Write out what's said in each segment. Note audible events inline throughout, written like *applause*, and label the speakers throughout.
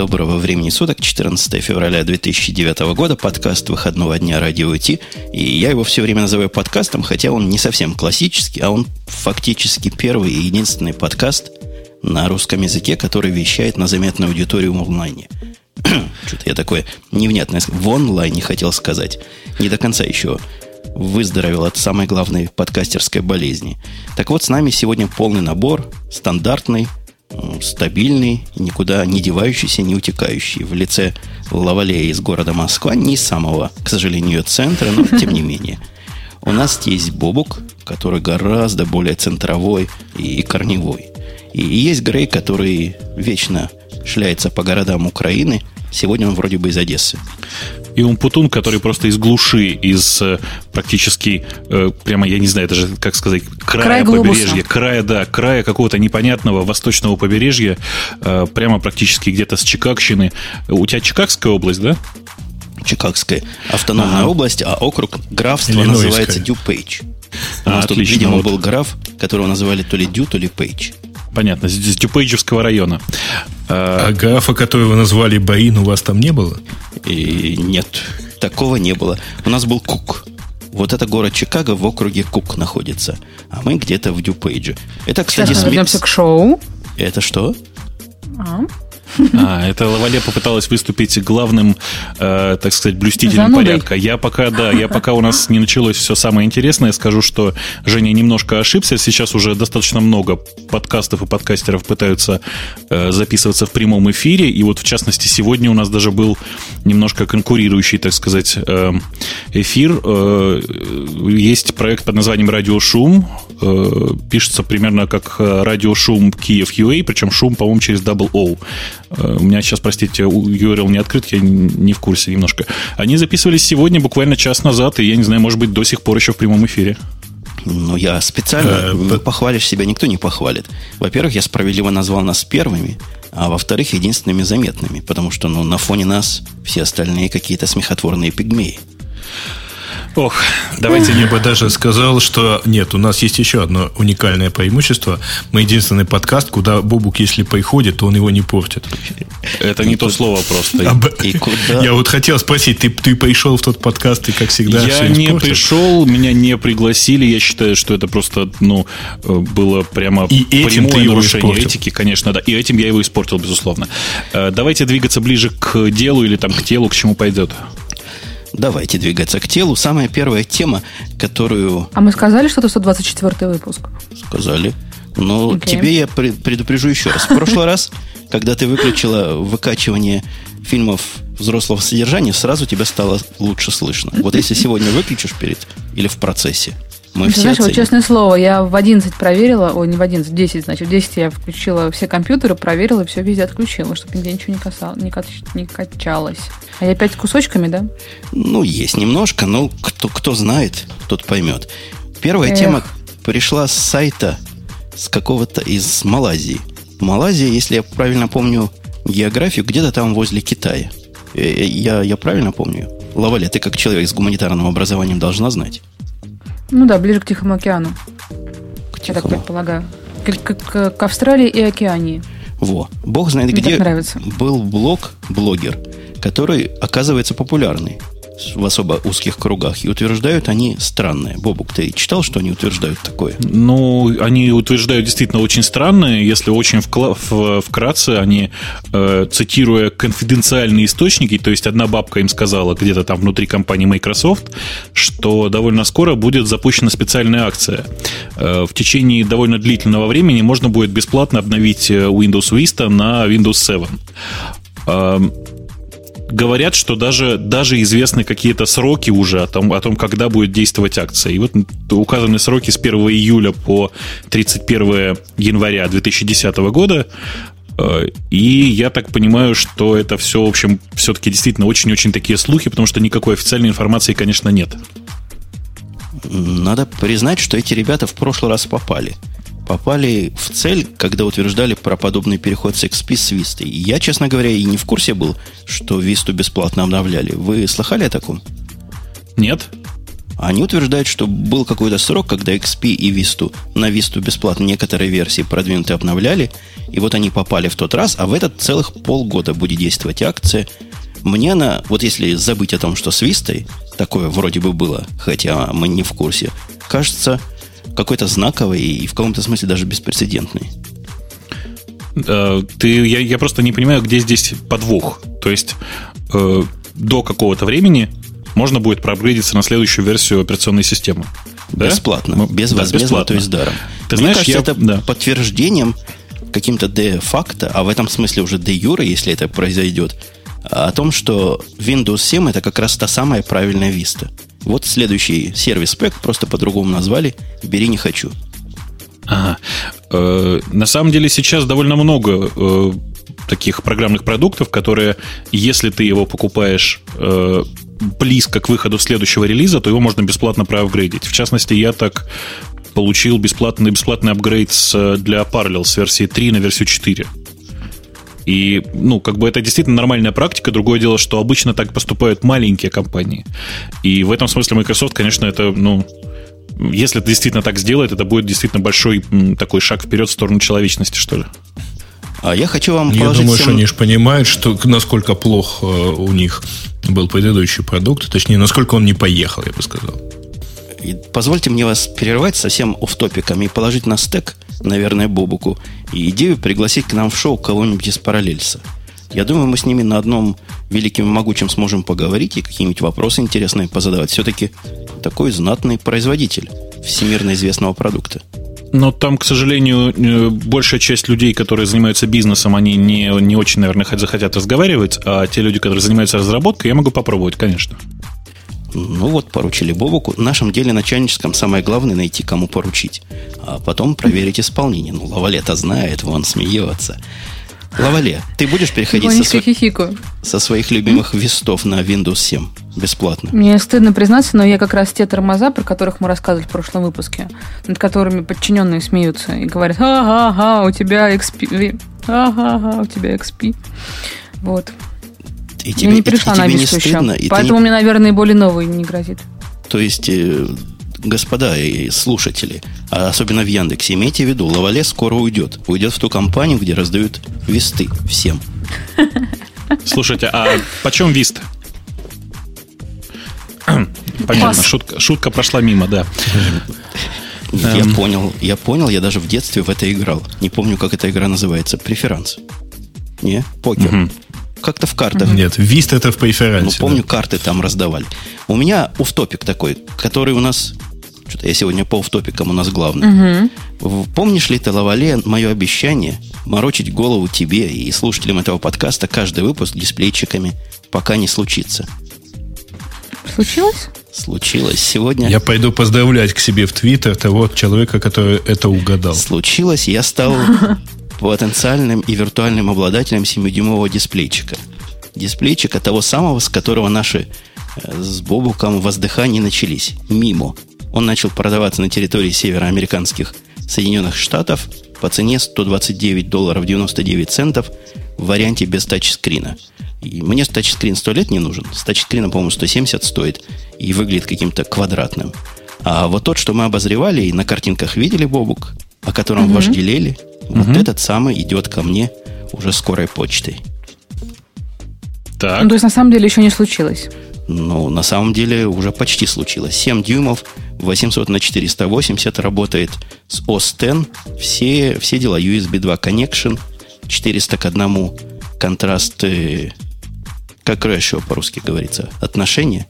Speaker 1: Доброго времени суток, 14 февраля 2009 года, подкаст выходного дня Радио Ти. И я его все время называю подкастом, хотя он не совсем классический, а он фактически первый и единственный подкаст на русском языке, который вещает на заметную аудиторию в онлайне. *clears throat* Что-то я такое невнятное в онлайне хотел сказать. Не до конца еще выздоровел от самой главной подкастерской болезни. Так вот, с нами сегодня полный набор, стандартный, стабильный, никуда не девающийся, не утекающий в лице Лавалея из города Москва, не самого, к сожалению, центра, но *laughs* тем не менее. У нас есть Бобук, который гораздо более центровой и корневой. И есть Грей, который вечно шляется по городам Украины. Сегодня он вроде бы из Одессы
Speaker 2: и Умпутун, который просто из глуши, из э, практически, э, прямо, я не знаю даже, как сказать, края Край побережья, края, да, края какого-то непонятного восточного побережья, э, прямо практически где-то с Чикагщины. У тебя Чикагская область, да?
Speaker 1: Чикагская автономная ага. область, а округ графства Иллинойская. называется Дюпейдж. У нас а, тут, отлично, видимо, вот. был граф, которого называли то ли Дю, то ли Пейдж.
Speaker 2: Понятно, с Дюпейджевского района.
Speaker 3: А, а графа, которого назвали Баин, у вас там не было?
Speaker 1: И нет, такого не было. У нас был Кук. Вот это город Чикаго в округе Кук находится. А мы где-то в Дюпейдже. Это, кстати,
Speaker 4: Сейчас мы вернемся к шоу.
Speaker 1: Это что?
Speaker 2: А? А, это Лавале попыталась выступить главным, э, так сказать, блюстителем Занудой. порядка. Я пока, да, я пока у нас не началось все самое интересное, скажу, что Женя немножко ошибся. Сейчас уже достаточно много подкастов и подкастеров пытаются э, записываться в прямом эфире. И вот, в частности, сегодня у нас даже был немножко конкурирующий, так сказать, э, эфир. Э, есть проект под названием «Радиошум». Э, пишется примерно как э, «Радиошум Киев UA», причем шум, по-моему, через double O. Э, у меня сейчас, простите, URL не открыт, я не в курсе немножко. Они записывались сегодня, буквально час назад, и я не знаю, может быть, до сих пор еще в прямом эфире.
Speaker 1: Ну, я специально... А, похвалишь себя, никто не похвалит. Во-первых, я справедливо назвал нас первыми, а во-вторых, единственными заметными, потому что ну, на фоне нас все остальные какие-то смехотворные пигмеи.
Speaker 3: Ох, давайте я бы даже сказал, что нет, у нас есть еще одно уникальное преимущество. Мы единственный подкаст, куда Бобук, если приходит, то он его не портит.
Speaker 2: Это не то слово просто.
Speaker 3: И куда? Я вот хотел спросить, ты, ты пришел в тот подкаст и, как всегда,
Speaker 2: Я не пришел, меня не пригласили. Я считаю, что это просто, ну, было прямо и этим прямое нарушение этики, конечно, да. И этим я его испортил, безусловно. Э, давайте двигаться ближе к делу или там к телу, к чему пойдет.
Speaker 1: Давайте двигаться к телу. Самая первая тема, которую...
Speaker 4: А мы сказали, что это 124 выпуск?
Speaker 1: Сказали. Но okay. тебе я предупрежу еще раз. В прошлый раз, когда ты выключила выкачивание фильмов взрослого содержания, сразу тебя стало лучше слышно. Вот если сегодня выключишь перед или в процессе, мы
Speaker 4: Ты все знаешь, вот честное слово, я в 11 проверила, ой, не в 11, в 10, значит, в 10 я включила все компьютеры, проверила все везде отключила, чтобы нигде ничего не, касалось, не, кач, не качалось. А я опять кусочками, да?
Speaker 1: Ну, есть немножко, но кто, кто знает, тот поймет. Первая Эх. тема пришла с сайта с какого-то из Малайзии. Малайзия, если я правильно помню географию, где-то там возле Китая. Э, я, я правильно помню? Лаваля, ты как человек с гуманитарным образованием должна знать.
Speaker 4: Ну да, ближе к Тихому океану. К Я так предполагаю. К, к, к Австралии и Океании.
Speaker 1: Во. Бог знает, Мне где был блог, блогер, который оказывается популярный в особо узких кругах. И утверждают они странное. Бобук, ты читал, что они утверждают такое?
Speaker 2: Ну, они утверждают действительно очень странное. Если очень вкла- в- вкратце, они, э, цитируя конфиденциальные источники, то есть одна бабка им сказала где-то там внутри компании Microsoft, что довольно скоро будет запущена специальная акция. Э, в течение довольно длительного времени можно будет бесплатно обновить э, Windows Vista на Windows 7 говорят, что даже, даже известны какие-то сроки уже о том, о том, когда будет действовать акция. И вот указаны сроки с 1 июля по 31 января 2010 года. Э, и я так понимаю, что это все, в общем, все-таки действительно очень-очень такие слухи, потому что никакой официальной информации, конечно, нет.
Speaker 1: Надо признать, что эти ребята в прошлый раз попали попали в цель, когда утверждали про подобный переход с XP с Vista. я, честно говоря, и не в курсе был, что Висту бесплатно обновляли. Вы слыхали о таком?
Speaker 2: Нет.
Speaker 1: Они утверждают, что был какой-то срок, когда XP и Vista на Vista бесплатно некоторые версии продвинутые обновляли, и вот они попали в тот раз, а в этот целых полгода будет действовать акция. Мне она, вот если забыть о том, что с Вистой такое вроде бы было, хотя мы не в курсе, кажется какой-то знаковой и в каком-то смысле даже беспрецедентной.
Speaker 2: Э, ты, я, я просто не понимаю, где здесь подвох. То есть э, до какого-то времени можно будет проапгрейдиться на следующую версию операционной системы.
Speaker 1: Да? Бесплатно. Мы, безвозмездно, да, бесплатно. то есть даром.
Speaker 2: Ты Мне знаешь,
Speaker 1: кажется,
Speaker 2: я...
Speaker 1: это да. подтверждением каким-то де-факто, а в этом смысле уже де-юре, если это произойдет, о том, что Windows 7 это как раз та самая правильная Vista. Вот следующий сервис пэк, просто по-другому назвали, бери не хочу.
Speaker 2: Ага. Э, на самом деле сейчас довольно много э, таких программных продуктов, которые, если ты его покупаешь э, близко к выходу следующего релиза, то его можно бесплатно проапгрейдить. В частности, я так получил бесплатный, бесплатный апгрейд для Parallel с версии 3 на версию 4. И, ну, как бы это действительно нормальная практика. Другое дело, что обычно так поступают маленькие компании. И в этом смысле Microsoft, конечно, это, ну, если это действительно так сделает, это будет действительно большой такой шаг вперед в сторону человечности, что ли.
Speaker 1: А я хочу вам
Speaker 3: Я думаю, всем... что они же понимают, что насколько плох э, у них был предыдущий продукт, точнее, насколько он не поехал, я бы сказал.
Speaker 1: И позвольте мне вас перервать совсем оф топиком и положить на стек, наверное, Бобуку, и идею пригласить к нам в шоу кого-нибудь из параллельса. Я думаю, мы с ними на одном великим и могучем сможем поговорить и какие-нибудь вопросы интересные позадавать. Все-таки такой знатный производитель всемирно известного продукта.
Speaker 2: Но там, к сожалению, э, большая часть людей, которые занимаются бизнесом, они не, не очень, наверное, захотят разговаривать, а те люди, которые занимаются разработкой, я могу попробовать, конечно.
Speaker 1: Ну вот, поручили Бобуку. В нашем деле начальническом самое главное найти, кому поручить. А потом проверить исполнение. Ну, Лавалета знает, вон смеется. Лавале, ты будешь переходить со, сво... со своих любимых вестов на Windows 7 бесплатно?
Speaker 4: Мне стыдно признаться, но я как раз те тормоза, про которых мы рассказывали в прошлом выпуске, над которыми подчиненные смеются и говорят, ага-ага, у тебя XP, ага-ага, у тебя XP. Вот. И тебе, я не пришла и, и на тебе не стыдно, еще. Поэтому не... мне, наверное, и более новый не грозит.
Speaker 1: То есть э, господа и слушатели, а особенно в Яндексе, имейте в виду, Лавале скоро уйдет. Уйдет в ту компанию, где раздают висты всем. *laughs*
Speaker 2: Слушайте, а почем вист? *clears throat* Понятно, шутка, шутка прошла мимо, да.
Speaker 1: Я эм. понял, я понял, я даже в детстве в это играл. Не помню, как эта игра называется. Преферанс. Не, покер. Как-то в картах.
Speaker 3: Нет, вист это в преферансе. Ну,
Speaker 1: помню, да. карты там раздавали. У меня уфтопик такой, который у нас что-то я сегодня по топикам у нас главный. Угу. Помнишь ли ты, Лавале, мое обещание морочить голову тебе и слушателям этого подкаста каждый выпуск дисплейчиками, пока не случится?
Speaker 4: Случилось?
Speaker 1: Случилось сегодня.
Speaker 3: Я пойду поздравлять к себе в Твиттер того человека, который это угадал.
Speaker 1: Случилось, я стал *laughs* потенциальным и виртуальным обладателем 7-дюймового дисплейчика. Дисплейчика того самого, с которого наши э, с Бобуком воздыхания начались. Мимо. Он начал продаваться на территории североамериканских Соединенных Штатов по цене 129 долларов 99 центов в варианте без тачскрина. И мне тачскрин 100 лет не нужен. С тачскрином, по-моему, 170 стоит и выглядит каким-то квадратным. А вот тот, что мы обозревали и на картинках видели, Бобук, о котором угу. вожделели, угу. вот этот самый идет ко мне уже скорой почтой.
Speaker 4: Так. Ну, то есть, на самом деле, еще не случилось.
Speaker 1: Ну, на самом деле, уже почти случилось. 7 дюймов, 800 на 480 работает с OS X. Все, все дела. USB 2 connection, 400 к 1 контраст, э, как еще по-русски говорится, отношения.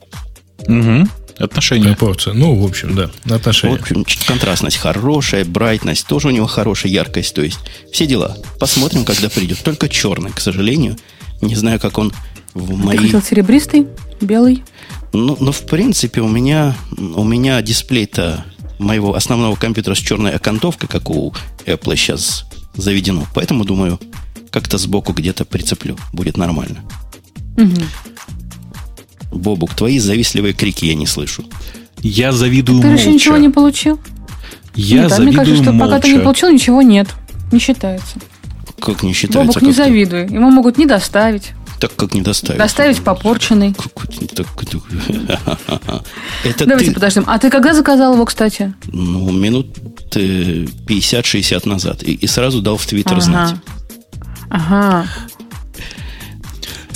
Speaker 2: Угу. Отношения.
Speaker 3: Пропорция. Ну, в общем, да, отношения.
Speaker 1: В общем, контрастность хорошая, брайтность тоже у него хорошая, яркость. То есть, все дела. Посмотрим, когда придет. Только черный, к сожалению. Не знаю, как он в моей... Ты
Speaker 4: хотел серебристый, белый?
Speaker 1: Ну, ну, в принципе, у меня, у меня дисплей-то моего основного компьютера с черной окантовкой, как у Apple сейчас заведено. Поэтому, думаю, как-то сбоку где-то прицеплю. Будет нормально. Угу. Бобук, твои завистливые крики я не слышу.
Speaker 2: Я завидую
Speaker 4: Ты
Speaker 2: молча.
Speaker 4: еще ничего не получил?
Speaker 2: Я нет, завидую
Speaker 4: мне кажется, что
Speaker 2: молча.
Speaker 4: пока ты не получил, ничего нет. Не считается.
Speaker 1: Как не считается?
Speaker 4: Бобук, не завидуй. Ему могут не доставить.
Speaker 1: Так как не доставить?
Speaker 4: Доставить попорченный. *laughs*
Speaker 1: Это
Speaker 4: Давайте ты... подождем. А ты когда заказал его, кстати?
Speaker 1: Ну, минут 50-60 назад. И, и сразу дал в Твиттер ага. знать.
Speaker 4: Ага.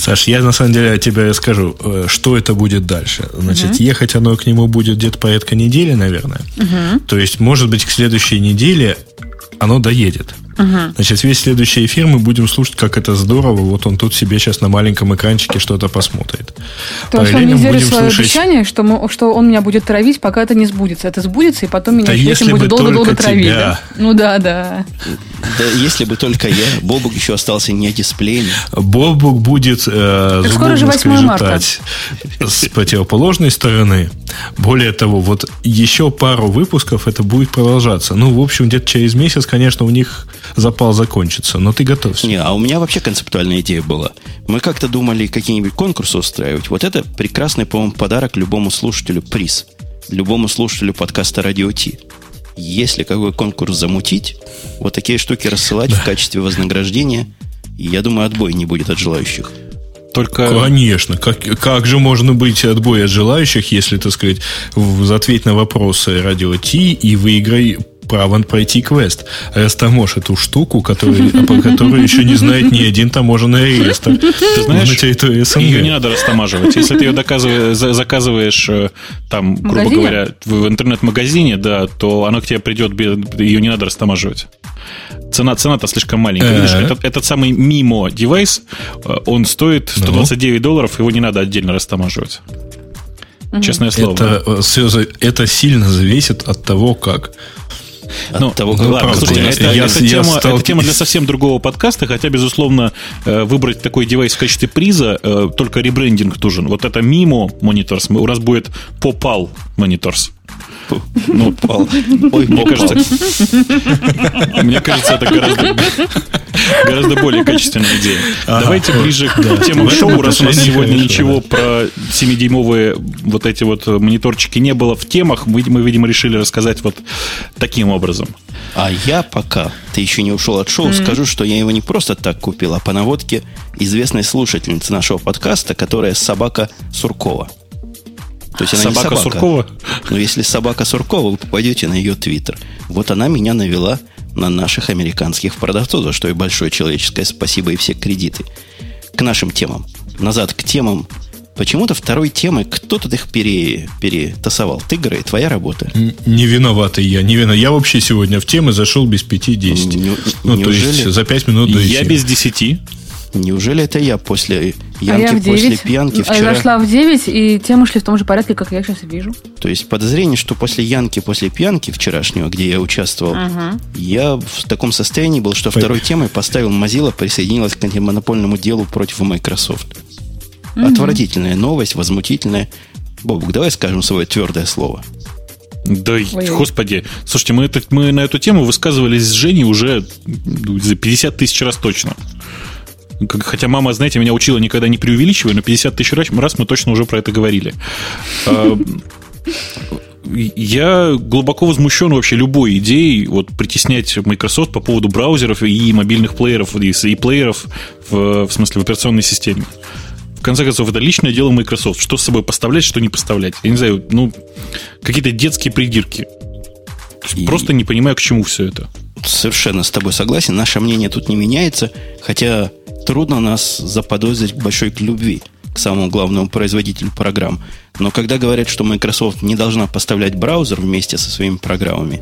Speaker 3: Саш, я на самом деле тебе расскажу, э, что это будет дальше. Значит, угу. ехать оно к нему будет где-то порядка недели, наверное. Угу. То есть, может быть, к следующей неделе оно доедет. Угу. Значит, весь следующий эфир мы будем слушать, как это здорово. Вот он тут себе сейчас на маленьком экранчике что-то посмотрит.
Speaker 4: То есть он не верит в свое слушать... обещание, что, мы, что он меня будет травить, пока это не сбудется. Это сбудется, и потом меня да этим будет долго-долго травить. Да? Ну да, да.
Speaker 1: Да, если бы только я. Бобук еще остался не дисплеем.
Speaker 3: Бобук будет э, так скоро же 8 марта. с противоположной стороны. Более того, вот еще пару выпусков это будет продолжаться. Ну, в общем, где-то через месяц, конечно, у них запал закончится, но ты готовься.
Speaker 1: Не, а у меня вообще концептуальная идея была. Мы как-то думали какие-нибудь конкурсы устраивать. Вот это прекрасный, по-моему, подарок любому слушателю приз. Любому слушателю подкаста Радио Ти. Если какой конкурс замутить, вот такие штуки рассылать да. в качестве вознаграждения, я думаю, отбой не будет от желающих.
Speaker 3: Только... Конечно. Как, как же можно быть отбой от желающих, если, так сказать, ответь на вопросы радио Ти и выиграй право пройти квест. Растаможь эту штуку, которую, *laughs* по которой еще не знает ни один таможенный реестр.
Speaker 2: Ты знаешь, на территории СНГ. ее не надо растамаживать. Если ты ее доказываешь, заказываешь э, там, грубо магазине? говоря, в интернет-магазине, да, то оно к тебе придет, ее не надо растамаживать. Цена, цена-то слишком маленькая. Видишь, этот, этот самый Mimo девайс, э, он стоит 129 ну. долларов, его не надо отдельно растамаживать. Честное слово.
Speaker 3: Это, э, это сильно зависит от того, как
Speaker 2: от ну, того, как ладно, слушайте, это, я, это, я тема, стал... это тема для совсем другого подкаста, хотя, безусловно, э, выбрать такой девайс в качестве приза э, только ребрендинг нужен. Вот это мимо Monitors, у нас будет Popal Monitors.
Speaker 1: Ну, пал. Ой,
Speaker 2: мне кажется, мне кажется, это гораздо, гораздо более качественная идея. Ага, Давайте ближе к да, темам шоу, раз у нас сегодня ничего про 7-дюймовые вот эти вот мониторчики не было в темах, мы, мы, видимо, решили рассказать вот таким образом.
Speaker 1: А я пока ты еще не ушел от шоу, mm-hmm. скажу, что я его не просто так купил, а по наводке известной слушательницы нашего подкаста, которая собака Суркова.
Speaker 2: То есть она собака, не собака Суркова?
Speaker 1: Но если собака Суркова, вы попадете на ее твиттер. Вот она меня навела на наших американских продавцов, за что и большое человеческое спасибо и все кредиты. К нашим темам. Назад к темам. Почему-то второй темы кто тут их пере, перетасовал. Ты, Грей, твоя работа.
Speaker 3: Не виноватый я. Не виноват. Я вообще сегодня в темы зашел без 5-10. Не, ну, неужели? то есть за 5 минут до
Speaker 2: Я без 10.
Speaker 1: Неужели это я после янки, а я
Speaker 4: после
Speaker 1: пьянки вчера...
Speaker 4: Я зашла в 9, и темы шли в том же порядке, как я сейчас вижу.
Speaker 1: То есть подозрение, что после янки, после пьянки вчерашнего, где я участвовал, угу. я в таком состоянии был, что второй темой поставил Mozilla, присоединилась к антимонопольному делу против Microsoft. Угу. Отвратительная новость, возмутительная. Бобук, давай скажем свое твердое слово.
Speaker 2: Да, Ой. господи. Слушайте, мы, это, мы на эту тему высказывались с Женей уже ну, за 50 тысяч раз точно. Хотя мама, знаете, меня учила никогда не преувеличивай, но 50 тысяч раз мы точно уже про это говорили. А, я глубоко возмущен вообще любой идеей вот, притеснять Microsoft по поводу браузеров и мобильных плееров, и плееров в, в смысле в операционной системе. В конце концов, это личное дело Microsoft. Что с собой поставлять, что не поставлять. Я не знаю, ну, какие-то детские придирки. И... Просто не понимаю, к чему все это.
Speaker 1: Совершенно с тобой согласен. Наше мнение тут не меняется. Хотя трудно нас заподозрить большой к любви к самому главному производителю программ. Но когда говорят, что Microsoft не должна поставлять браузер вместе со своими программами,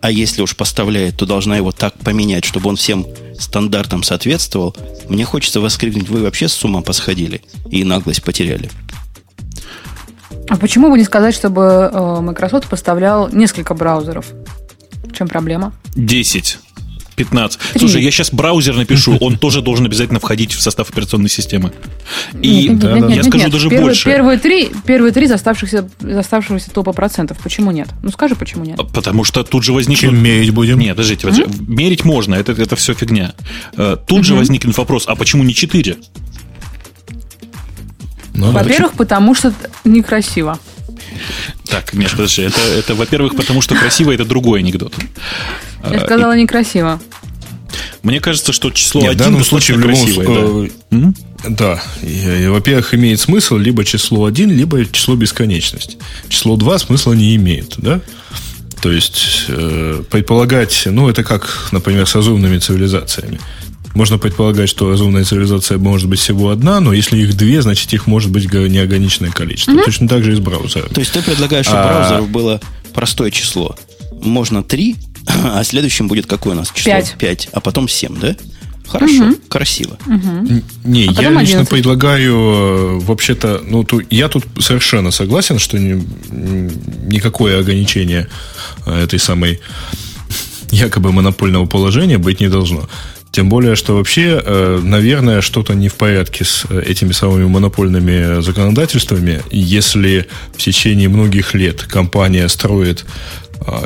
Speaker 1: а если уж поставляет, то должна его так поменять, чтобы он всем стандартам соответствовал, мне хочется воскликнуть, вы вообще с ума посходили и наглость потеряли.
Speaker 4: А почему бы не сказать, чтобы э, Microsoft поставлял несколько браузеров? В чем проблема?
Speaker 2: Десять. 15. Слушай, я сейчас браузер напишу, *laughs* он тоже должен обязательно входить в состав операционной системы. И нет, нет, нет, я нет, скажу нет. даже
Speaker 4: первые,
Speaker 2: больше.
Speaker 4: Первые три, первые три заставшихся, заставшегося топа процентов. Почему нет? Ну скажи, почему нет?
Speaker 2: Потому что тут же возникнет...
Speaker 3: Чем мерить будем?
Speaker 2: Нет, подождите, mm-hmm. мерить можно, это, это все фигня. Э, тут mm-hmm. же возникнет вопрос, а почему не 4?
Speaker 4: Ну, Во-первых, потому что некрасиво.
Speaker 2: Так, нет, подожди, это, это во-первых, потому что красиво это другой анекдот.
Speaker 4: Я сказала некрасиво.
Speaker 2: Мне кажется, что число Нет, один в данном случае в любом
Speaker 3: красивое, да? Да. И, и, во-первых, имеет смысл либо число 1, либо число бесконечность. Число 2 смысла не имеет, да? То есть э, предполагать, ну, это как, например, с разумными цивилизациями. Можно предполагать, что разумная цивилизация может быть всего одна, но если их две, значит их может быть неограниченное количество. Mm-hmm. Точно так же и с браузером.
Speaker 1: То есть ты предлагаешь, чтобы а... браузеров было простое число. Можно три, *clears throat* а следующим будет какое у нас число?
Speaker 4: Пять.
Speaker 1: Пять, а потом семь, да? Хорошо, угу. красиво.
Speaker 3: Угу. Не, а я лично предлагаю, э, вообще-то, ну, ту, я тут совершенно согласен, что ни, никакое ограничение э, этой самой *laughs* якобы монопольного положения быть не должно. Тем более, что вообще, э, наверное, что-то не в порядке с этими самыми монопольными законодательствами, если в течение многих лет компания строит,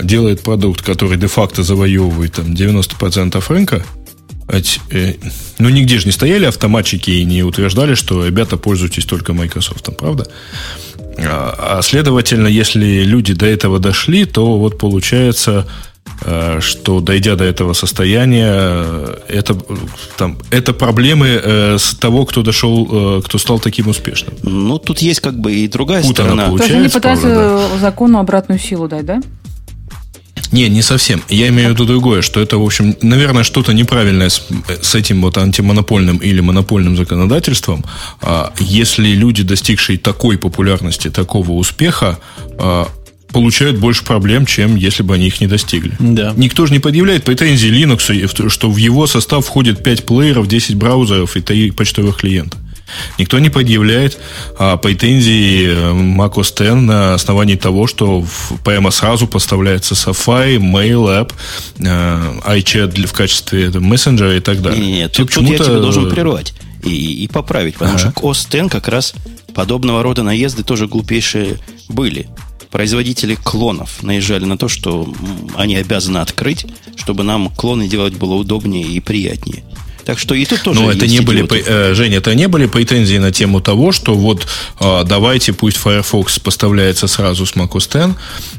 Speaker 3: делает продукт, который де-факто завоевывает там 90% рынка, Э, ну, нигде же не стояли автоматчики и не утверждали, что ребята пользуйтесь только Microsoft, правда? А, а следовательно, если люди до этого дошли, то вот получается, э, что дойдя до этого состояния, это, там, это проблемы э, с того, кто дошел, кто стал таким успешным.
Speaker 1: Ну, тут есть как бы и другая Путана сторона.
Speaker 4: То есть они пытаются да. закону обратную силу дать, да?
Speaker 3: Не, не совсем. Я имею в виду другое, что это, в общем, наверное, что-то неправильное с, с этим вот антимонопольным или монопольным законодательством. А, если люди, достигшие такой популярности, такого успеха, а, получают больше проблем, чем если бы они их не достигли.
Speaker 2: Да.
Speaker 3: Никто же не предъявляет претензии Linux, что в его состав входит 5 плееров, 10 браузеров и 3 почтовых клиента. Никто не предъявляет а, претензии э, macOS X на основании того, что в, прямо сразу поставляется Safari, Mail App, э, iChat в качестве это, мессенджера и так далее.
Speaker 1: Нет, тут, тут я тебя должен прервать и, и поправить, потому ага. что OS X как раз подобного рода наезды тоже глупейшие были. Производители клонов наезжали на то, что они обязаны открыть, чтобы нам клоны делать было удобнее и приятнее. Так что и тут тоже
Speaker 3: Но это не были, э, Женя, это не были претензии на тему того, что вот э, давайте пусть Firefox поставляется сразу с macOS X, э,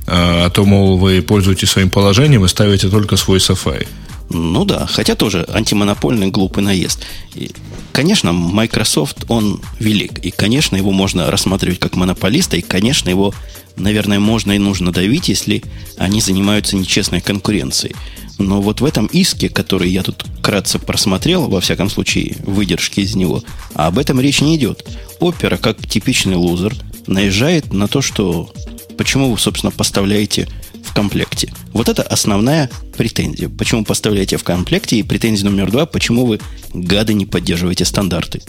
Speaker 3: а то, мол, вы пользуетесь своим положением и ставите только свой Safari.
Speaker 1: Ну да, хотя тоже антимонопольный глупый наезд. И, конечно, Microsoft, он велик. И, конечно, его можно рассматривать как монополиста. И, конечно, его, наверное, можно и нужно давить, если они занимаются нечестной конкуренцией. Но вот в этом иске, который я тут кратко просмотрел, во всяком случае, выдержки из него, об этом речь не идет. Опера, как типичный лузер, наезжает на то, что почему вы, собственно, поставляете в комплекте. Вот это основная претензия. Почему поставляете в комплекте? И претензия номер два, почему вы, гады, не поддерживаете стандарты?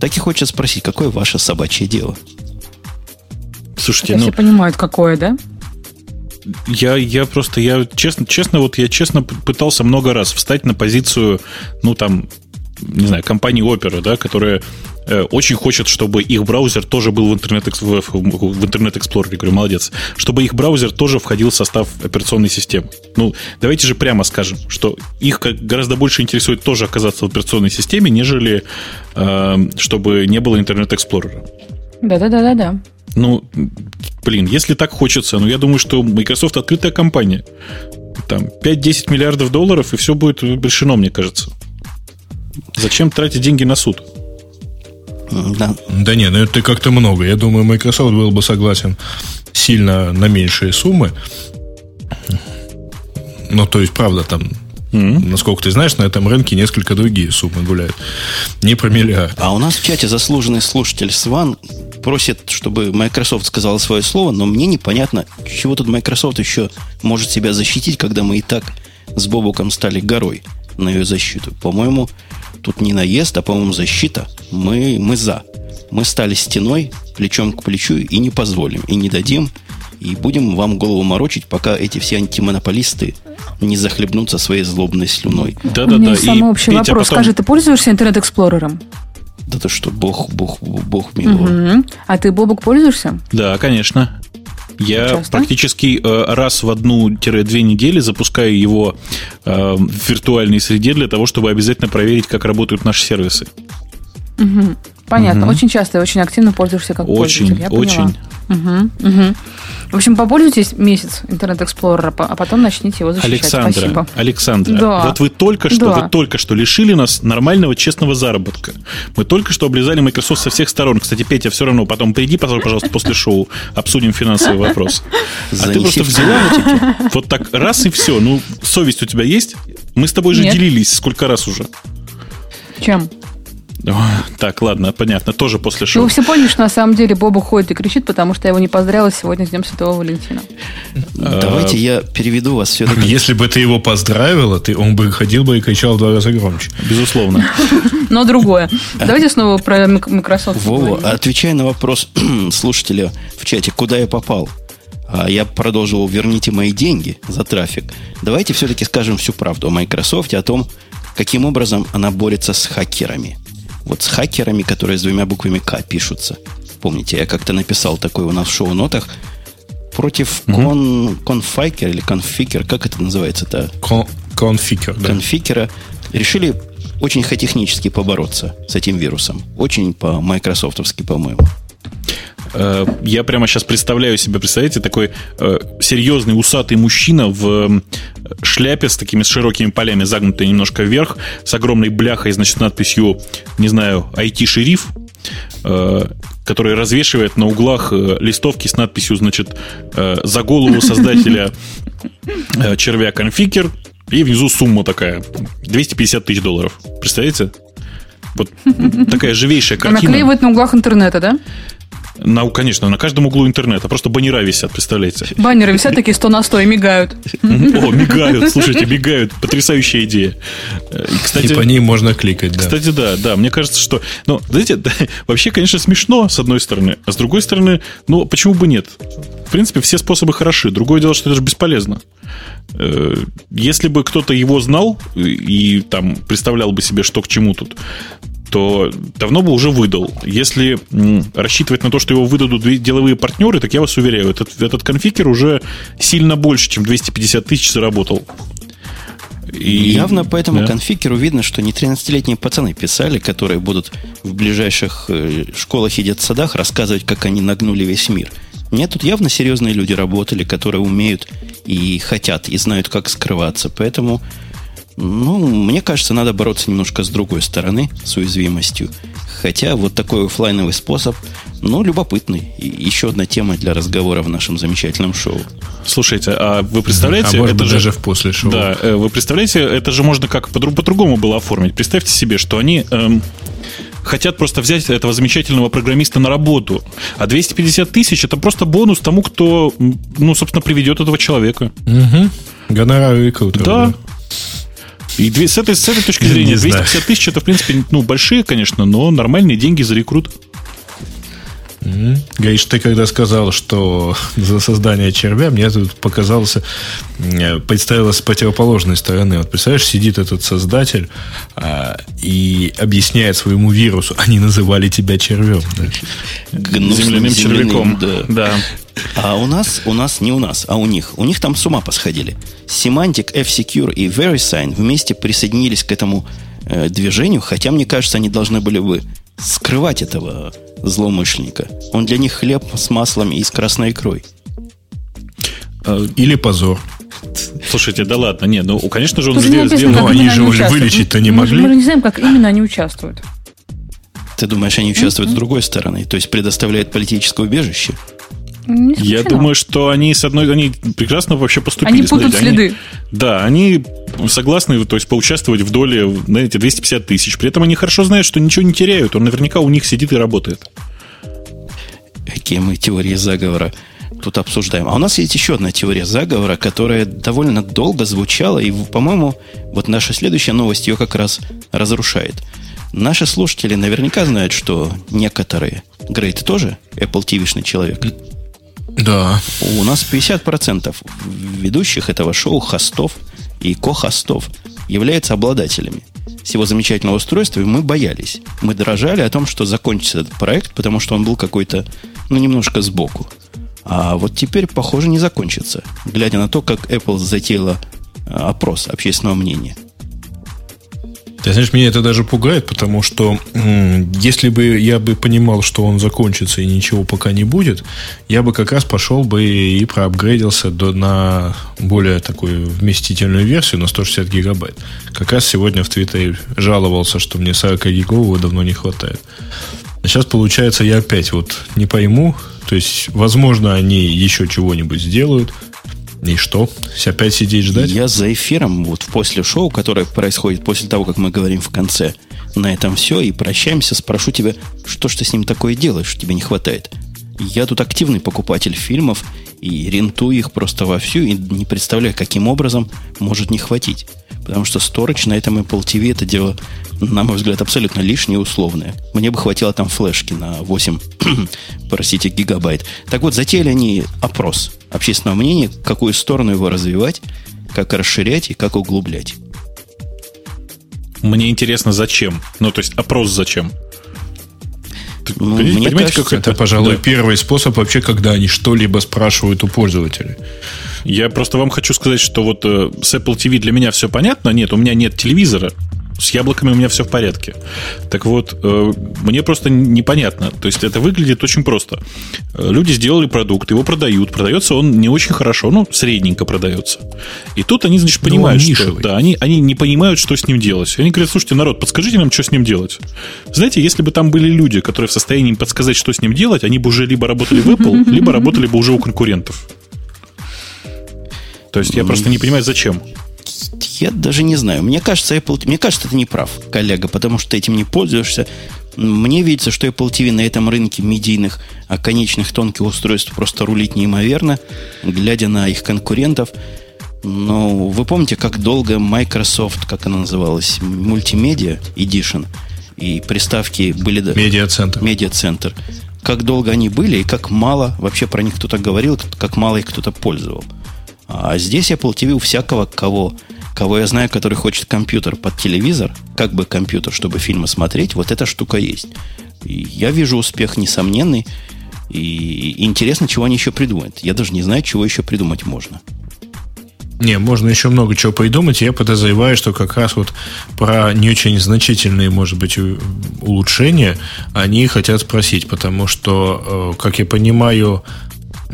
Speaker 1: Так и хочется спросить, какое ваше собачье дело?
Speaker 4: Слушайте, ну... Все понимают, какое, да?
Speaker 2: я, я просто, я честно, честно, вот я честно пытался много раз встать на позицию, ну, там, не знаю, компании Opera, да, которая очень хочет, чтобы их браузер тоже был в интернет, в, в интернет Explorer, я говорю, молодец, чтобы их браузер тоже входил в состав операционной системы. Ну, давайте же прямо скажем, что их гораздо больше интересует тоже оказаться в операционной системе, нежели э, чтобы не было интернет Explorer.
Speaker 4: Да-да-да-да-да.
Speaker 2: Ну, блин, если так хочется, ну, я думаю, что Microsoft открытая компания. Там 5-10 миллиардов долларов, и все будет решено, мне кажется. Зачем тратить деньги на суд?
Speaker 3: Да. Да не, ну это как-то много. Я думаю, Microsoft был бы согласен сильно на меньшие суммы. Ну, то есть, правда, там Mm-hmm. Насколько ты знаешь, на этом рынке несколько другие суммы гуляют. Не про миллиард.
Speaker 1: А у нас в чате заслуженный слушатель Сван просит, чтобы Microsoft сказала свое слово, но мне непонятно, чего тут Microsoft еще может себя защитить, когда мы и так с Бобуком стали горой на ее защиту. По-моему, тут не наезд, а, по-моему, защита. Мы, мы за. Мы стали стеной, плечом к плечу, и не позволим, и не дадим, и будем вам голову морочить, пока эти все антимонополисты не захлебнутся своей злобной слюной.
Speaker 4: Да-да-да. Есть самый общий Петя вопрос. Потом... Скажи, ты пользуешься интернет-эксплорером?
Speaker 1: Да то что, бог, бог, бог миловал.
Speaker 4: Угу. А ты, Бобок, пользуешься?
Speaker 2: Да, конечно. Я Часто? практически э, раз в одну-две недели запускаю его э, в виртуальной среде для того, чтобы обязательно проверить, как работают наши сервисы.
Speaker 4: Угу. Понятно. Угу. Очень часто и очень активно пользуешься как
Speaker 2: очень,
Speaker 4: пользователь. Я
Speaker 2: очень.
Speaker 4: Поняла. Угу, угу. В общем, попользуйтесь месяц Интернет Эксплорера, а потом начните его защищать.
Speaker 2: Александра,
Speaker 4: Спасибо.
Speaker 2: Александра, да. вот вы только что, да. вы только что лишили нас нормального честного заработка. Мы только что облизали Microsoft со всех сторон. Кстати, Петя, все равно потом приди, пожалуйста, после шоу, обсудим финансовый вопрос. А ты просто взяла вот так раз и все. Ну, совесть у тебя есть? Мы с тобой же делились сколько раз уже.
Speaker 4: Чем?
Speaker 2: Так, ладно, понятно. Тоже после шоу.
Speaker 4: Ну, вы все поняли, что на самом деле Боба ходит и кричит, потому что я его не поздравила сегодня с Днем Святого Валентина.
Speaker 1: Давайте я переведу вас все-таки.
Speaker 3: Если бы ты его поздравила, ты, он бы ходил бы и кричал в два раза громче.
Speaker 2: Безусловно. *laughs*
Speaker 4: Но другое. Давайте снова про Microsoft.
Speaker 1: Вова, отвечая на вопрос *clears throat* слушателя в чате, куда я попал, а я продолжил, верните мои деньги за трафик. Давайте все-таки скажем всю правду о Microsoft, о том, каким образом она борется с хакерами – вот с хакерами, которые с двумя буквами К пишутся. Помните, я как-то написал такое у нас в шоу-нотах. Против кон, конфайкер или конфикер, как это называется-то?
Speaker 3: Кон, конфикер,
Speaker 1: да. Конфикера. Решили очень технически побороться с этим вирусом. Очень по-майкрософтовски, по-моему.
Speaker 2: Э, я прямо сейчас представляю себе, представляете, такой э, серьезный усатый мужчина в шляпе с такими широкими полями, загнутой немножко вверх, с огромной бляхой, значит, надписью, не знаю, IT-шериф, э, который развешивает на углах листовки с надписью, значит, за голову создателя червя конфикер, и внизу сумма такая, 250 тысяч долларов. Представляете? Вот такая живейшая картина.
Speaker 4: Наклеивают на углах интернета, да?
Speaker 2: На, конечно, на каждом углу интернета. Просто баннера висят, представляете?
Speaker 4: Баннеры висят такие 100 на 100 и мигают.
Speaker 2: О, мигают, слушайте, мигают. Потрясающая идея.
Speaker 3: И, кстати, и по ним можно кликать, да.
Speaker 2: Кстати, да, да. Мне кажется, что... Ну, знаете, *laughs* вообще, конечно, смешно, с одной стороны. А с другой стороны, ну, почему бы нет? В принципе, все способы хороши. Другое дело, что это же бесполезно. Э, если бы кто-то его знал и там представлял бы себе, что к чему тут, то давно бы уже выдал. Если рассчитывать на то, что его выдадут деловые партнеры, так я вас уверяю, этот, этот конфигер уже сильно больше, чем 250 тысяч заработал.
Speaker 1: И, Явно по этому да. конфигеру видно, что не 13-летние пацаны писали, которые будут в ближайших э, школах и детсадах рассказывать, как они нагнули весь мир. Нет, тут явно серьезные люди работали, которые умеют и хотят, и знают, как скрываться. Поэтому ну, мне кажется, надо бороться немножко с другой стороны, с уязвимостью. Хотя вот такой офлайновый способ, ну, любопытный. И еще одна тема для разговора в нашем замечательном шоу.
Speaker 2: Слушайте, а вы представляете...
Speaker 3: А может это быть, же, даже в после шоу.
Speaker 2: Да, э, вы представляете, это же можно как по-другому было оформить. Представьте себе, что они... Эм, хотят просто взять этого замечательного программиста на работу. А 250 тысяч это просто бонус тому, кто, ну, собственно, приведет этого человека.
Speaker 3: Угу. Гонорар рекрутер.
Speaker 2: Да. да. И с этой, с этой точки зрения 250 тысяч это, в принципе, ну, большие, конечно, но нормальные деньги за рекрут.
Speaker 3: Mm-hmm. Гаиш, ты когда сказал, что за создание червя, мне тут показалось, э, представилось с противоположной стороны. Вот представляешь, сидит этот создатель а, и объясняет своему вирусу, они называли тебя червем. Да?
Speaker 2: Земляным червяком. Да. да.
Speaker 1: А у нас, у нас не у нас, а у них. У них там с ума посходили. Semantic, F-Secure и VeriSign вместе присоединились к этому э, движению, хотя, мне кажется, они должны были бы скрывать этого злоумышленника. Он для них хлеб с маслом и с красной икрой.
Speaker 3: А, или позор.
Speaker 2: Слушайте, да ладно, нет, ну, конечно же, он сделал...
Speaker 3: Но они же вылечить-то не могли.
Speaker 4: Мы же не знаем, как именно они участвуют.
Speaker 1: Ты думаешь, они участвуют mm-hmm. с другой стороны? То есть предоставляют политическое убежище?
Speaker 2: Я думаю, что они с одной, они прекрасно вообще поступили.
Speaker 4: Они путают следы.
Speaker 2: Они, да, они согласны, то есть поучаствовать в доле, знаете, 250 тысяч. При этом они хорошо знают, что ничего не теряют. Он наверняка у них сидит и работает.
Speaker 1: Какие мы теории заговора тут обсуждаем. А у нас есть еще одна теория заговора, которая довольно долго звучала, и, по-моему, вот наша следующая новость ее как раз разрушает. Наши слушатели наверняка знают, что некоторые, Грейт тоже Apple TV-шный человек,
Speaker 3: да.
Speaker 1: У нас 50% ведущих этого шоу, хостов и ко-хостов, являются обладателями всего замечательного устройства, и мы боялись. Мы дрожали о том, что закончится этот проект, потому что он был какой-то, ну, немножко сбоку. А вот теперь, похоже, не закончится, глядя на то, как Apple затеяла а, опрос общественного мнения.
Speaker 3: Ты знаешь, меня это даже пугает, потому что если бы я бы понимал, что он закончится и ничего пока не будет, я бы как раз пошел бы и проапгрейдился до, на более такую вместительную версию на 160 гигабайт. Как раз сегодня в Твиттере жаловался, что мне 40 гигового давно не хватает. А сейчас, получается, я опять вот не пойму. То есть, возможно, они еще чего-нибудь сделают, и что? Опять сидеть ждать?
Speaker 1: Я за эфиром, вот после шоу, которое происходит после того, как мы говорим в конце, на этом все, и прощаемся, спрошу тебя, что ж ты с ним такое делаешь, что тебе не хватает? Я тут активный покупатель фильмов, и рентую их просто вовсю, и не представляю, каким образом может не хватить. Потому что сторож на этом Apple TV это дело, на мой взгляд, абсолютно лишнее и условное. Мне бы хватило там флешки на 8, *clears throat* простите, гигабайт. Так вот, затеяли они опрос общественного мнения, какую сторону его развивать, как расширять и как углублять.
Speaker 2: Мне интересно, зачем? Ну, то есть опрос зачем?
Speaker 3: Ну, мне кажется, как это, пожалуй, да. первый способ вообще, когда они что-либо спрашивают у пользователей.
Speaker 2: Я просто вам хочу сказать, что вот э, с Apple TV для меня все понятно. Нет, у меня нет телевизора. С яблоками у меня все в порядке. Так вот, э, мне просто непонятно. То есть это выглядит очень просто. Э, люди сделали продукт, его продают. Продается он не очень хорошо, ну, средненько продается. И тут они, значит, ну, понимают, ну, что... Да, они, они не понимают, что с ним делать. Они говорят, слушайте, народ, подскажите нам, что с ним делать. Знаете, если бы там были люди, которые в состоянии подсказать, что с ним делать, они бы уже либо работали в Apple, *laughs* либо работали бы уже у конкурентов. То есть я просто не понимаю, зачем.
Speaker 1: Я даже не знаю. Мне кажется, Apple, мне кажется, ты не прав, коллега, потому что ты этим не пользуешься. Мне видится, что Apple TV на этом рынке медийных, а конечных тонких устройств просто рулить неимоверно, глядя на их конкурентов. Но вы помните, как долго Microsoft, как она называлась, Multimedia Edition, и приставки были...
Speaker 3: Медиацентр.
Speaker 1: Медиацентр. Как долго они были и как мало вообще про них кто-то говорил, как мало их кто-то пользовал. А здесь Apple TV у всякого, кого, кого я знаю, который хочет компьютер под телевизор, как бы компьютер, чтобы фильмы смотреть, вот эта штука есть. И я вижу успех несомненный. И интересно, чего они еще придумают. Я даже не знаю, чего еще придумать можно.
Speaker 3: Не, можно еще много чего придумать. Я подозреваю, что как раз вот про не очень значительные, может быть, улучшения они хотят спросить, потому что, э, как я понимаю,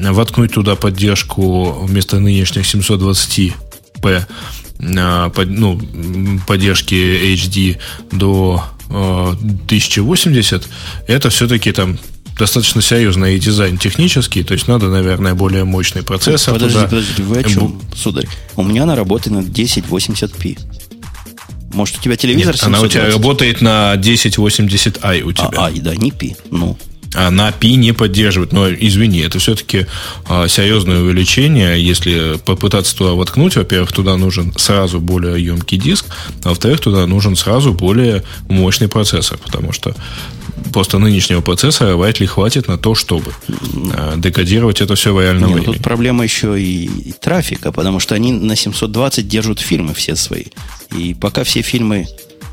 Speaker 3: воткнуть туда поддержку вместо нынешних 720p ну, поддержки HD до 1080, э, это все-таки там достаточно серьезный дизайн технический, то есть надо, наверное, более мощный процессор.
Speaker 1: Подожди, туда. подожди, вы о чем, сударь? У меня она работает на 1080p. Может, у тебя телевизор
Speaker 3: Нет, она у тебя работает на 1080i у тебя.
Speaker 1: А, а, да, не P. Ну,
Speaker 3: а на API не поддерживает. Но, извини, это все-таки а, серьезное увеличение. Если попытаться туда воткнуть, во-первых, туда нужен сразу более емкий диск, а во-вторых, туда нужен сразу более мощный процессор, потому что просто нынешнего процессора вряд ли хватит на то, чтобы а, декодировать это все в реальном времени.
Speaker 1: Тут проблема еще и, и трафика, потому что они на 720 держат фильмы все свои. И пока все фильмы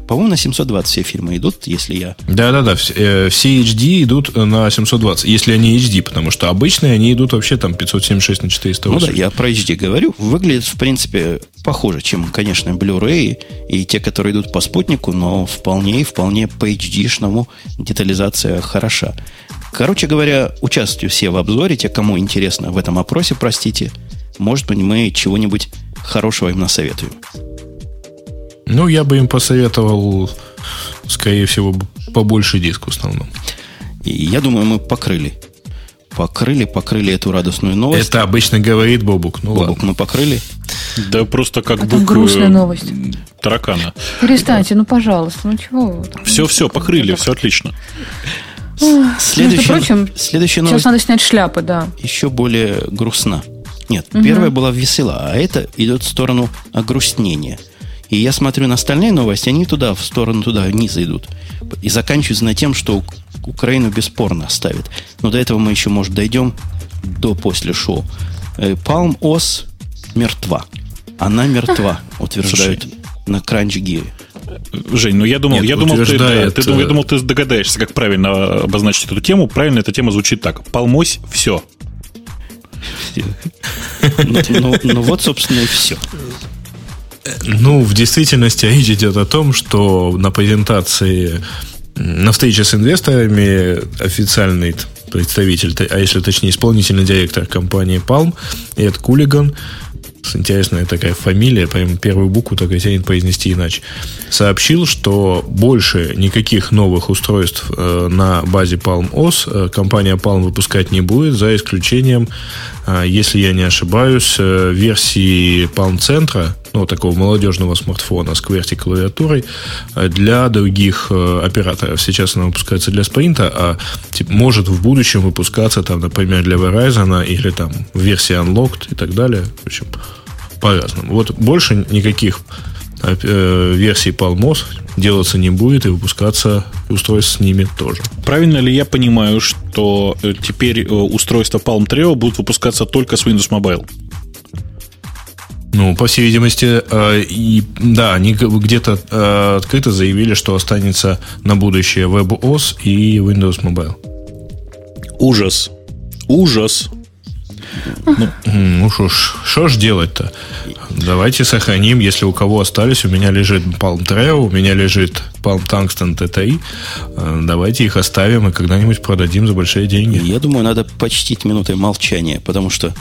Speaker 1: по-моему, на 720 все фильмы идут, если я...
Speaker 3: Да-да-да, все, э, все HD идут на 720, если они HD, потому что обычные они идут вообще там 576 на 408.
Speaker 1: Ну да, я про HD говорю. Выглядит, в принципе, похуже, чем, конечно, Blu-ray и те, которые идут по спутнику, но вполне и вполне по HD-шному детализация хороша. Короче говоря, участвуйте все в обзоре, те, кому интересно в этом опросе, простите. Может быть, мы чего-нибудь хорошего им насоветуем.
Speaker 3: Ну, я бы им посоветовал, скорее всего, побольше диск в основном.
Speaker 1: И я думаю, мы покрыли. Покрыли, покрыли эту радостную новость.
Speaker 3: Это обычно говорит Бобук.
Speaker 1: Ну, Бобук, ладно. мы покрыли.
Speaker 2: Да просто как
Speaker 4: бы грустная новость.
Speaker 2: Таракана.
Speaker 4: Перестаньте, ну пожалуйста, ну чего вы?
Speaker 2: Все, все, покрыли, все отлично.
Speaker 1: Следующая, прочим, следующая
Speaker 4: новость. Сейчас надо снять шляпы, да.
Speaker 1: Еще более грустна. Нет, угу. первая была весела, а это идет в сторону огрустнения. И я смотрю на остальные новости, они туда, в сторону туда, вниз идут. И заканчиваются на тем, что Украину бесспорно оставит. Но до этого мы еще, может, дойдем до после шоу. Э, Palm OS мертва. Она мертва, *laughs* утверждают Слушай, на Crunch Gear.
Speaker 2: Жень, ну я думал, Нет, я думал, ты, да, ты, я думал, ты догадаешься, как правильно обозначить эту тему. Правильно эта тема звучит так. Полмось все.
Speaker 1: Ну, ну, ну вот, собственно, и все.
Speaker 3: Ну, в действительности речь идет о том, что на презентации, на встрече с инвесторами официальный представитель, а если точнее исполнительный директор компании Palm, Эд Кулиган, интересная такая фамилия, прям первую букву так и тянет произнести иначе, сообщил, что больше никаких новых устройств э, на базе Palm OS э, компания Palm выпускать не будет, за исключением, э, если я не ошибаюсь, версии Palm Центра, ну, такого молодежного смартфона с QWERTY-клавиатурой э, для других э, операторов. Сейчас она выпускается для спринта, а типа, может в будущем выпускаться, там, например, для Verizon или там версии Unlocked и так далее. В общем, по-разному. Вот больше никаких э, версий Palmos делаться не будет и выпускаться устройств с ними тоже.
Speaker 2: Правильно ли я понимаю, что теперь устройства Palm Treo будут выпускаться только с Windows Mobile?
Speaker 3: Ну, по всей видимости, э, и да, они где-то э, открыто заявили, что останется на будущее WebOS и Windows Mobile.
Speaker 2: Ужас. Ужас.
Speaker 3: Ну, ну что ж, что ж делать-то? Давайте сохраним, если у кого остались. У меня лежит Palm Treo, у меня лежит Palm Tungsten TTI. Э, давайте их оставим и когда-нибудь продадим за большие деньги.
Speaker 1: Я думаю, надо почтить минутой молчания, потому что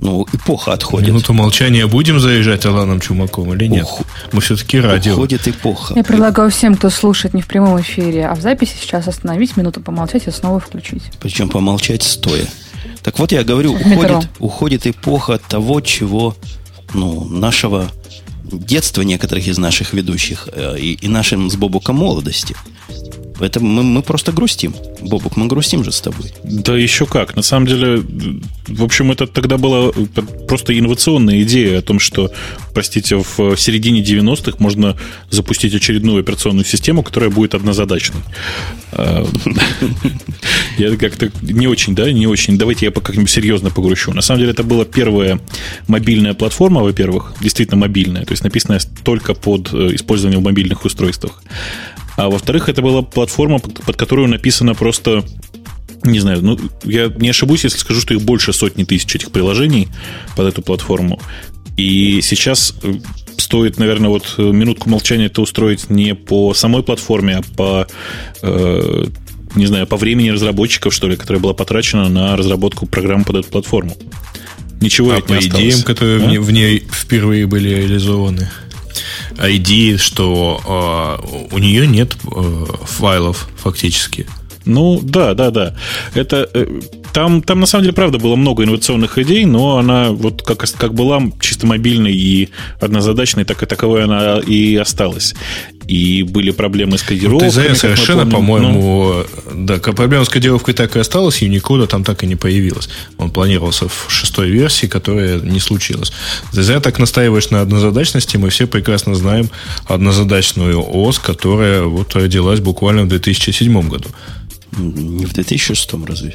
Speaker 1: ну, эпоха отходит.
Speaker 3: Минуту молчания будем заезжать Аланом Чумаком или нет? Ух, Мы все-таки радио.
Speaker 1: Уходит эпоха.
Speaker 4: Я предлагаю всем, кто слушает не в прямом эфире, а в записи сейчас остановить, минуту помолчать и снова включить.
Speaker 1: Причем помолчать стоя. Так вот я говорю, уходит, уходит эпоха того, чего, ну, нашего детства некоторых из наших ведущих э, и, и нашим с Бобуком молодости – это мы, мы просто грустим. Бобок, мы грустим же с тобой.
Speaker 2: Да еще как. На самом деле, в общем, это тогда была просто инновационная идея о том, что, простите, в середине 90-х можно запустить очередную операционную систему, которая будет однозадачной. А, *laughs* я как-то не очень, да, не очень. Давайте я как-нибудь серьезно погрущу. На самом деле, это была первая мобильная платформа, во-первых, действительно мобильная, то есть написанная только под э, использование в мобильных устройствах. А во-вторых, это была платформа, под которую написано просто не знаю, ну, я не ошибусь, если скажу, что их больше сотни тысяч этих приложений под эту платформу. И сейчас э, стоит, наверное, вот э, минутку молчания это устроить не по самой платформе, а по, э, не знаю, по времени разработчиков, что ли, которая была потрачена на разработку программы под эту платформу. Ничего а
Speaker 3: по не идеям, осталось. которые а? в ней впервые были реализованы идеи, что э, у нее нет э, файлов фактически.
Speaker 2: Ну, да, да, да. Это э, там, там на самом деле, правда, было много инновационных идей, но она вот как, как была чисто мобильной и однозадачной, так и таковой она и осталась. И были проблемы с кодировкой.
Speaker 3: Ну, ты совершенно, по-моему, ну... да, проблема с кодировкой так и осталась, Unicode там так и не появилась. Он планировался в шестой версии, которая не случилась. Ты зря так настаиваешь на однозадачности, мы все прекрасно знаем однозадачную ОС, которая вот родилась буквально в 2007 году.
Speaker 1: Не в 2006 разве?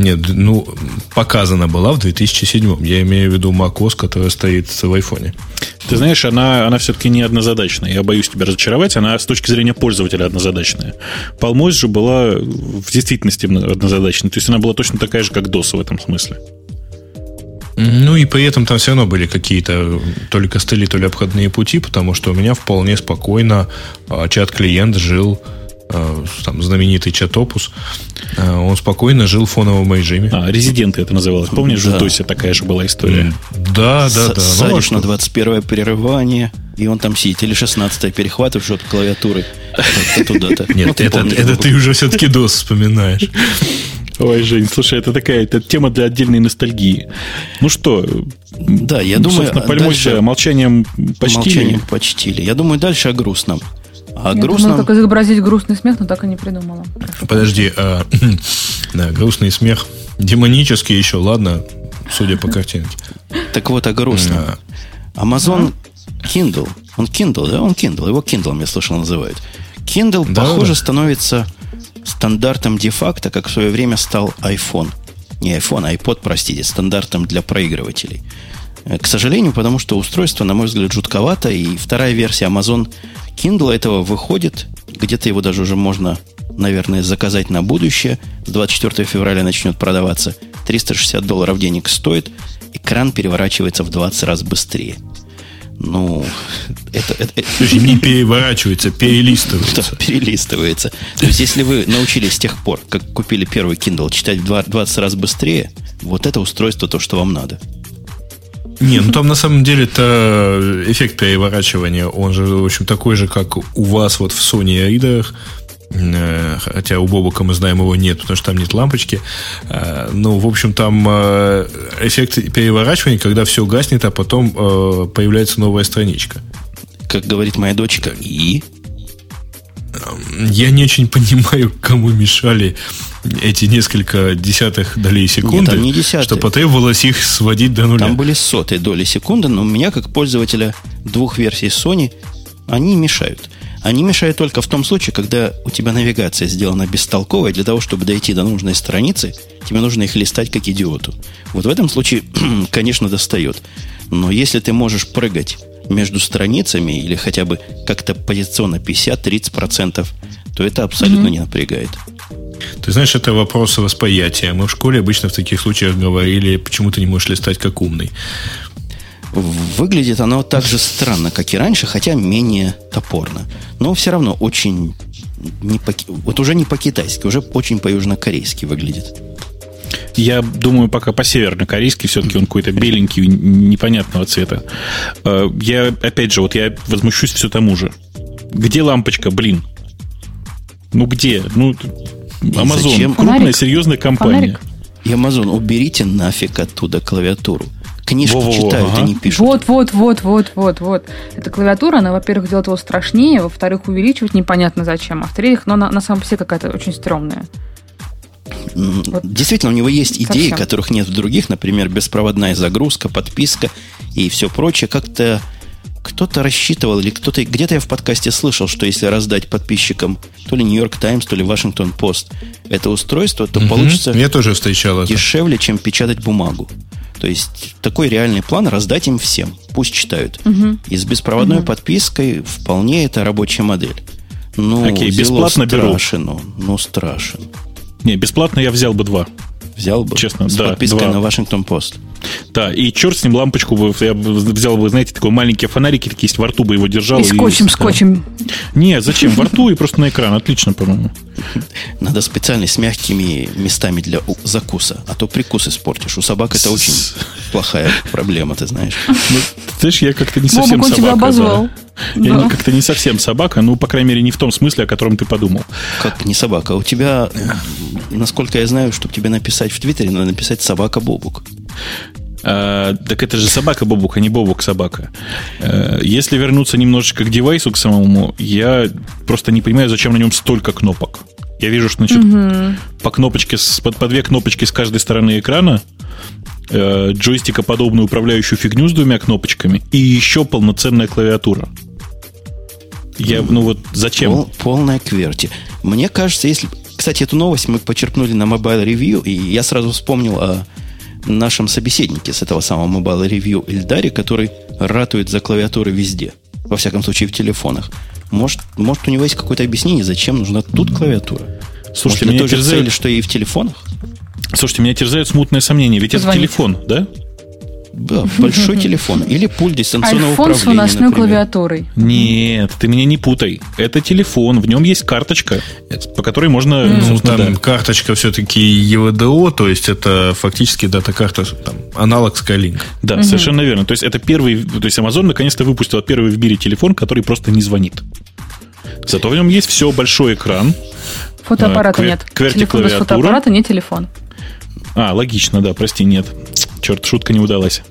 Speaker 3: Нет, ну, показана была в 2007. Я имею в виду macOS, которая стоит в айфоне.
Speaker 2: Ты знаешь, она, она все-таки не однозадачная. Я боюсь тебя разочаровать. Она с точки зрения пользователя однозадачная. Palmos же была в действительности однозадачной. То есть она была точно такая же, как DOS в этом смысле.
Speaker 3: Ну и при этом там все равно были какие-то то ли костыли, то ли обходные пути, потому что у меня вполне спокойно а, чат-клиент жил Э, там, знаменитый чатопус, э, он спокойно жил в фоновом режиме.
Speaker 2: А, резиденты это называлось. Помнишь, да. в DOS такая же была история?
Speaker 3: Да, да, да.
Speaker 1: Садишь ну, а на 21 прерывание, и он там сидит. Или 16 перехватываешь от клавиатуры
Speaker 3: туда-то. Нет, это, это ты уже все-таки DOS вспоминаешь.
Speaker 2: Ой, Жень, слушай, это такая это тема для отдельной ностальгии. Ну что,
Speaker 1: да, я думаю,
Speaker 2: дальше... молчанием почтили. Молчанием
Speaker 1: почтили. Я думаю, дальше о грустном.
Speaker 4: А Я грустно... думала, как изобразить грустный смех, но так и не придумала.
Speaker 3: Прошу. Подожди, а, *clears throat* да, грустный смех. Демонический еще, ладно, судя по *laughs* картинке.
Speaker 1: Так вот, о грустном. Amazon Kindle. Он Kindle, да? Он Kindle. Его Kindle, я слышал, называют. Kindle, да, похоже, да. становится стандартом де-факто, как в свое время стал iPhone. Не iPhone, а iPod, простите, стандартом для проигрывателей. Э, к сожалению, потому что устройство, на мой взгляд, жутковато, и вторая версия Amazon Kindle этого выходит, где-то его даже уже можно, наверное, заказать на будущее. С 24 февраля начнет продаваться. 360 долларов денег стоит. Экран переворачивается в 20 раз быстрее. Ну, *laughs* это... это, это...
Speaker 3: Не переворачивается, перелистывается.
Speaker 1: Да, перелистывается. То есть, если вы научились с тех пор, как купили первый Kindle, читать в 20 раз быстрее, вот это устройство то, что вам надо.
Speaker 3: Не, ну там на самом деле это эффект переворачивания, он же, в общем, такой же, как у вас вот в Sony Reader, э, хотя у Бобука мы знаем его нет, потому что там нет лампочки. Э, ну, в общем, там э, эффект переворачивания, когда все гаснет, а потом появляется новая страничка.
Speaker 1: Как говорит моя дочка, и
Speaker 3: я не очень *laughs* понимаю, кому мешали эти несколько десятых долей секунды, Нет, не десятые. что потребовалось их сводить до нуля.
Speaker 1: Там были сотые доли секунды, но у меня, как пользователя двух версий Sony, они мешают. Они мешают только в том случае, когда у тебя навигация сделана бестолковая, для того, чтобы дойти до нужной страницы, тебе нужно их листать как идиоту. Вот в этом случае, *clears throat* конечно, достает. Но если ты можешь прыгать между страницами или хотя бы как-то позиционно 50-30%, то это абсолютно mm-hmm. не напрягает.
Speaker 3: Ты знаешь, это вопрос восприятия. Мы в школе обычно в таких случаях говорили, почему ты не можешь листать как умный.
Speaker 1: Выглядит оно так же странно, как и раньше, хотя менее топорно. Но все равно очень не по, вот уже не по-китайски, уже очень по-южнокорейски выглядит.
Speaker 2: Я думаю, пока по-северно-корейски все-таки он какой-то беленький, непонятного цвета. Э, я, опять же, вот я возмущусь все тому же. Где лампочка, блин? Ну где? Ну, Amazon, Зачем? крупная, Фонарик? серьезная компания. Фонарик?
Speaker 1: И Amazon, уберите нафиг оттуда клавиатуру. Книжки Во-во-во, читают, ага. они пишут.
Speaker 4: Вот, вот, вот, вот, вот, вот. Эта клавиатура, она, во-первых, делает его страшнее, во-вторых, увеличивать непонятно зачем, а в-третьих, но она на самом деле какая-то очень стрёмная.
Speaker 1: Вот. Действительно, у него есть идеи, Совсем. которых нет в других, например, беспроводная загрузка, подписка и все прочее. Как-то кто-то рассчитывал, или кто-то, где-то я в подкасте слышал, что если раздать подписчикам то ли Нью-Йорк Таймс, то ли Вашингтон Пост это устройство, то угу. получится
Speaker 3: я тоже встречал
Speaker 1: дешевле, это. чем печатать бумагу. То есть такой реальный план раздать им всем, пусть читают. Угу. И с беспроводной угу. подпиской вполне это рабочая модель. Ну, Окей, бесплатно страшен беру. Ну, страшен.
Speaker 2: Не, бесплатно я взял бы два.
Speaker 1: Взял бы?
Speaker 2: Честно,
Speaker 1: с
Speaker 2: да.
Speaker 1: подпиской два. на Вашингтон Пост.
Speaker 2: Да, и черт с ним лампочку бы, я взял бы, знаете, такой маленькие фонарики такие есть, во рту бы его держал. И
Speaker 4: скотчем, и, скотчем.
Speaker 2: Не, зачем? Во рту и просто на экран. Отлично, по-моему.
Speaker 1: Надо специально с мягкими местами для закуса, а то прикус испортишь. У собак это очень плохая проблема, ты знаешь. Ну,
Speaker 2: знаешь, я как-то не совсем собака. тебя обозвал. Я да. как-то не совсем собака, ну, по крайней мере, не в том смысле, о котором ты подумал.
Speaker 1: Как не собака? У тебя, насколько я знаю, чтобы тебе написать в Твиттере, надо написать собака Бобук.
Speaker 2: А, так это же собака Бобук, а не Бобук собака. А, если вернуться немножечко к девайсу, к самому, я просто не понимаю, зачем на нем столько кнопок. Я вижу, что значит, угу. по кнопочке, по, по две кнопочки с каждой стороны экрана, э, джойстика подобную управляющую фигню с двумя кнопочками и еще полноценная клавиатура. Я, ну вот зачем? Пол,
Speaker 1: полная кверти. Мне кажется, если... Кстати, эту новость мы почерпнули на Mobile Review, и я сразу вспомнил о нашем собеседнике с этого самого Mobile Review Ильдаре, который ратует за клавиатуры везде. Во всяком случае, в телефонах. Может, может у него есть какое-то объяснение, зачем нужна тут клавиатура? Слушайте, может, для той же терзает... цели, что и в телефонах?
Speaker 2: Слушайте, меня терзают смутное сомнение. Ведь Позвоните. это телефон, да?
Speaker 1: Да, большой *laughs* телефон. Или пульт дистанционного
Speaker 4: iPhone управления. с выносной например. клавиатурой.
Speaker 2: Нет, ты меня не путай. Это телефон, в нем есть карточка, по которой можно...
Speaker 3: Mm. Ну, там да. карточка все-таки EVDO, то есть это фактически дата-карта, там, аналог Skylink.
Speaker 2: Да, mm-hmm. совершенно верно. То есть это первый... То есть Amazon наконец-то выпустил первый в мире телефон, который просто не звонит. Зато в нем есть все, большой экран.
Speaker 4: Фотоаппарата квер, нет. Телефон без фотоаппарата не телефон.
Speaker 2: А, логично, да, прости, нет. Черт, шутка не удалась.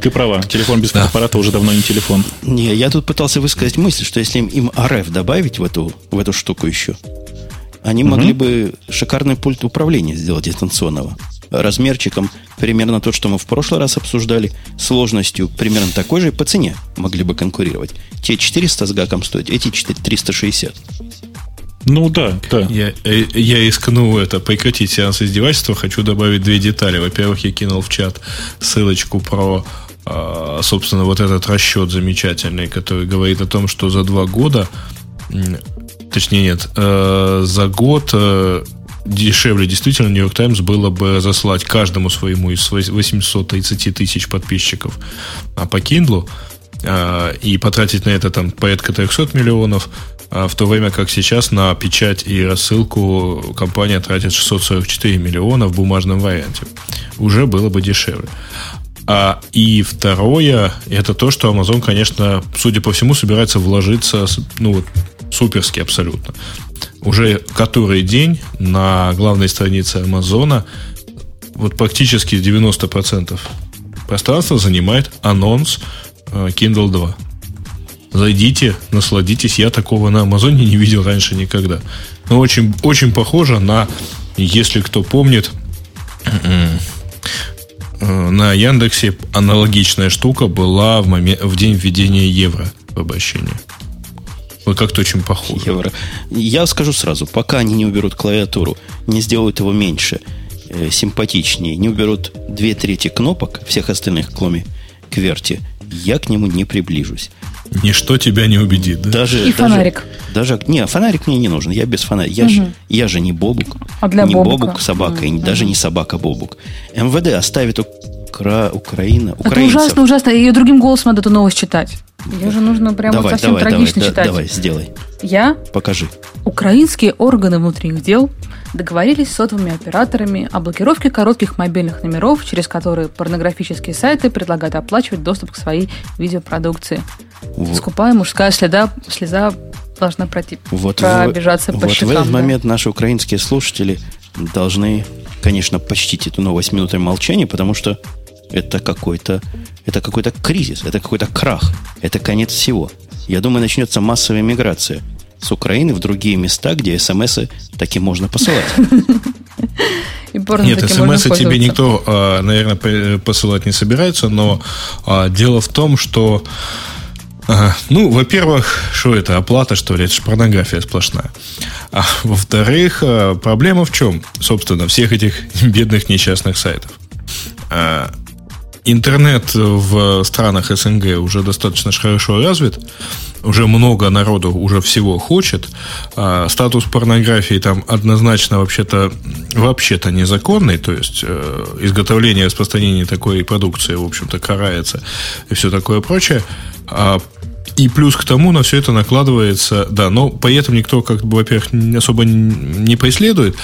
Speaker 2: Ты права, телефон без да. уже давно не телефон.
Speaker 1: Не, я тут пытался высказать мысль, что если им RF добавить в эту, в эту штуку еще, они угу. могли бы шикарный пульт управления сделать дистанционного. Размерчиком примерно то, что мы в прошлый раз обсуждали, сложностью примерно такой же и по цене могли бы конкурировать. Те 400 с гаком стоят, эти 360.
Speaker 2: Ну да, да.
Speaker 3: Я, э, я искну это, прекратить сеанс издевательства. Хочу добавить две детали. Во-первых, я кинул в чат ссылочку про а, собственно, вот этот расчет замечательный, который говорит о том, что за два года, точнее нет, э, за год э, дешевле действительно Нью-Йорк Таймс было бы заслать каждому своему из 830 тысяч подписчиков. А по Kindle а, и потратить на это там порядка 300 миллионов, в то время как сейчас на печать и рассылку компания тратит 644 миллиона в бумажном варианте. Уже было бы дешевле. А, и второе, это то, что Amazon, конечно, судя по всему, собирается вложиться, ну вот, суперски абсолютно. Уже который день на главной странице Амазона вот практически 90% пространства занимает анонс э, Kindle 2. Зайдите, насладитесь. Я такого на Амазоне не видел раньше никогда. Но очень, очень похоже на, если кто помнит, Э, на Яндексе аналогичная штука была в, момент, в день введения евро в обращении. Вот как-то очень похоже.
Speaker 1: Евро. Я скажу сразу, пока они не уберут клавиатуру, не сделают его меньше, э, симпатичнее, не уберут две трети кнопок, всех остальных, кроме кверти, я к нему не приближусь.
Speaker 3: Ничто тебя не убедит, да?
Speaker 4: Даже, И даже, фонарик.
Speaker 1: Даже, не, фонарик мне не нужен, я без фонарика. Я, угу. же, я же не Бобук.
Speaker 4: А для
Speaker 1: не
Speaker 4: Бобука?
Speaker 1: Бобук собака, угу. и даже не собака Бобук. МВД оставит Укра... Украина,
Speaker 4: Это ужасно, ужасно. Ее другим голосом надо эту новость читать. Ее же нужно прямо
Speaker 1: давай,
Speaker 4: совсем
Speaker 1: давай,
Speaker 4: трагично
Speaker 1: давай,
Speaker 4: читать.
Speaker 1: Давай, сделай.
Speaker 4: Я?
Speaker 1: Покажи.
Speaker 4: Украинские органы внутренних дел договорились с сотовыми операторами о блокировке коротких мобильных номеров, через которые порнографические сайты предлагают оплачивать доступ к своей видеопродукции. Вот. Скупая мужская следа, слеза должна пройти,
Speaker 1: вот
Speaker 4: пробежаться
Speaker 1: в,
Speaker 4: по
Speaker 1: вот
Speaker 4: щекам.
Speaker 1: в этот
Speaker 4: да.
Speaker 1: момент наши украинские слушатели должны, конечно, почтить эту новость минутой молчания, потому что это какой-то это какой-то кризис, это какой-то крах, это конец всего. Я думаю, начнется массовая миграция с Украины в другие места, где смс таки можно посылать. *laughs*
Speaker 3: Нет, смс тебе никто, а, наверное, посылать не собирается, но а, дело в том, что ну, во-первых, что это, оплата, что ли? Это же порнография сплошная. А во-вторых, а, проблема в чем, собственно, всех этих *laughs* бедных несчастных сайтов? Интернет в странах СНГ уже достаточно хорошо развит, уже много народу уже всего хочет. А статус порнографии там однозначно вообще-то вообще-то незаконный, то есть э, изготовление и распространение такой продукции, в общем-то, карается и все такое прочее. А и плюс к тому на все это накладывается, да, но при этом никто, как бы, во-первых, особо не преследует,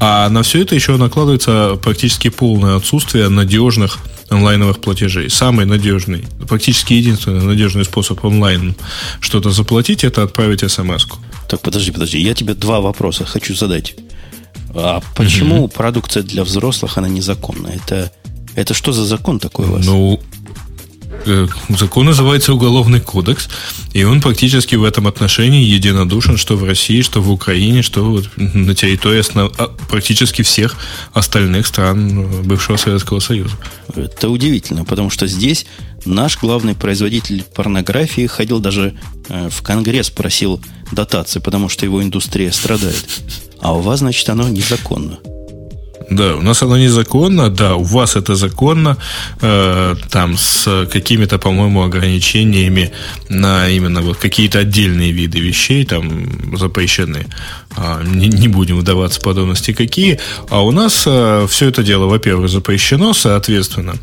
Speaker 3: а на все это еще накладывается практически полное отсутствие надежных онлайновых платежей. Самый надежный, практически единственный надежный способ онлайн что-то заплатить, это отправить смс -ку.
Speaker 1: Так, подожди, подожди, я тебе два вопроса хочу задать. А почему угу. продукция для взрослых, она незаконна? Это, это что за закон такой у вас?
Speaker 3: Ну, закон называется Уголовный кодекс, и он практически в этом отношении единодушен, что в России, что в Украине, что вот на территории основ... А, практически всех остальных стран э, бывшего Советского Союза.
Speaker 1: Это удивительно, потому что здесь наш главный производитель порнографии ходил даже э, в Конгресс, просил дотации, потому что его индустрия страдает. А у вас, значит, оно незаконно.
Speaker 3: Да, у нас оно незаконно, да, у вас это законно, э, там с какими-то, по-моему, ограничениями на именно вот какие-то отдельные виды вещей там запрещены. А, не, не будем вдаваться в подробности какие. А у нас э, все это дело, во-первых, запрещено, соответственно,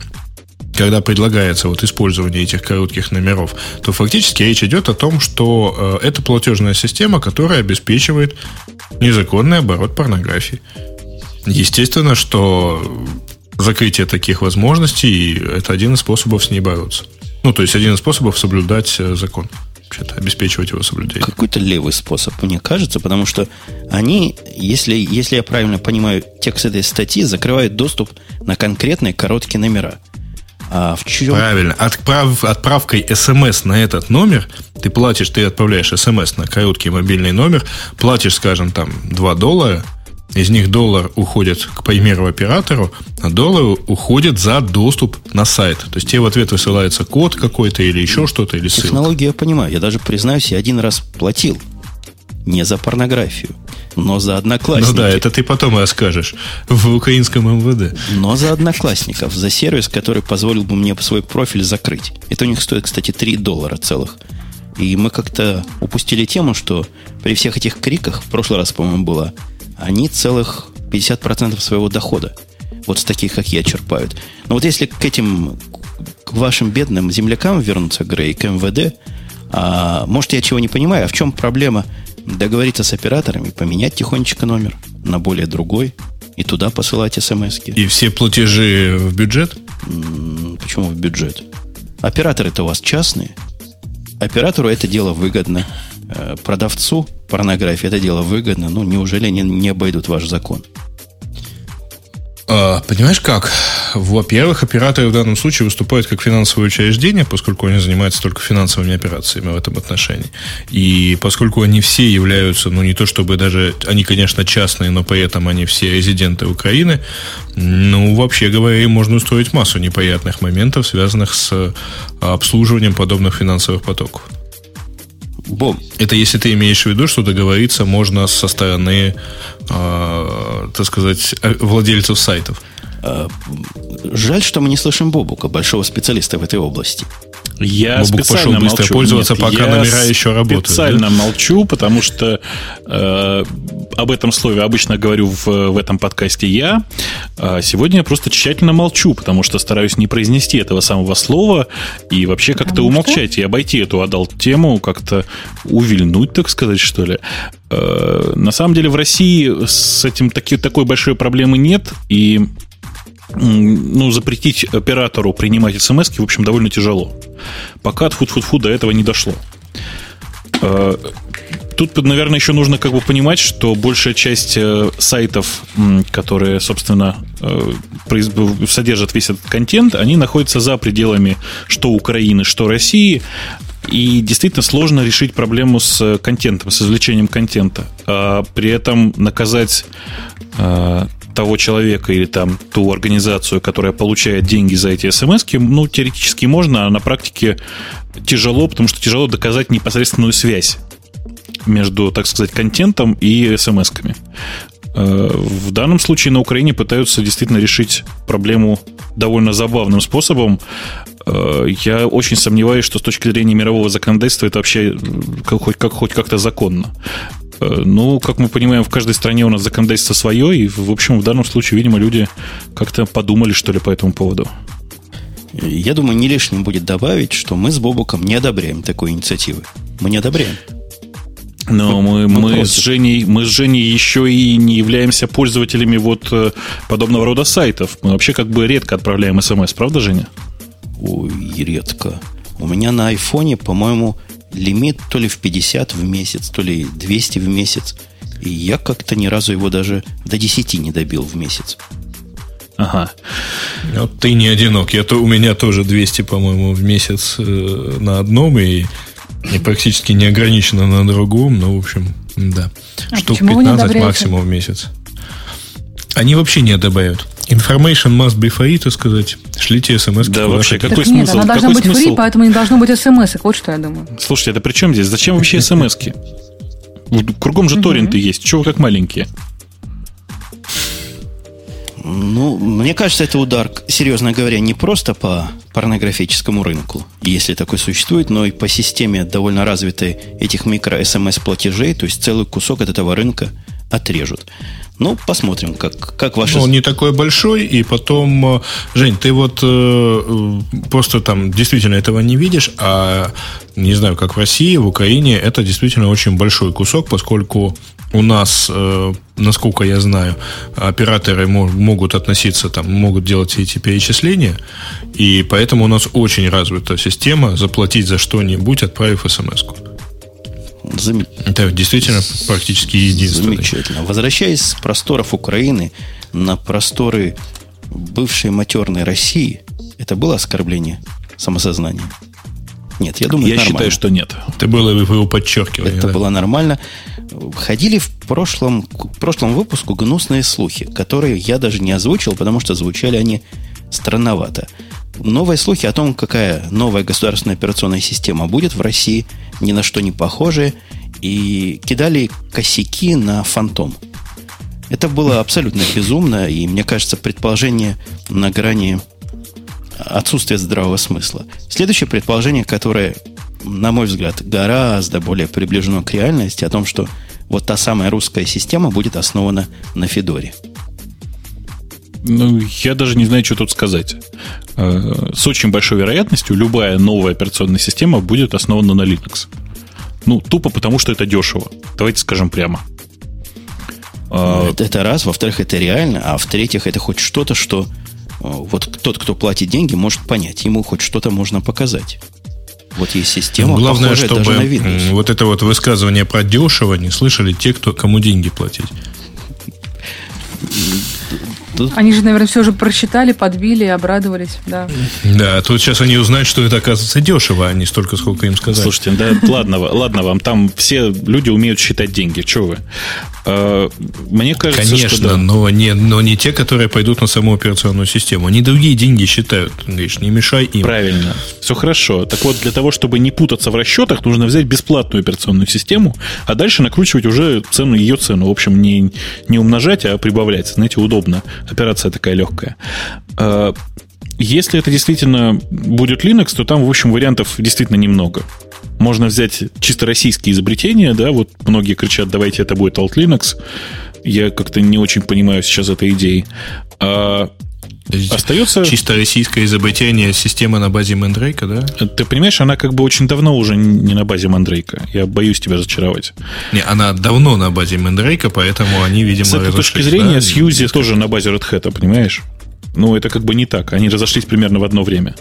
Speaker 3: когда предлагается вот использование этих коротких номеров, то фактически речь идет о том, что э, это платежная система, которая обеспечивает незаконный оборот порнографии. Естественно, что закрытие таких возможностей – это один из способов с ней бороться. Ну, то есть один из способов соблюдать э, закон. Вообще-то обеспечивать его соблюдение.
Speaker 1: Какой-то левый способ, мне кажется, потому что они, если, если я правильно понимаю текст этой статьи, закрывают доступ на конкретные короткие номера.
Speaker 3: А в чем? Правильно. Отправ, отправкой смс на этот номер ты платишь, ты отправляешь смс на короткий мобильный номер, платишь, скажем, там 2 доллара, из них доллар уходит, к примеру, оператору, а доллар уходит за доступ на сайт. То есть тебе в ответ высылается код какой-то или еще что-то, или ссылка.
Speaker 1: Технологию я понимаю. Я даже, признаюсь, я один раз платил. Не за порнографию, но за одноклассников.
Speaker 3: Ну да, это ты потом расскажешь в украинском МВД.
Speaker 1: Но за одноклассников, за сервис, который позволил бы мне свой профиль закрыть. Это у них стоит, кстати, 3 доллара целых. И мы как-то упустили тему, что при всех этих криках, в прошлый раз, по-моему, было, они целых 50% своего дохода вот с таких, как я, черпают. Но вот если к этим, к вашим бедным землякам вернуться, Грей, к МВД. А, может, я чего не понимаю, а в чем проблема договориться с операторами, поменять тихонечко номер на более другой и туда посылать смс -ки.
Speaker 3: И все платежи в бюджет?
Speaker 1: Почему в бюджет? Операторы-то у вас частные. Оператору это дело выгодно. Э, продавцу порнографии это дело выгодно. Ну, неужели они не обойдут ваш закон?
Speaker 3: А, понимаешь как? Во-первых, операторы в данном случае выступают как финансовое учреждение, поскольку они занимаются только финансовыми операциями в этом отношении. И поскольку они все являются, ну не то чтобы даже, они, конечно, частные, но при этом они все резиденты Украины, ну, вообще говоря, им можно устроить массу неприятных моментов, связанных с обслуживанием подобных финансовых потоков. Бом. Это если ты имеешь в виду, что договориться можно со стороны, э, так сказать, э, владельцев сайтов. А,
Speaker 1: жаль, что мы не слышим Бобука, большого специалиста в этой области.
Speaker 2: Я Бобук специально пошел быстро молчу.
Speaker 3: пользоваться, Нет, пока номера еще работают.
Speaker 2: специально да? молчу, потому что э, об этом слове обычно говорю в, в этом подкасте я. А сегодня я просто тщательно молчу, потому что стараюсь не произнести этого самого слова и вообще как-то умолчать что? и обойти эту adult тему, как-то увильнуть, так сказать, что ли. Э, на самом деле в России с этим таки, такой большой проблемы нет, и ну, запретить оператору принимать смс в общем, довольно тяжело. Пока от фу-фу-фу до этого не дошло. А, тут, наверное, еще нужно как бы понимать, что большая часть э, сайтов, которые, собственно, э, содержат весь этот контент, они находятся за пределами что Украины, что России. И действительно сложно решить проблему с контентом, с извлечением контента. А при этом наказать того человека или там ту организацию, которая получает деньги за эти смс, ну, теоретически можно, а на практике тяжело, потому что тяжело доказать непосредственную связь между, так сказать, контентом и смс-ками. Э, в данном случае на Украине пытаются действительно решить проблему довольно забавным способом. Э, я очень сомневаюсь, что с точки зрения мирового законодательства это вообще хоть, как, хоть как-то законно. Э, ну, как мы понимаем, в каждой стране у нас законодательство свое, и, в общем, в данном случае, видимо, люди как-то подумали, что ли, по этому поводу.
Speaker 1: Я думаю, не лишним будет добавить, что мы с Бобуком не одобряем такой инициативы. Мы не одобряем.
Speaker 2: Но мы, мы, мы, с Женей, мы с Женей еще и не являемся пользователями вот э, подобного рода сайтов. Мы вообще как бы редко отправляем смс, правда, Женя?
Speaker 1: Ой, редко. У меня на айфоне, по-моему, лимит то ли в 50 в месяц, то ли 200 в месяц. И я как-то ни разу его даже до 10 не добил в месяц.
Speaker 3: Ага. Вот ты не одинок. Я, то, у меня тоже 200, по-моему, в месяц э, на одном и, и практически не ограничено на другом. Ну, в общем, да. А Штук 15 максимум в месяц. Они вообще не добавят. Information must be free, так сказать. Шлите смс.
Speaker 2: Да, вообще, какой
Speaker 4: так
Speaker 2: смысл?
Speaker 4: Нет, она должна
Speaker 2: какой
Speaker 4: быть смысл? free, поэтому не должно быть смс. Вот что я думаю.
Speaker 2: Слушайте, это при чем здесь? Зачем вообще смс -ки? Кругом же торренты есть. Чего вы как маленькие?
Speaker 1: Ну, мне кажется, это удар, серьезно говоря, не просто по порнографическому рынку, если такой существует, но и по системе довольно развитой этих микро-СМС-платежей, то есть целый кусок от этого рынка отрежут. Ну, посмотрим, как, как ваши...
Speaker 3: Ну, он не такой большой, и потом... Э, Жень, ты вот э, э, просто там действительно этого не видишь, а не знаю, как в России, в Украине, это действительно очень большой кусок, поскольку у нас, э, насколько я знаю, операторы могут относиться, там, могут делать все эти перечисления, и поэтому у нас очень развита система заплатить за что-нибудь, отправив смс-ку. Зам... Это действительно практически единственное.
Speaker 1: Замечательно. Возвращаясь с просторов Украины на просторы бывшей матерной России, это было оскорбление самосознания? Нет, я думаю,
Speaker 2: Я считаю, что нет.
Speaker 3: Это было его подчеркивание.
Speaker 1: Это да? было нормально. Ходили в прошлом, в прошлом выпуску гнусные слухи, которые я даже не озвучил, потому что звучали они странновато. Новые слухи о том, какая новая государственная операционная система будет в России, ни на что не похожие, и кидали косяки на фантом. Это было абсолютно безумно, и, мне кажется, предположение на грани отсутствия здравого смысла. Следующее предположение, которое, на мой взгляд, гораздо более приближено к реальности, о том, что вот та самая русская система будет основана на Федоре.
Speaker 2: Ну, я даже не знаю, что тут сказать. Э, с очень большой вероятностью любая новая операционная система будет основана на Linux. Ну, тупо потому, что это дешево. Давайте скажем прямо.
Speaker 1: А, это, это раз. Во-вторых, это реально. А в-третьих, это хоть что-то, что э, вот тот, кто платит деньги, может понять. Ему хоть что-то можно показать. Вот есть система,
Speaker 3: Главное, чтобы даже на вот это вот высказывание про дешево не слышали те, кто, кому деньги платить.
Speaker 4: Тут... Они же, наверное, все же просчитали, подбили и обрадовались, да.
Speaker 3: Да, тут сейчас они узнают, что это оказывается дешево, а не столько, сколько им сказали.
Speaker 2: Слушайте, да, ладно, ладно вам, там все люди умеют считать деньги, что вы. А, мне кажется,
Speaker 3: Конечно,
Speaker 2: что да.
Speaker 3: но, не, но не те, которые пойдут на саму операционную систему. Они другие деньги считают. Говоришь, не мешай им.
Speaker 2: Правильно. Все хорошо. Так вот, для того, чтобы не путаться в расчетах, нужно взять бесплатную операционную систему, а дальше накручивать уже цену, ее цену. В общем, не, не умножать, а прибавлять. Знаете, удобно операция такая легкая. А, если это действительно будет Linux, то там, в общем, вариантов действительно немного. Можно взять чисто российские изобретения, да, вот многие кричат, давайте это будет Alt Linux. Я как-то не очень понимаю сейчас этой идеи. А Остается...
Speaker 3: Чисто российское изобретение системы на базе Mandrake, да?
Speaker 2: Ты понимаешь, она как бы очень давно уже не на базе Mandrake. Я боюсь тебя разочаровать.
Speaker 3: Не, она давно на базе Mandrake, поэтому они, видимо,
Speaker 2: С этой точки зрения, да? Сьюзи тоже на базе Red Hat, понимаешь? Ну, это как бы не так. Они разошлись примерно в одно время.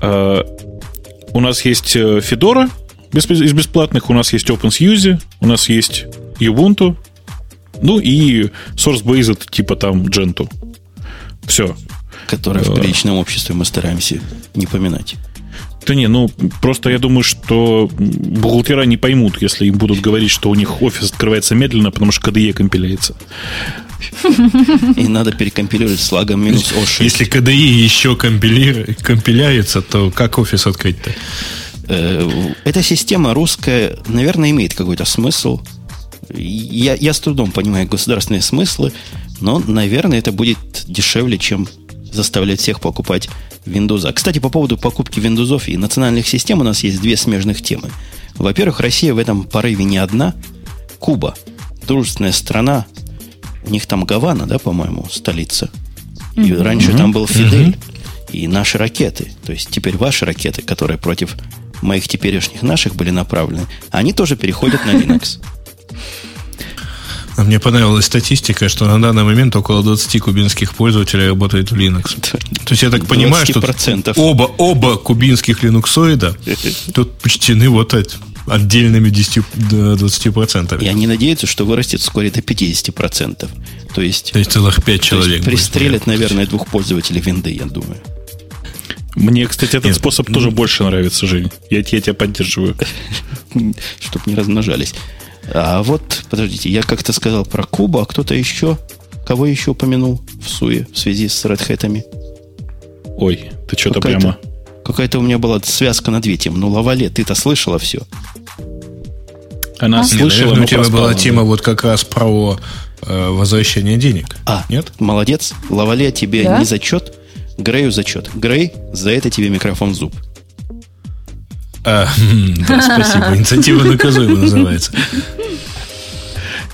Speaker 2: А, у нас есть э, Fedora из бесплатных, у нас есть OpenSUSE, у нас есть Ubuntu, ну и source-based типа там Gentoo. Все.
Speaker 1: Которое в э, приличном обществе мы стараемся не поминать.
Speaker 2: Да не, ну просто я думаю, что бухгалтера не поймут, если им будут говорить, что у них офис открывается медленно, потому что KDE компиляется.
Speaker 1: И надо перекомпилировать с лагом минус O6.
Speaker 3: Если KDE еще компиляется, то как офис открыть-то?
Speaker 1: Э, эта система русская, наверное, имеет какой-то смысл. Я, я с трудом понимаю государственные смыслы, но, наверное, это будет дешевле, чем заставлять всех покупать Windows. Кстати, по поводу покупки Windows и национальных систем у нас есть две смежных темы. Во-первых, Россия в этом порыве не одна. Куба, дружественная страна, у них там Гавана, да, по-моему, столица. И mm-hmm. раньше там был Фидель. Mm-hmm. И наши ракеты. То есть теперь ваши ракеты, которые против моих теперешних наших были направлены, они тоже переходят на Linux. *laughs*
Speaker 3: А мне понравилась статистика, что на данный момент около 20 кубинских пользователей работает в Linux. *laughs* То есть я так понимаю, что оба, оба кубинских линуксоида *laughs* тут почтены вот отдельными 10-20%.
Speaker 1: И они надеются, что вырастет вскоре до 50%. То есть,
Speaker 3: то есть целых 5 человек.
Speaker 1: Пристрелят, наверное, двух пользователей винды, я думаю.
Speaker 2: Мне, кстати, этот Нет, способ ну, тоже больше нравится, Жень. Я, я тебя поддерживаю. *laughs*
Speaker 1: Чтобы не размножались. А вот, подождите, я как-то сказал про Кубу, а кто-то еще, кого еще упомянул в Суе в связи с Red Hat?
Speaker 2: Ой, ты что-то прямо...
Speaker 1: Какая-то у меня была связка на две темы. Ну, Лавале, ты-то слышала все.
Speaker 3: Она а? слышала, Наверное, у тебя была тема вот как раз про э, возвращение денег.
Speaker 1: А, нет? Молодец. Лавале тебе да? не зачет, Грею зачет. Грей, за это тебе микрофон в зуб.
Speaker 3: А, да, спасибо. Инициатива наказуема называется.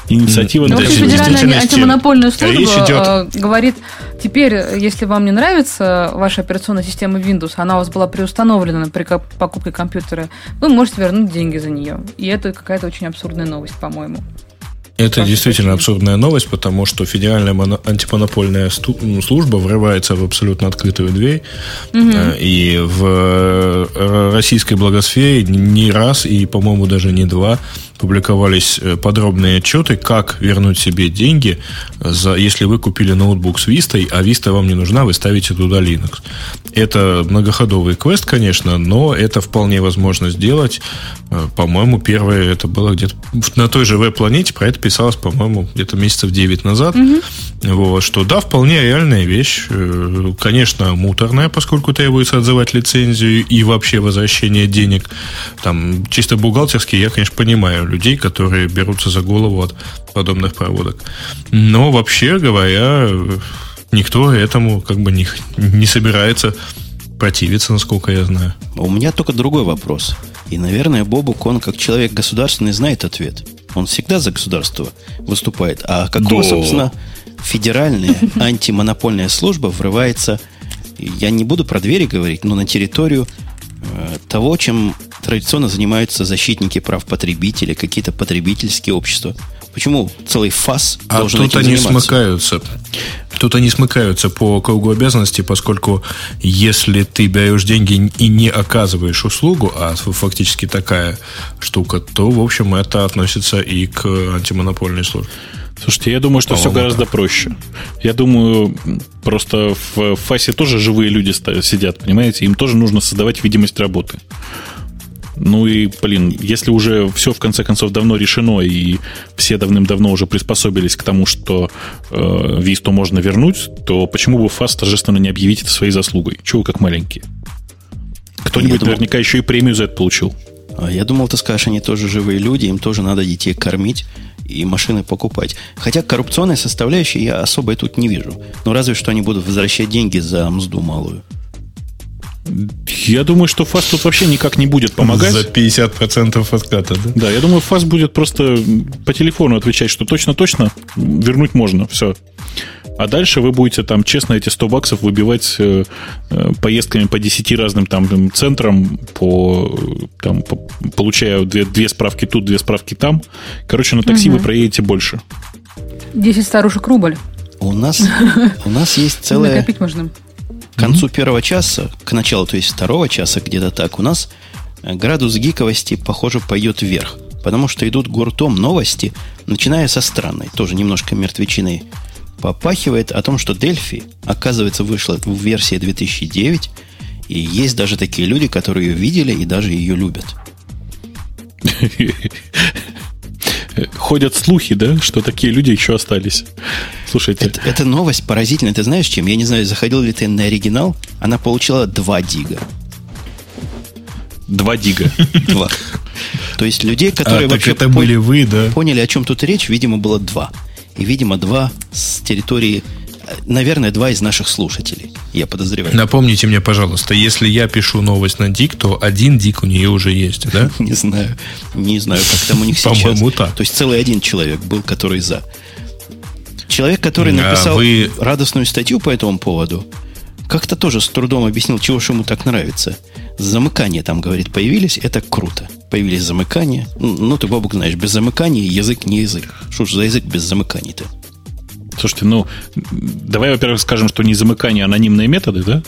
Speaker 4: Инициатива ну, Федеральная антимонопольная служба идет... Э, говорит, теперь, если вам не нравится ваша операционная система Windows, она у вас была приустановлена при покупке компьютера, вы можете вернуть деньги за нее. И это какая-то очень абсурдная новость, по-моему.
Speaker 3: Это Прошу действительно прощения. абсурдная новость, потому что федеральная антимонопольная служба врывается в абсолютно открытую дверь. Угу. И в э, российской благосфере не раз и, по-моему, даже не два публиковались э, подробные отчеты, как вернуть себе деньги, за, если вы купили ноутбук с Vista, а Vista вам не нужна, вы ставите туда Linux. Это многоходовый квест, конечно, но это вполне возможно сделать. Э, по-моему, первое это было где-то на той же веб-планете, про это писалось, по-моему, где-то месяцев 9 назад. Угу. Вот, что да, вполне реальная вещь. Э, конечно, муторная, поскольку требуется отзывать лицензию и вообще возвращение денег. Там чисто бухгалтерски я, конечно, понимаю людей, которые берутся за голову от подобных проводок. Но вообще говоря, никто этому как бы не, не собирается противиться, насколько я знаю.
Speaker 1: У меня только другой вопрос. И, наверное, Бобук, он как человек государственный знает ответ. Он всегда за государство выступает. А какого, да. собственно, федеральная *laughs* антимонопольная служба врывается, я не буду про двери говорить, но на территорию э, того, чем традиционно занимаются защитники прав потребителей, какие-то потребительские общества. Почему целый ФАС
Speaker 3: а
Speaker 1: должен
Speaker 3: тут
Speaker 1: этим
Speaker 3: они
Speaker 1: заниматься?
Speaker 3: смыкаются. Тут они смыкаются по кругу обязанностей, поскольку если ты берешь деньги и не оказываешь услугу, а фактически такая штука, то, в общем, это относится и к антимонопольной службе.
Speaker 2: Слушайте, я думаю, что все гораздо так. проще. Я думаю, просто в ФАСе тоже живые люди сидят, понимаете? Им тоже нужно создавать видимость работы. Ну и, блин, если уже все в конце концов давно решено, и все давным-давно уже приспособились к тому, что э, Висту можно вернуть, то почему бы ФАС торжественно не объявить это своей заслугой? Чего вы как маленькие? Кто-нибудь думал... наверняка еще и премию за это получил.
Speaker 1: А я думал, ты скажешь, они тоже живые люди, им тоже надо детей кормить и машины покупать. Хотя коррупционной составляющей я особо тут не вижу. Ну, разве что они будут возвращать деньги за мзду малую.
Speaker 2: Я думаю, что ФАС тут вообще никак не будет помогать.
Speaker 3: За 50% отката, да?
Speaker 2: Да, я думаю, ФАС будет просто по телефону отвечать, что точно-точно вернуть можно, все. А дальше вы будете там честно эти 100 баксов выбивать э, э, поездками по 10 разным там центрам, по, там, по, получая две, две справки тут, две справки там. Короче, на такси угу. вы проедете больше.
Speaker 4: 10 старушек рубль.
Speaker 1: У нас, у нас есть *laughs* целая...
Speaker 4: Накопить можно.
Speaker 1: К концу первого часа, к началу, то есть второго часа, где-то так, у нас э, градус гиковости, похоже, пойдет вверх. Потому что идут гуртом новости, начиная со странной, тоже немножко мертвечиной попахивает о том, что Дельфи, оказывается, вышла в версии 2009, и есть даже такие люди, которые ее видели и даже ее любят. *laughs*
Speaker 2: Ходят слухи, да, что такие люди еще остались. Слушайте.
Speaker 1: Это, это новость поразительная. Ты знаешь чем? Я не знаю, заходил ли ты на оригинал. Она получила 2 дига.
Speaker 2: 2 дига.
Speaker 1: 2. То есть людей, которые
Speaker 3: а, вообще это были вы, да?
Speaker 1: поняли, о чем тут речь, видимо, было 2. И, видимо, 2 с территории наверное, два из наших слушателей, я подозреваю.
Speaker 3: Напомните мне, пожалуйста, если я пишу новость на Дик, то один Дик у нее уже есть, да? *laughs*
Speaker 1: Не знаю. Не знаю, как там у них сейчас.
Speaker 3: По-моему, так.
Speaker 1: То есть целый один человек был, который за. Человек, который а написал вы... радостную статью по этому поводу, как-то тоже с трудом объяснил, чего же ему так нравится. Замыкания там, говорит, появились, это круто. Появились замыкания. Ну, ты, Бабук, знаешь, без замыкания язык не язык. Что ж за язык без замыканий-то?
Speaker 2: Слушайте, ну, давай, во-первых, скажем, что не замыкание, а анонимные методы, да?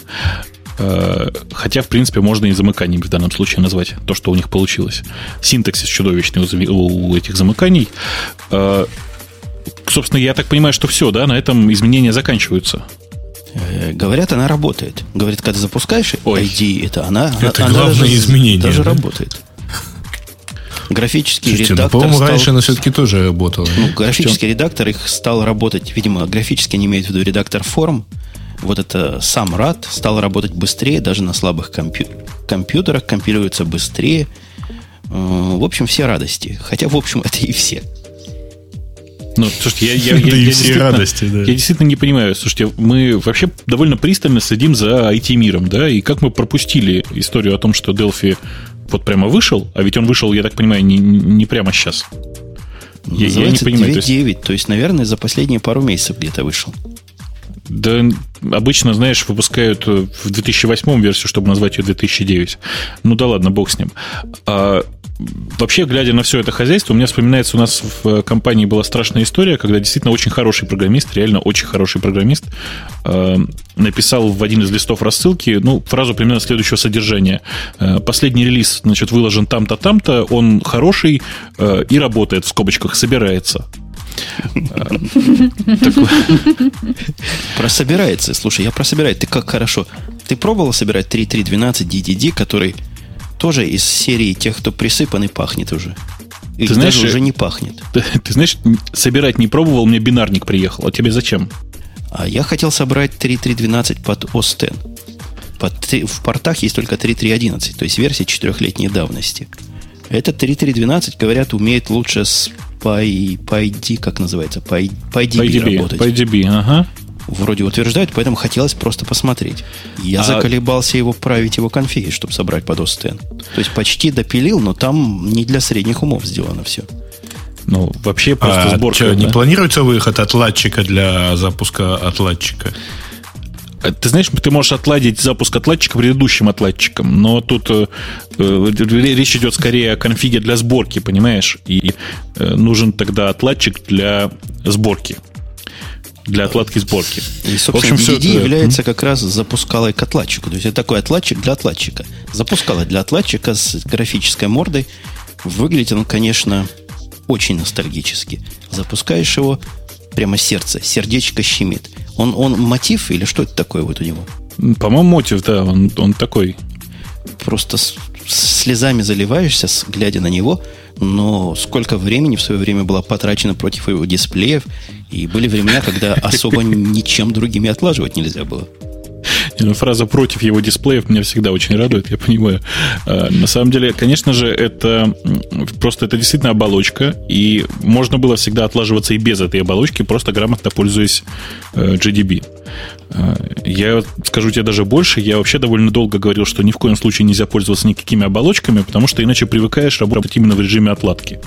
Speaker 2: Э, хотя, в принципе, можно и замыканием в данном случае назвать то, что у них получилось. Синтаксис чудовищный у этих замыканий. Э, собственно, я так понимаю, что все, да, на этом изменения заканчиваются.
Speaker 1: Э, говорят, она работает. Говорит, когда запускаешь Ой. ID, это она,
Speaker 3: это
Speaker 1: она
Speaker 3: главное даже, изменение,
Speaker 1: даже да? работает. Графический Слушайте, ну, редактор.
Speaker 3: по-моему, стал... раньше она все-таки тоже работала.
Speaker 1: Ну, графический редактор их стал работать, видимо, графически не имеет в виду редактор форм. Вот это сам RAD стал работать быстрее, даже на слабых компью... компьютерах компилируется быстрее. Э, в общем, все радости. Хотя, в общем, *laughs* это и все.
Speaker 2: Ну, слушайте, я, я, *laughs* я,
Speaker 3: да
Speaker 2: я,
Speaker 3: все радости, да.
Speaker 2: я действительно не понимаю. Слушайте, мы вообще довольно пристально следим за IT-миром, да, и как мы пропустили историю о том, что Delphi вот прямо вышел, а ведь он вышел, я так понимаю, не, не прямо сейчас.
Speaker 1: Я, я не понимаю. 2.9, то есть... то есть, наверное, за последние пару месяцев где-то вышел.
Speaker 2: Да, обычно, знаешь, выпускают в 2008 версию, чтобы назвать ее 2009. Ну да ладно, бог с ним. А, вообще, глядя на все это хозяйство, у меня вспоминается, у нас в компании была страшная история, когда действительно очень хороший программист, реально очень хороший программист, э, написал в один из листов рассылки, ну, фразу примерно следующего содержания. Э, последний релиз, значит, выложен там-то, там-то, он хороший э, и работает, в скобочках, собирается. *laughs*
Speaker 1: Про *laughs* собирается. Слушай, я про собирает. Ты как хорошо. Ты пробовал собирать 3.3.12 DDD, который тоже из серии тех, кто присыпан и пахнет уже.
Speaker 2: Ты знаешь,
Speaker 1: уже не пахнет.
Speaker 2: Ты, *laughs* ты знаешь, собирать не пробовал, мне бинарник приехал. А тебе зачем?
Speaker 1: А я хотел собрать 3.3.12 под OS X. Под, в портах есть только 3.3.11, то есть версия четырехлетней давности. Этот 3.3.12, говорят, умеет лучше с Py, PyD, как называется, Py, PyDB, PyDB работать.
Speaker 2: PyDB, ага
Speaker 1: вроде утверждают, поэтому хотелось просто посмотреть. Я а... заколебался его править его конфиги, чтобы собрать под OS X. То есть почти допилил, но там не для средних умов сделано все.
Speaker 3: Ну, вообще просто а, сборка. Что, да? не планируется выход отладчика для запуска отладчика?
Speaker 2: Э, ты знаешь, ты можешь отладить запуск отладчика предыдущим отладчиком, но тут э, э речь идет скорее о конфиге для сборки, понимаешь? И э, нужен тогда отладчик для сборки. Для отладки сборки.
Speaker 1: И, собственно, в общем, DDD все является как раз запускалой к отладчику. То есть это такой отладчик для отладчика. Запускала для отладчика с графической мордой. Выглядит он, конечно, очень ностальгически. Запускаешь его, прямо сердце, сердечко щемит. Он, он мотив или что это такое вот у него?
Speaker 2: По-моему, мотив, да, он, он такой.
Speaker 1: Просто с, слезами заливаешься, глядя на него, но сколько времени в свое время было потрачено против его дисплеев, и были времена, когда особо *laughs* ничем другим и отлаживать нельзя было.
Speaker 2: Ну, фраза против его дисплеев меня всегда очень радует, я понимаю. А, на самом деле, конечно же, это просто это действительно оболочка, и можно было всегда отлаживаться и без этой оболочки, просто грамотно пользуясь э, GDB. Я скажу тебе даже больше, я вообще довольно долго говорил, что ни в коем случае нельзя пользоваться никакими оболочками, потому что иначе привыкаешь работать именно в режиме отладки.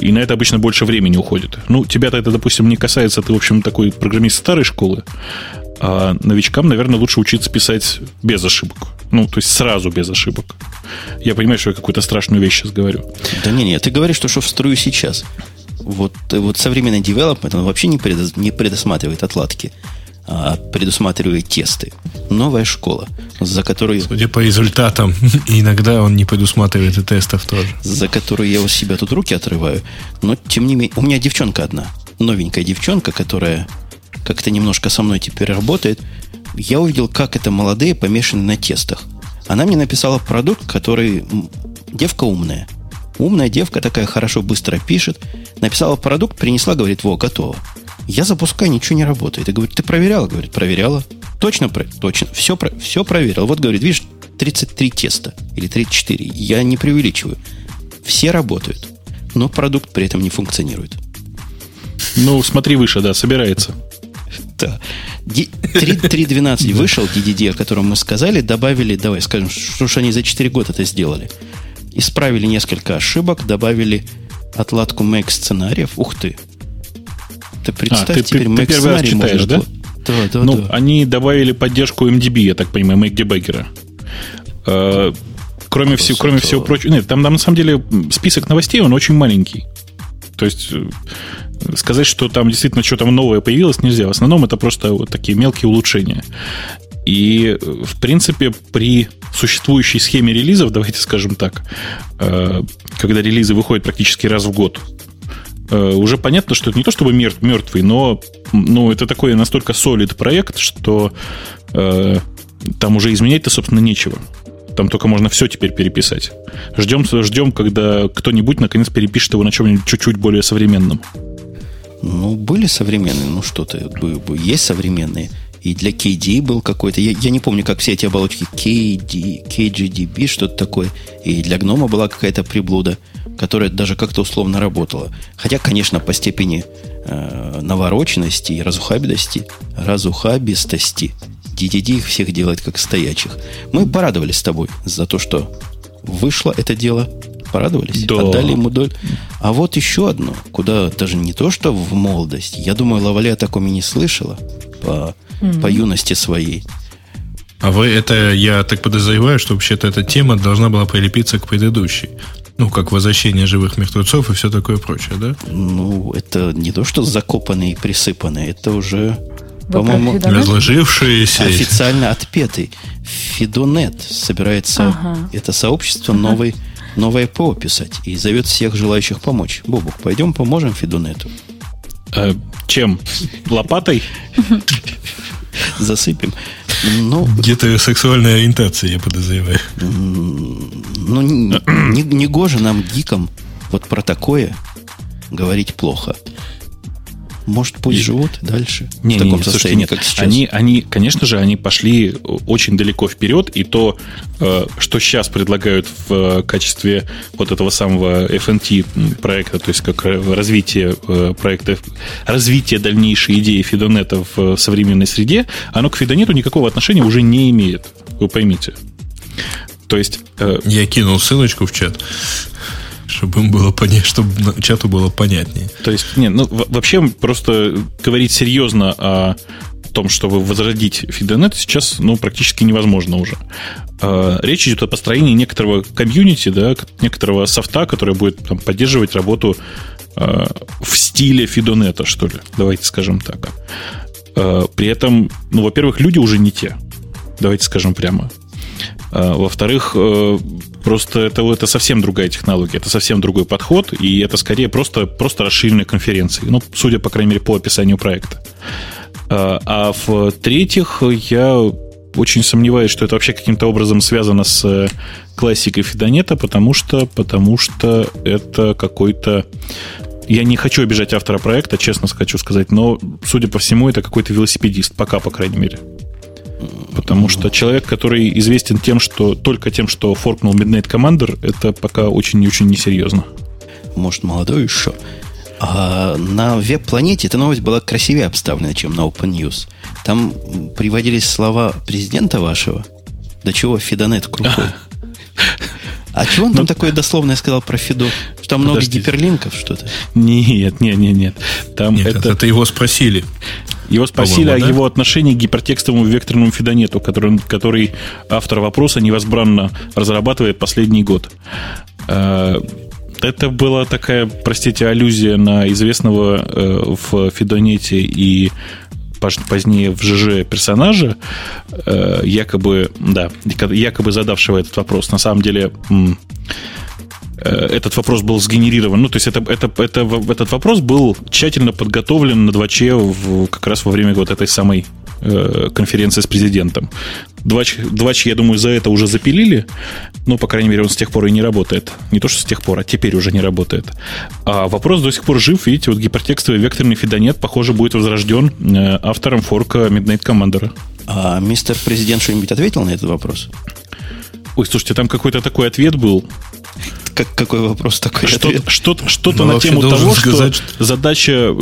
Speaker 2: И на это обычно больше времени уходит. Ну, тебя-то это, допустим, не касается, ты, в общем, такой программист старой школы, а новичкам, наверное, лучше учиться писать без ошибок. Ну, то есть сразу без ошибок. Я понимаю, что я какую-то страшную вещь сейчас говорю.
Speaker 1: Да не, не, ты говоришь, что, что в струю сейчас. Вот, вот современный девелопмент, он вообще не, предос, не предусматривает отладки, а предусматривает тесты. Новая школа, за которую...
Speaker 3: Судя по результатам, *laughs* иногда он не предусматривает и тестов тоже.
Speaker 1: За которую я у себя тут руки отрываю. Но, тем не менее, у меня девчонка одна, новенькая девчонка, которая как-то немножко со мной теперь работает, я увидел, как это молодые помешаны на тестах. Она мне написала продукт, который... Девка умная. Умная девка такая хорошо, быстро пишет. Написала продукт, принесла, говорит, во, готово. Я запускаю, ничего не работает. И говорит, ты проверяла? Говорит, проверяла. Точно, точно. Все, все проверил. Вот, говорит, видишь, 33 теста или 34. Я не преувеличиваю. Все работают. Но продукт при этом не функционирует.
Speaker 2: Ну, смотри выше, да, собирается.
Speaker 1: Да. 3.12 вышел DDD, о котором мы сказали, добавили, давай скажем, что же они за 4 года это сделали. Исправили несколько ошибок, добавили отладку make сценариев. Ух ты.
Speaker 2: Ты представь, а, ты, теперь ты, ты первый раз читаешь, да? Да, да, ну, да. они добавили поддержку MDB, я так понимаю, Make Debugger. Э, кроме, всего, кроме всего прочего. Нет, там, там на самом деле список новостей, он очень маленький. То есть э, сказать, что там действительно что-то новое появилось, нельзя. В основном это просто вот такие мелкие улучшения. И, в принципе, при существующей схеме релизов, давайте скажем так, э, когда релизы выходят практически раз в год, э, уже понятно, что это не то чтобы мертвый, но ну, это такой настолько солид проект, что э, там уже изменять-то, собственно, нечего. Там только можно все теперь переписать. Ждем, ждем, когда кто-нибудь наконец перепишет его на чем-нибудь чуть-чуть более современном.
Speaker 1: Ну, были современные, ну что ты, есть современные. И для KD был какой-то, я, я не помню, как все эти оболочки, KD, KGDB, что-то такое. И для гнома была какая-то приблуда, которая даже как-то условно работала. Хотя, конечно, по степени э, навороченности и разухабистости, разухабистости DDD их всех делает как стоячих. Мы порадовались с тобой за то, что вышло это дело порадовались, да. отдали ему долю. А вот еще одно, куда даже не то, что в молодость. Я думаю, Лавале о таком и не слышала по, mm-hmm. по юности своей.
Speaker 3: А вы это, я так подозреваю, что вообще-то эта тема должна была прилепиться к предыдущей. Ну, как возвращение живых мертвецов и все такое прочее, да?
Speaker 1: Ну, это не то, что закопанные и присыпанные, это уже,
Speaker 3: по-моему, разложившиеся.
Speaker 1: Официально отпетый. Фидонет собирается, ага. это сообщество ага. новой новое ПО писать и зовет всех желающих помочь. Бобук, пойдем поможем Фидунету.
Speaker 2: Э, чем? Лопатой?
Speaker 1: Засыпем.
Speaker 3: Ну, Где-то сексуальная ориентация, я подозреваю.
Speaker 1: Ну, не, не, не гоже нам, гикам, вот про такое говорить плохо. Может, пусть и... живут дальше
Speaker 2: не, в таком не, состоянии, нет, как сейчас. Они, они, конечно же, они пошли очень далеко вперед, и то, э, что сейчас предлагают в качестве вот этого самого FNT проекта, то есть как развитие э, проекта, развитие дальнейшей идеи Фидонета в современной среде, оно к Фидонету никакого отношения уже не имеет. Вы поймите. То есть...
Speaker 3: Э, Я кинул ссылочку в чат. Чтобы им было понятно, чтобы чату было понятнее.
Speaker 2: То есть, не, ну, вообще просто говорить серьезно о том, чтобы возродить FeedNet, сейчас ну, практически невозможно уже. А, речь идет о построении некоторого комьюнити, да, некоторого софта, который будет там, поддерживать работу э, в стиле Фидонета, что ли. Давайте скажем так. Э, при этом, ну, во-первых, люди уже не те. Давайте скажем прямо. Э, во-вторых, э, просто это, это совсем другая технология, это совсем другой подход, и это скорее просто, просто расширенные конференции. Ну, судя, по крайней мере, по описанию проекта. Э, а в-третьих, я очень сомневаюсь, что это вообще каким-то образом связано с классикой Фидонета, потому что, потому что это какой-то я не хочу обижать автора проекта, честно хочу сказать, но, судя по всему, это какой-то велосипедист, пока, по крайней мере. Потому что человек, который известен тем, что только тем, что форкнул Midnight Commander, это пока очень и очень несерьезно.
Speaker 1: Может, молодой еще. А на веб-планете эта новость была красивее обставлена, чем на Open News. Там приводились слова президента вашего. До чего Фидонет крутой. А чего он там ну, такое дословное сказал про Фиду? Что там много гиперлинков что-то?
Speaker 2: Нет, нет, нет, нет.
Speaker 3: Там нет, это... это его спросили.
Speaker 2: Его спросили о да? его отношении к гипертекстовому векторному фидонету, который, который автор вопроса невозбранно разрабатывает последний год. Э, это была такая, простите, аллюзия на известного э, в Фидонете и позднее в ЖЖ персонажа, э, якобы, да, якобы задавшего этот вопрос. На самом деле этот вопрос был сгенерирован. Ну, то есть это, это, это, этот вопрос был тщательно подготовлен на 2Ч в, как раз во время вот этой самой Э, конференции с президентом. Двач, Двач, я думаю, за это уже запилили, но, по крайней мере, он с тех пор и не работает. Не то, что с тех пор, а теперь уже не работает. А вопрос до сих пор жив. Видите, вот гипертекстовый векторный фидонет, похоже, будет возрожден э, автором форка Midnight Commander.
Speaker 1: А мистер президент что-нибудь ответил на этот вопрос?
Speaker 2: Ой, слушайте, там какой-то такой ответ был
Speaker 1: как, какой вопрос такой
Speaker 2: что, ответ? Что-то, что-то на тему того, сказать, что задача,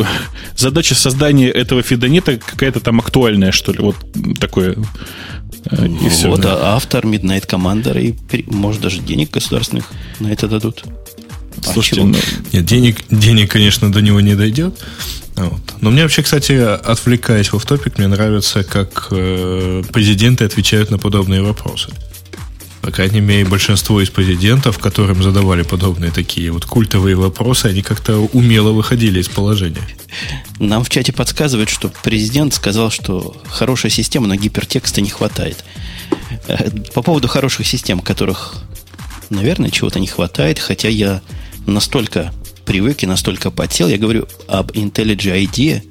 Speaker 2: задача создания этого фидонета какая-то там актуальная, что ли. Вот такое.
Speaker 1: Э, и все, вот, да. а автор Midnight Commander, и, может, даже денег государственных на это дадут.
Speaker 3: А Слушайте, ну, нет, денег, денег, конечно, до него не дойдет. Вот. Но мне вообще, кстати, отвлекаясь в топик, мне нравится, как э, президенты отвечают на подобные вопросы. По крайней мере, большинство из президентов, которым задавали подобные такие вот культовые вопросы, они как-то умело выходили из положения.
Speaker 1: Нам в чате подсказывают, что президент сказал, что хорошая система, но гипертекста не хватает. Э, по поводу хороших систем, которых, наверное, чего-то не хватает, хотя я настолько привык и настолько потел, я говорю об IntelliJ IDEA.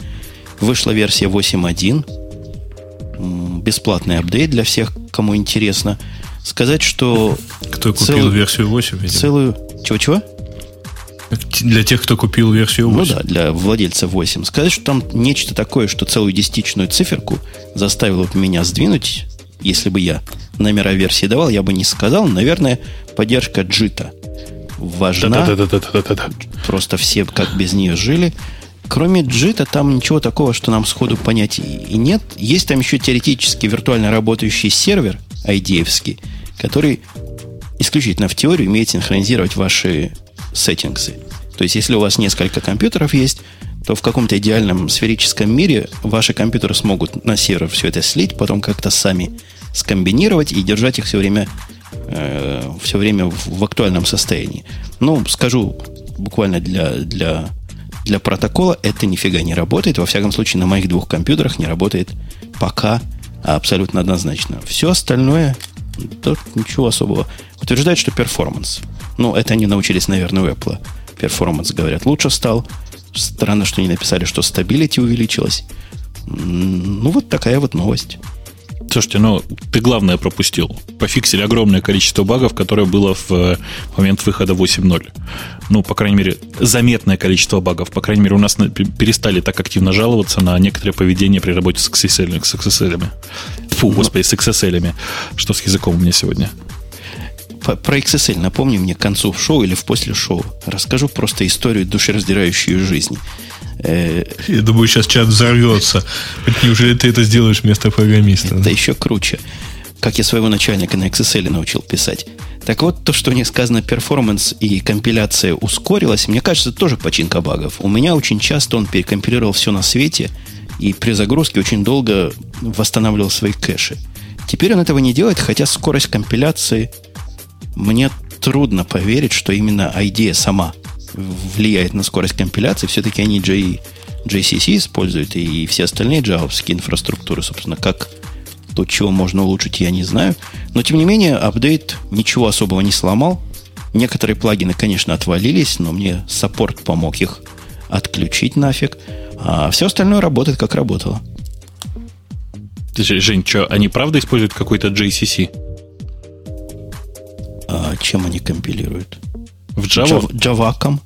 Speaker 1: Вышла версия 8.1, бесплатный апдейт для всех, кому интересно – сказать, что...
Speaker 3: Кто купил целую, версию 8?
Speaker 1: Видимо. Целую... Чего-чего?
Speaker 3: Для тех, кто купил версию 8.
Speaker 1: Ну да, для владельца 8. Сказать, что там нечто такое, что целую десятичную циферку заставило бы меня сдвинуть, если бы я номера версии давал, я бы не сказал. Наверное, поддержка джита важна. Да-да-да. Просто все как без нее жили. Кроме джита, там ничего такого, что нам сходу понять и нет. Есть там еще теоретически виртуально работающий сервер – IDF, который исключительно в теорию умеет синхронизировать ваши сеттингсы. То есть, если у вас несколько компьютеров есть, то в каком-то идеальном сферическом мире ваши компьютеры смогут на сервер все это слить, потом как-то сами скомбинировать и держать их все время, э, все время в, в актуальном состоянии. Ну, скажу буквально для, для, для протокола, это нифига не работает. Во всяком случае, на моих двух компьютерах не работает пока абсолютно однозначно. Все остальное, тут ничего особого. Утверждает, что performance. Ну, это они научились, наверное, у Apple. Performance, говорят, лучше стал. Странно, что не написали, что stability увеличилась. Ну, вот такая вот новость.
Speaker 2: Слушайте, ну ты главное пропустил. Пофиксили огромное количество багов, которое было в э, момент выхода 8.0. Ну, по крайней мере, заметное количество багов. По крайней мере, у нас перестали так активно жаловаться на некоторое поведение при работе с XSL. С XSL. Фу, ну, господи, с XSL. Что с языком у меня сегодня?
Speaker 1: Про XSL напомни мне к концу шоу или в после шоу. Расскажу просто историю душераздирающую жизни.
Speaker 3: Э, Я думаю, сейчас чат взорвется. Неужели ты это сделаешь вместо программиста?
Speaker 1: Это еще круче. Как я своего начальника на XSL научил писать. Так вот, то, что не сказано, перформанс и компиляция ускорилась, мне кажется, тоже починка багов. У меня очень часто он перекомпилировал все на свете, и при загрузке очень долго восстанавливал свои кэши. Теперь он этого не делает, хотя скорость компиляции мне трудно поверить, что именно идея сама влияет на скорость компиляции. Все-таки они J, JCC используют, и все остальные джавовские инфраструктуры, собственно, как то, чего можно улучшить, я не знаю. Но, тем не менее, апдейт ничего особого не сломал. Некоторые плагины, конечно, отвалились, но мне саппорт помог их отключить нафиг. А все остальное работает, как работало.
Speaker 2: Жень, что, они правда используют какой-то JCC?
Speaker 1: А чем они компилируют?
Speaker 2: В Java?
Speaker 1: Java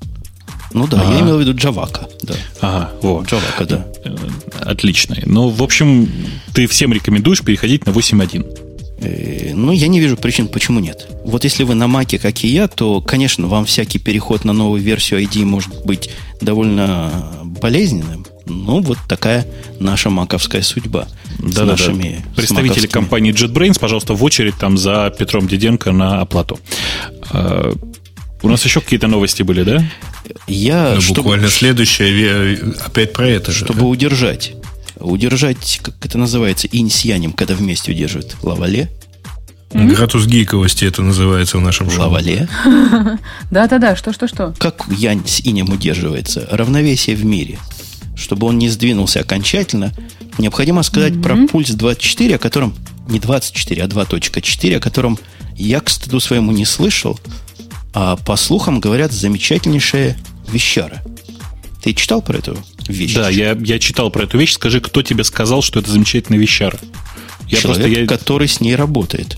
Speaker 1: Ну да, ага. я имел в виду Javaка. Да.
Speaker 2: Ага, вот.
Speaker 1: Javaка, да.
Speaker 2: Э, отлично. Ну, в общем, ты всем рекомендуешь переходить на 8.1.
Speaker 1: Э, ну, я не вижу причин, почему нет. Вот если вы на Маке, как и я, то, конечно, вам всякий переход на новую версию ID может быть довольно болезненным. Ну, вот такая наша маковская судьба.
Speaker 2: Да, с нашими да. Представители компании JetBrains, пожалуйста, в очередь там за Петром Диденко на оплату. У нас еще какие-то новости были, да?
Speaker 3: Я ну, чтобы, буквально следующее опять про это
Speaker 1: же. Чтобы да? удержать, удержать, как это называется, инсьянем, когда вместе удерживают лавале.
Speaker 3: Градус гиковости это называется в нашем шоу.
Speaker 1: Лавале? *laughs*
Speaker 4: Да-да-да, что-что-что?
Speaker 1: Как янь с инем удерживается? Равновесие в мире чтобы он не сдвинулся окончательно, необходимо сказать mm-hmm. про пульс 24, о котором не 24, а 2.4, о котором я, к стыду своему, не слышал, а по слухам говорят замечательнейшая вещара. Ты читал про эту вещь?
Speaker 2: Да, я, я читал про эту вещь. Скажи, кто тебе сказал, что это замечательная вещара?
Speaker 1: Я Человек, просто, я... который с ней работает.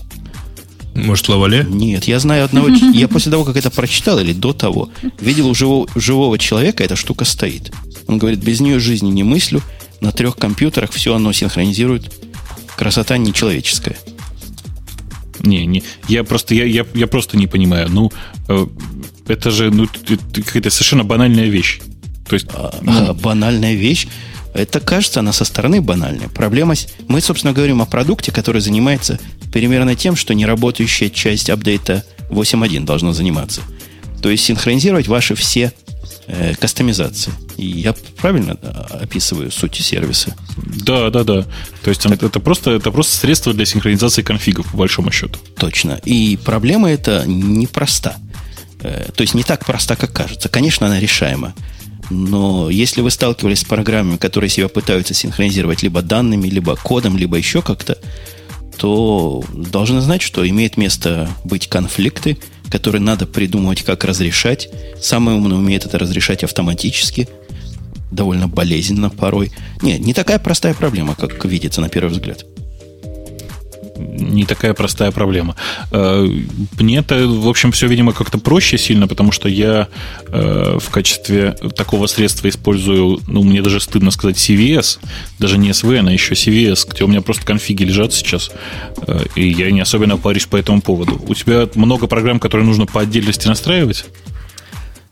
Speaker 3: Может, Лавале?
Speaker 1: Нет, я знаю одного... *laughs* Я после того, как это прочитал, или до того, видел у живого, живого человека эта штука стоит. Он говорит, без нее жизни не мыслю, на трех компьютерах все оно синхронизирует. Красота нечеловеческая.
Speaker 2: Не, не, я просто, я, я, я просто не понимаю. Ну, это же ну, какая-то совершенно банальная вещь. То есть,
Speaker 1: а, ну... банальная вещь. Это кажется, она со стороны банальная. Проблема... Мы, собственно, говорим о продукте, который занимается примерно тем, что неработающая часть апдейта 8.1 должна заниматься. То есть синхронизировать ваши все э, кастомизации. И я правильно описываю суть сервиса?
Speaker 2: Да, да, да. То есть так, это, просто, это просто средство для синхронизации конфигов, по большому счету.
Speaker 1: Точно. И проблема эта непроста. Э, то есть не так проста, как кажется. Конечно, она решаема. Но если вы сталкивались с программами, которые себя пытаются синхронизировать либо данными, либо кодом, либо еще как-то, то должны знать, что имеет место быть конфликты, которые надо придумывать, как разрешать. Самый умный умеет это разрешать автоматически, довольно болезненно порой. Нет, не такая простая проблема, как видится на первый взгляд
Speaker 2: не такая простая проблема. Э, мне это, в общем, все, видимо, как-то проще сильно, потому что я э, в качестве такого средства использую, ну, мне даже стыдно сказать, CVS, даже не SVN, а еще CVS, где у меня просто конфиги лежат сейчас, э, и я не особенно парюсь по этому поводу. У тебя много программ, которые нужно по отдельности настраивать?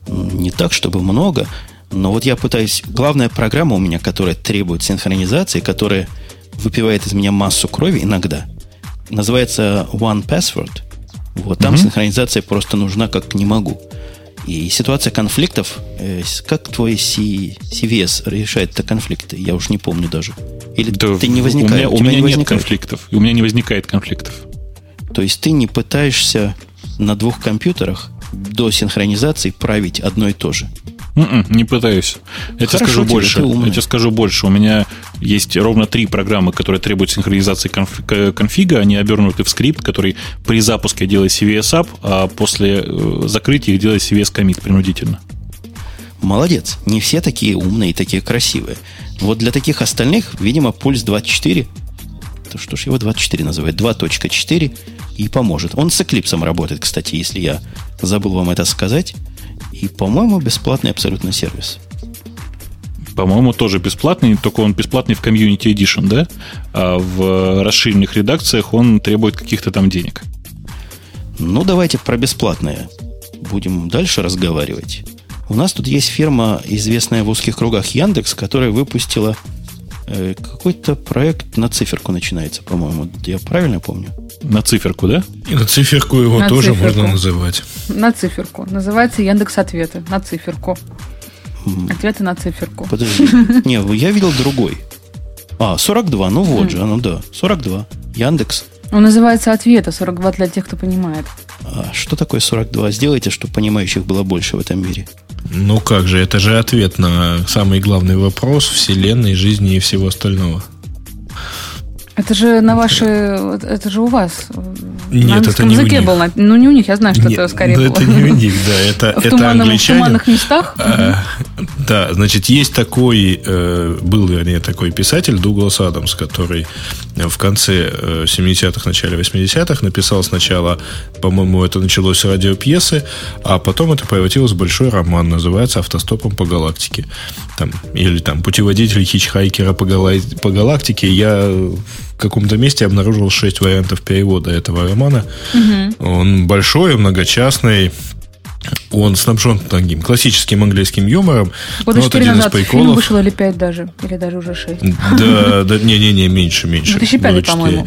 Speaker 1: Не так, чтобы много, но вот я пытаюсь... Главная программа у меня, которая требует синхронизации, которая выпивает из меня массу крови иногда – называется One Password. Вот там mm-hmm. синхронизация просто нужна как не могу. И ситуация конфликтов, э, как твой C, CVS решает это конфликты? Я уж не помню даже.
Speaker 2: Или да ты не возникает? У меня, у меня не возникает? нет конфликтов. У меня не возникает конфликтов.
Speaker 1: То есть ты не пытаешься на двух компьютерах до синхронизации править одно и то же.
Speaker 2: Mm-mm, м-м, не пытаюсь. Я тебе скажу больше. Я тебе скажу больше. У меня есть ровно три программы, которые требуют синхронизации конф- конфига. Они обернуты в скрипт, который при запуске делает CVS up, а после э, закрытия их делает CVS commit принудительно.
Speaker 1: Молодец. Не все такие умные и такие красивые. Вот для таких остальных, видимо, пульс 24 то что ж его 24 называют? 2.4 и поможет. Он с Eclipse работает, кстати, если я забыл вам это сказать. И, по-моему, бесплатный абсолютно сервис.
Speaker 2: По-моему, тоже бесплатный, только он бесплатный в Community Edition, да? А в расширенных редакциях он требует каких-то там денег.
Speaker 1: Ну, давайте про бесплатное будем дальше разговаривать. У нас тут есть фирма, известная в узких кругах Яндекс, которая выпустила какой-то проект на циферку начинается, по-моему. Я правильно помню?
Speaker 2: На циферку, да?
Speaker 3: И на циферку его на тоже циферку. можно называть.
Speaker 4: На циферку. Называется Яндекс Ответы. На циферку. Ответы на циферку.
Speaker 1: Подожди. *laughs* Не, я видел другой. А, 42, ну вот же, ну да, 42. Яндекс.
Speaker 4: Он называется ответа 42 для тех, кто понимает.
Speaker 1: А что такое 42? Сделайте, чтобы понимающих было больше в этом мире.
Speaker 3: Ну как же, это же ответ на самый главный вопрос Вселенной, жизни и всего остального.
Speaker 4: Это же на ваши... Это же у вас.
Speaker 3: Нет, на это не языке у них.
Speaker 4: был. Ну, не у них, я знаю, что Нет, это скорее
Speaker 3: ну, было. это не у них, да. *laughs* Это, в, это туманном, англичанин.
Speaker 4: в туманных местах? А,
Speaker 3: да, значит, есть такой... Э, был, вернее, такой писатель Дуглас Адамс, который в конце 70-х, э, начале 80-х написал сначала, по-моему, это началось с радиопьесы, а потом это превратилось в большой роман, называется «Автостопом по галактике». Там, или там «Путеводитель хичхайкера по, гала- по галактике». Я в каком-то месте обнаружил шесть вариантов перевода этого романа. Угу. Он большой, многочастный, он снабжен таким классическим английским юмором.
Speaker 4: Года вот один назад из приколов... фильм вышел или пять даже, или даже уже шесть.
Speaker 3: Да, да, не-не-не, меньше, меньше.
Speaker 4: 2005, по-моему.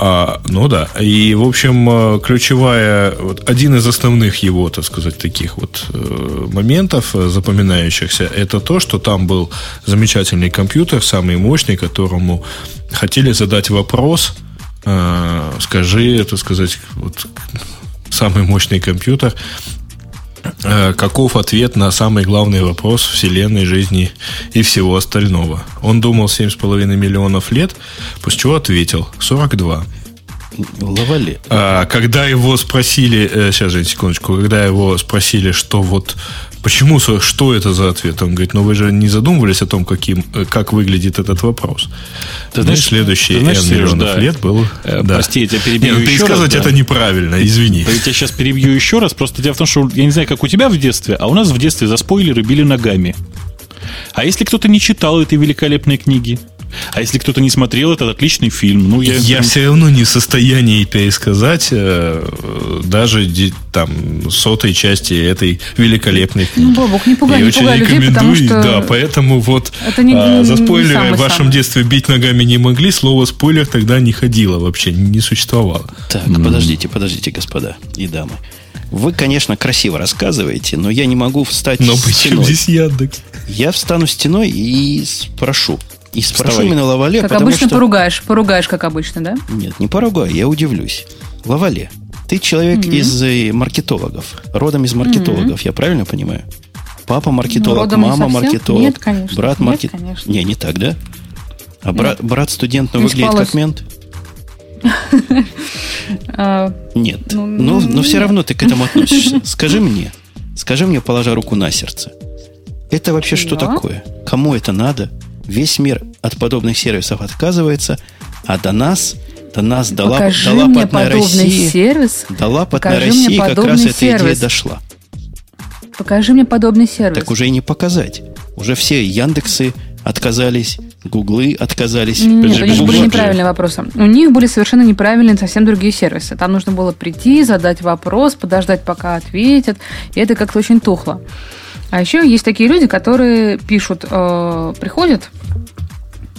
Speaker 3: А, ну да, и, в общем, э, ключевая, вот, один из основных его, так сказать, таких вот э, моментов э, запоминающихся, это то, что там был замечательный компьютер, самый мощный, которому хотели задать вопрос, скажи, так сказать, вот, самый мощный компьютер, э, каков ответ на самый главный вопрос Вселенной, жизни и всего остального. Он думал 7,5 миллионов лет, после чего ответил 42.
Speaker 1: Лавали.
Speaker 3: А, когда его спросили, э, сейчас же секундочку, когда его спросили, что вот Почему, что это за ответ? Он говорит, ну вы же не задумывались о том, каким, э, как выглядит этот вопрос.
Speaker 2: Ты знаешь, ну, следующие ты знаешь, N миллионов да. лет был...
Speaker 3: Э, да. Прости, я тебя перебью Нет, ну, еще сказать раз, это да. неправильно, извини.
Speaker 2: Я тебя сейчас перебью еще раз, просто дело в том, что я не знаю, как у тебя в детстве, а у нас в детстве за спойлеры били ногами. А если кто-то не читал этой великолепной книги, а если кто-то не смотрел этот отличный фильм, ну
Speaker 3: я... Я все равно не в состоянии пересказать э, даже там сотой части этой великолепной
Speaker 4: книги. Ну, Бобок, не пугай,
Speaker 3: я
Speaker 4: не пугай людей, потому что...
Speaker 3: Да, поэтому вот это не, а, за спойлеры в вашем самый. детстве бить ногами не могли, слово спойлер тогда не ходило вообще, не существовало.
Speaker 1: Так, mm. подождите, подождите, господа и дамы. Вы, конечно, красиво рассказываете, но я не могу встать
Speaker 3: но стеной. Но здесь Яндекс?
Speaker 1: Я встану стеной и спрошу. И спрошу Вставай. именно Лавале,
Speaker 4: Как
Speaker 1: потому
Speaker 4: обычно
Speaker 1: что...
Speaker 4: поругаешь. Поругаешь, как обычно, да?
Speaker 1: Нет, не поругаю, я удивлюсь. Лавале, ты человек mm-hmm. из э, маркетологов. Родом из маркетологов, mm-hmm. я правильно понимаю? Папа маркетолог, ну, мама маркетолог,
Speaker 4: Нет, конечно.
Speaker 1: брат маркет... Нет, конечно. Не, не так, да? А брат, брат студент, но выглядит как мент? *laughs* А, Нет. Ну, но, но все равно ты к этому *laughs* относишься. Скажи мне, скажи мне, положа руку на сердце, это вообще что такое? Кому это надо? Весь мир от подобных сервисов отказывается, а до нас, до нас до, лап, до лапотной России,
Speaker 4: сервис.
Speaker 1: до лапотной России как раз сервис. эта идея дошла.
Speaker 4: Покажи мне подобный сервис.
Speaker 1: Так уже и не показать. Уже все Яндексы отказались, Гуглы отказались.
Speaker 4: Нет, у них были неправильные вопросы. У них были совершенно неправильные, совсем другие сервисы. Там нужно было прийти, задать вопрос, подождать, пока ответят. И это как-то очень тухло. А еще есть такие люди, которые пишут, э, приходят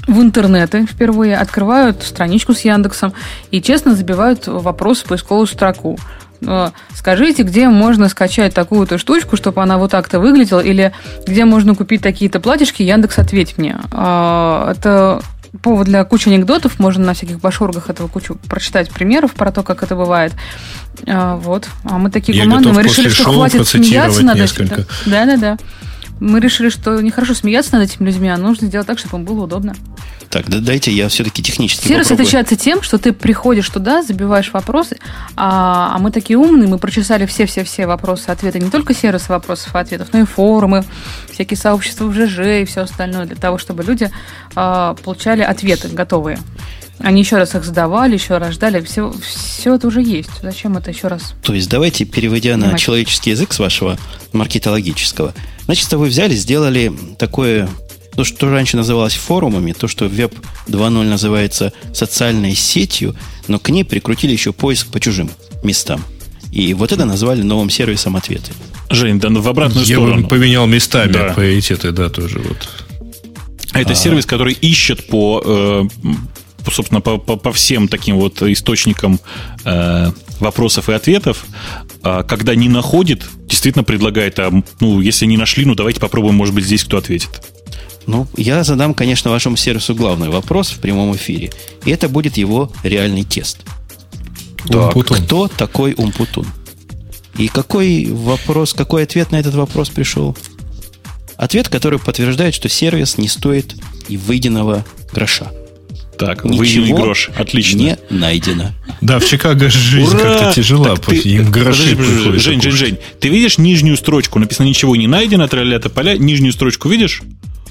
Speaker 4: в интернеты впервые, открывают страничку с Яндексом и честно забивают вопрос в поисковую строку. Э, скажите, где можно скачать такую-то штучку, чтобы она вот так-то выглядела, или где можно купить такие-то платьишки, Яндекс, ответь мне. Э, это повод для кучи анекдотов. Можно на всяких башоргах этого кучу прочитать примеров про то, как это бывает. А, вот. А мы такие Я гуманные. Мы решили, что хватит смеяться над этим. Да, да, да. Мы решили, что нехорошо смеяться над этими людьми, а нужно сделать так, чтобы им было удобно.
Speaker 1: Так, да дайте я все-таки технически
Speaker 4: Сервис попробую. отличается тем, что ты приходишь туда, забиваешь вопросы, а, а мы такие умные, мы прочесали все-все-все вопросы, ответы, не только сервисы вопросов и ответов, но и форумы, всякие сообщества в ЖЖ и все остальное, для того, чтобы люди а, получали ответы готовые. Они еще раз их задавали, еще раз ждали. Все, все это уже есть. Зачем это еще раз?
Speaker 1: То есть давайте, переводя на человеческий язык с вашего маркетологического, значит, вы взяли, сделали такое, то, что раньше называлось форумами, то, что веб 2.0 называется социальной сетью, но к ней прикрутили еще поиск по чужим местам. И вот это назвали новым сервисом ответы.
Speaker 2: Жень, да в обратную
Speaker 3: Я
Speaker 2: сторону.
Speaker 3: Я поменял местами да. приоритеты, да, тоже вот.
Speaker 2: Это а. сервис, который ищет по э, собственно, по, по, по всем таким вот источникам э, вопросов и ответов, э, когда не находит, действительно предлагает, а, ну, если не нашли, ну, давайте попробуем, может быть, здесь кто ответит.
Speaker 1: Ну, я задам, конечно, вашему сервису главный вопрос в прямом эфире. И это будет его реальный тест. Так, кто такой Умпутун? И какой вопрос, какой ответ на этот вопрос пришел? Ответ, который подтверждает, что сервис не стоит и выеденного гроша.
Speaker 2: Так, выеденный грош. Отлично.
Speaker 1: Не найдено.
Speaker 3: Да, в Чикаго жизнь как-то тяжела. Так ты, им гроши
Speaker 2: подожди, Жень, Жень, Жень, ты видишь нижнюю строчку? Написано ничего не найдено, тролля поля. Нижнюю строчку видишь?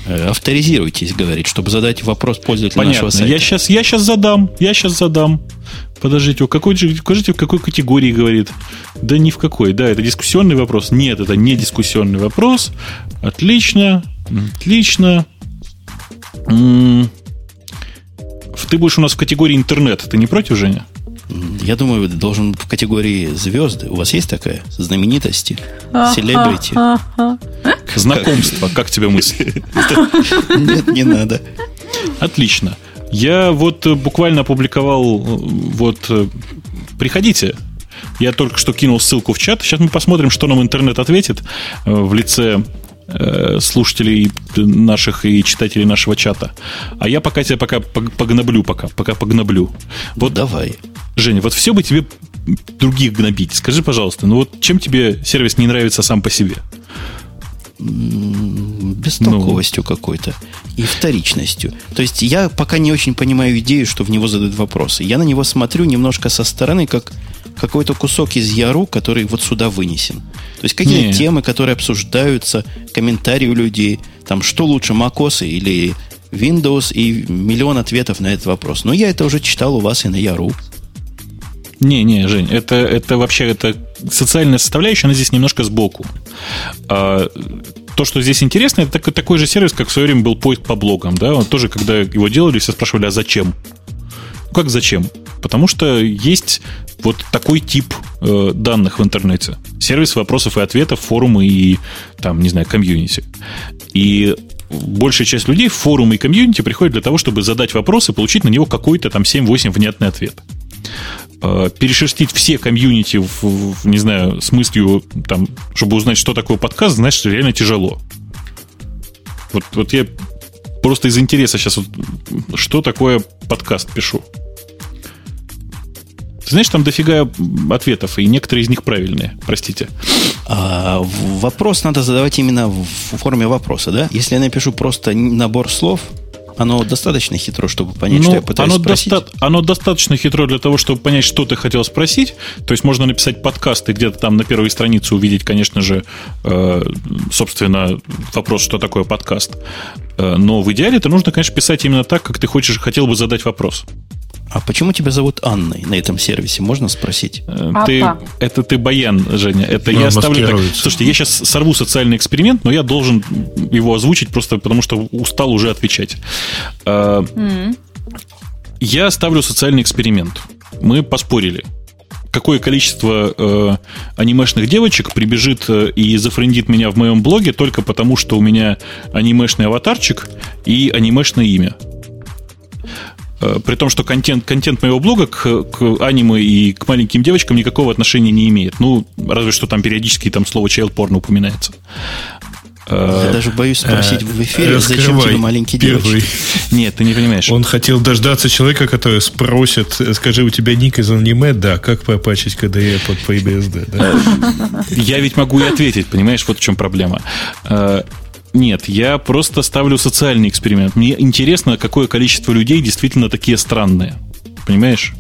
Speaker 1: Э, авторизируйтесь, говорит, чтобы задать вопрос пользователю
Speaker 2: Понятно.
Speaker 1: нашего сайта.
Speaker 2: Я сейчас, я сейчас задам. Я сейчас задам. Подождите, какой, скажите, в какой категории говорит? Да ни в какой. Да, это дискуссионный вопрос. Нет, это не дискуссионный вопрос. Отлично. Отлично. Ты будешь у нас в категории интернет. Ты не против, Женя?
Speaker 1: Я думаю, должен в категории звезды. У вас есть такая? Знаменитости? Селебрити?
Speaker 2: Знакомство. Как тебе мысли?
Speaker 1: Нет, не надо.
Speaker 2: Отлично. Я вот э, буквально опубликовал, э, вот, э, приходите, я только что кинул ссылку в чат. Сейчас мы посмотрим, что нам интернет ответит в лице слушателей наших и читателей нашего чата. А я пока тебя пока погноблю, пока, пока погноблю.
Speaker 1: Вот давай.
Speaker 2: Женя, вот все бы тебе других гнобить. Скажи, пожалуйста, ну вот чем тебе сервис не нравится сам по себе?
Speaker 1: бестолковостью ну. какой-то и вторичностью. То есть я пока не очень понимаю идею, что в него задают вопросы. Я на него смотрю немножко со стороны, как какой-то кусок из Яру, который вот сюда вынесен. То есть какие не. темы, которые обсуждаются, комментарии у людей, там что лучше, macOS или Windows, и миллион ответов на этот вопрос. Но я это уже читал у вас и на Яру.
Speaker 2: Не, не, Жень, это, это вообще это социальная составляющая, она здесь немножко сбоку. А, то, что здесь интересно, это такой, такой же сервис, как в свое время был поиск по блогам. Да? Он тоже, когда его делали, все спрашивали, а зачем? Как зачем? Потому что есть вот такой тип э, данных в интернете. Сервис вопросов и ответов, форумы и, там, не знаю, комьюнити. И большая часть людей в форумы и комьюнити приходит для того, чтобы задать вопрос и получить на него какой-то там 7-8 внятный ответ. Э, перешерстить все комьюнити, в, в, не знаю, с мыслью, там, чтобы узнать, что такое подкаст, значит, реально тяжело. Вот, вот я просто из интереса сейчас, вот, что такое подкаст пишу. Ты знаешь, там дофига ответов, и некоторые из них правильные, простите.
Speaker 1: А, вопрос надо задавать именно в форме вопроса, да? Если я напишу просто набор слов, оно достаточно хитро, чтобы понять, ну, что я пытаюсь
Speaker 2: оно
Speaker 1: спросить?
Speaker 2: Доста- оно достаточно хитро для того, чтобы понять, что ты хотел спросить. То есть можно написать подкаст и где-то там на первой странице увидеть, конечно же, э, собственно, вопрос, что такое подкаст. Э, но в идеале это нужно, конечно, писать именно так, как ты хочешь, хотел бы задать вопрос.
Speaker 1: А почему тебя зовут Анной на этом сервисе? Можно спросить?
Speaker 2: Э, ты, это ты Баян, Женя. Это ну, я ставлю так. Слушайте, я сейчас сорву социальный эксперимент, но я должен его озвучить просто потому, что устал уже отвечать. Mm. Я ставлю социальный эксперимент. Мы поспорили. Какое количество э, анимешных девочек прибежит э, и зафрендит меня в моем блоге только потому, что у меня анимешный аватарчик и анимешное имя. Э, при том, что контент, контент моего блога к, к аниме и к маленьким девочкам никакого отношения не имеет. Ну, разве что там периодически там слово child порно упоминается.
Speaker 1: Э, Я даже боюсь спросить в эфире, зачем тебе маленькие девочки.
Speaker 2: Нет, ты не понимаешь.
Speaker 3: Он хотел дождаться человека, который спросит, скажи, у тебя ник из аниме? Да, как попачить КДЕ под PBSD? Да?
Speaker 2: Я ведь могу и ответить, понимаешь, вот в чем проблема. Нет, я просто ставлю социальный эксперимент. Мне интересно, какое количество людей действительно такие странные. Понимаешь?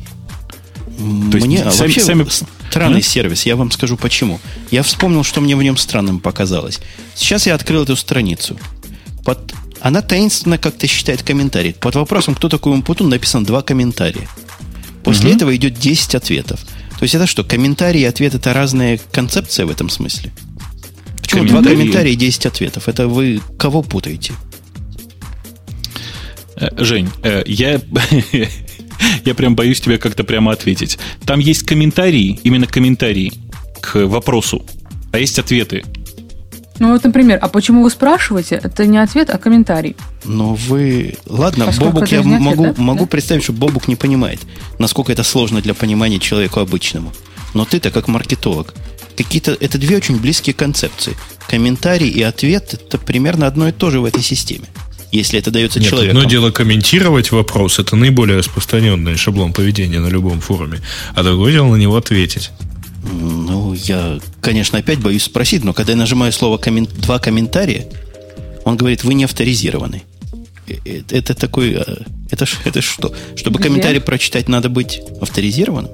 Speaker 1: То есть мне сами, вообще сами... странный а? сервис. Я вам скажу почему. Я вспомнил, что мне в нем странным показалось. Сейчас я открыл эту страницу. Под... Она таинственно как-то считает комментарий. Под вопросом, кто такой Умпутун, написано два комментария. После угу. этого идет 10 ответов. То есть это что, комментарии и ответ это разная концепция в этом смысле? Почему два комментария и 10 ответов? Это вы кого путаете?
Speaker 2: Э, Жень, э, я, *laughs* я прям боюсь тебе как-то прямо ответить. Там есть комментарии, именно комментарии к вопросу, а есть ответы.
Speaker 4: Ну вот, например, а почему вы спрашиваете? Это не ответ, а комментарий.
Speaker 1: Но вы... Ладно, Поскольку Бобук я ответ, могу, да? могу да? представить, что Бобук не понимает, насколько это сложно для понимания человеку обычному. Но ты-то как маркетолог. Какие-то... Это две очень близкие концепции. Комментарий и ответ – это примерно одно и то же в этой системе если это дается Нет, человеку.
Speaker 3: Одно дело комментировать вопрос, это наиболее распространенный шаблон поведения на любом форуме, а другое дело на него ответить.
Speaker 1: Ну, я, конечно, опять боюсь спросить, но когда я нажимаю слово коммен... «два комментария», он говорит, вы не авторизированы. Э, э, это такой... Э, это, это что? Чтобы комментарий прочитать, надо быть авторизированным?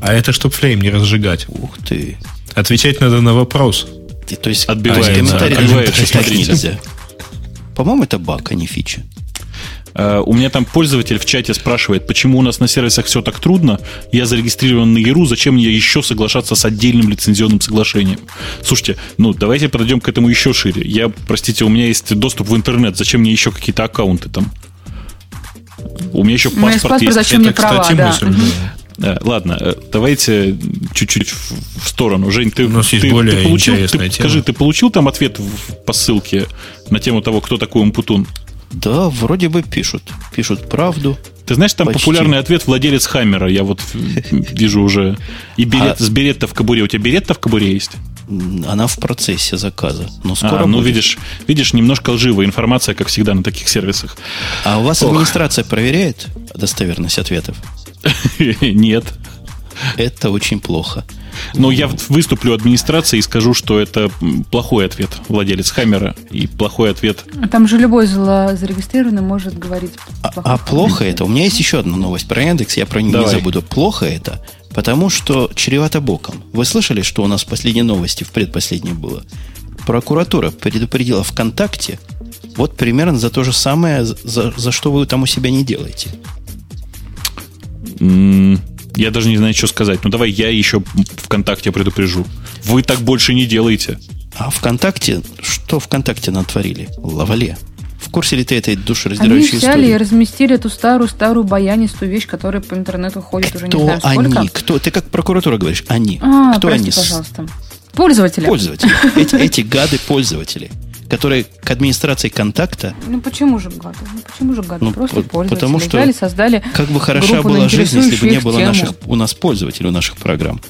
Speaker 3: А это чтобы флейм не разжигать.
Speaker 1: Ух ты.
Speaker 3: Отвечать надо на вопрос.
Speaker 1: Ты, то есть, отбивается, комментарий нельзя. По-моему, это баг, а не фича.
Speaker 2: Uh, у меня там пользователь в чате спрашивает, почему у нас на сервисах все так трудно. Я зарегистрирован на ЕРУ, зачем мне еще соглашаться с отдельным лицензионным соглашением? Слушайте, ну давайте подойдем к этому еще шире. Я, простите, у меня есть доступ в интернет, зачем мне еще какие-то аккаунты там? У меня еще паспорт, есть. паспорт
Speaker 4: есть. Зачем
Speaker 2: Это,
Speaker 4: мне права,
Speaker 2: кстати,
Speaker 4: да.
Speaker 2: мысль. Да, ладно, э, давайте чуть-чуть в сторону. Жень, ты,
Speaker 3: У нас
Speaker 2: ты,
Speaker 3: более
Speaker 2: ты получил, ты,
Speaker 3: тема.
Speaker 2: скажи, ты получил там ответ по ссылке на тему того, кто такой Умпутун?
Speaker 1: Да, вроде бы пишут. Пишут правду.
Speaker 2: Ты знаешь, там Почти. популярный ответ владелец Хаммера. Я вот вижу уже. И берет, а... с беретта в кобуре. У тебя беретта в кобуре есть?
Speaker 1: Она в процессе заказа. Но скоро а,
Speaker 2: ну, будет. видишь, видишь, немножко лживая информация, как всегда на таких сервисах.
Speaker 1: А у вас Ох. администрация проверяет достоверность ответов? *laughs*
Speaker 2: Нет.
Speaker 1: Это очень плохо.
Speaker 2: Но я выступлю администрации и скажу, что это плохой ответ владелец Хаммера и плохой ответ.
Speaker 4: Там же любой зарегистрированный может говорить.
Speaker 1: А, а плохо это? У меня есть еще одна новость про Яндекс, я про нее не забуду. Плохо это, потому что чревато боком. Вы слышали, что у нас в последней новости, в предпоследней было? Прокуратура предупредила ВКонтакте вот примерно за то же самое, за, за что вы там у себя не делаете.
Speaker 2: Я даже не знаю, что сказать. Ну, давай я еще ВКонтакте предупрежу. Вы так больше не делаете.
Speaker 1: А ВКонтакте, что ВКонтакте натворили? Лавале. В курсе ли ты этой душераздирающей
Speaker 4: они взяли и разместили эту старую-старую баянистую вещь, которая по интернету ходит
Speaker 1: Кто
Speaker 4: уже не знаю сколько.
Speaker 1: они? Кто? Ты как прокуратура говоришь, они.
Speaker 4: А,
Speaker 1: Кто
Speaker 4: прости,
Speaker 1: они?
Speaker 4: пожалуйста. Пользователи.
Speaker 1: Пользователи. *laughs* Эти, эти гады пользователи которые к администрации контакта...
Speaker 4: Ну почему же гады? Ну почему же гады?
Speaker 1: Ну,
Speaker 4: Просто пользователи.
Speaker 1: Потому что
Speaker 4: взяли, создали
Speaker 1: как бы хороша была жизнь, если бы не было наших, у нас пользователей, у наших программ.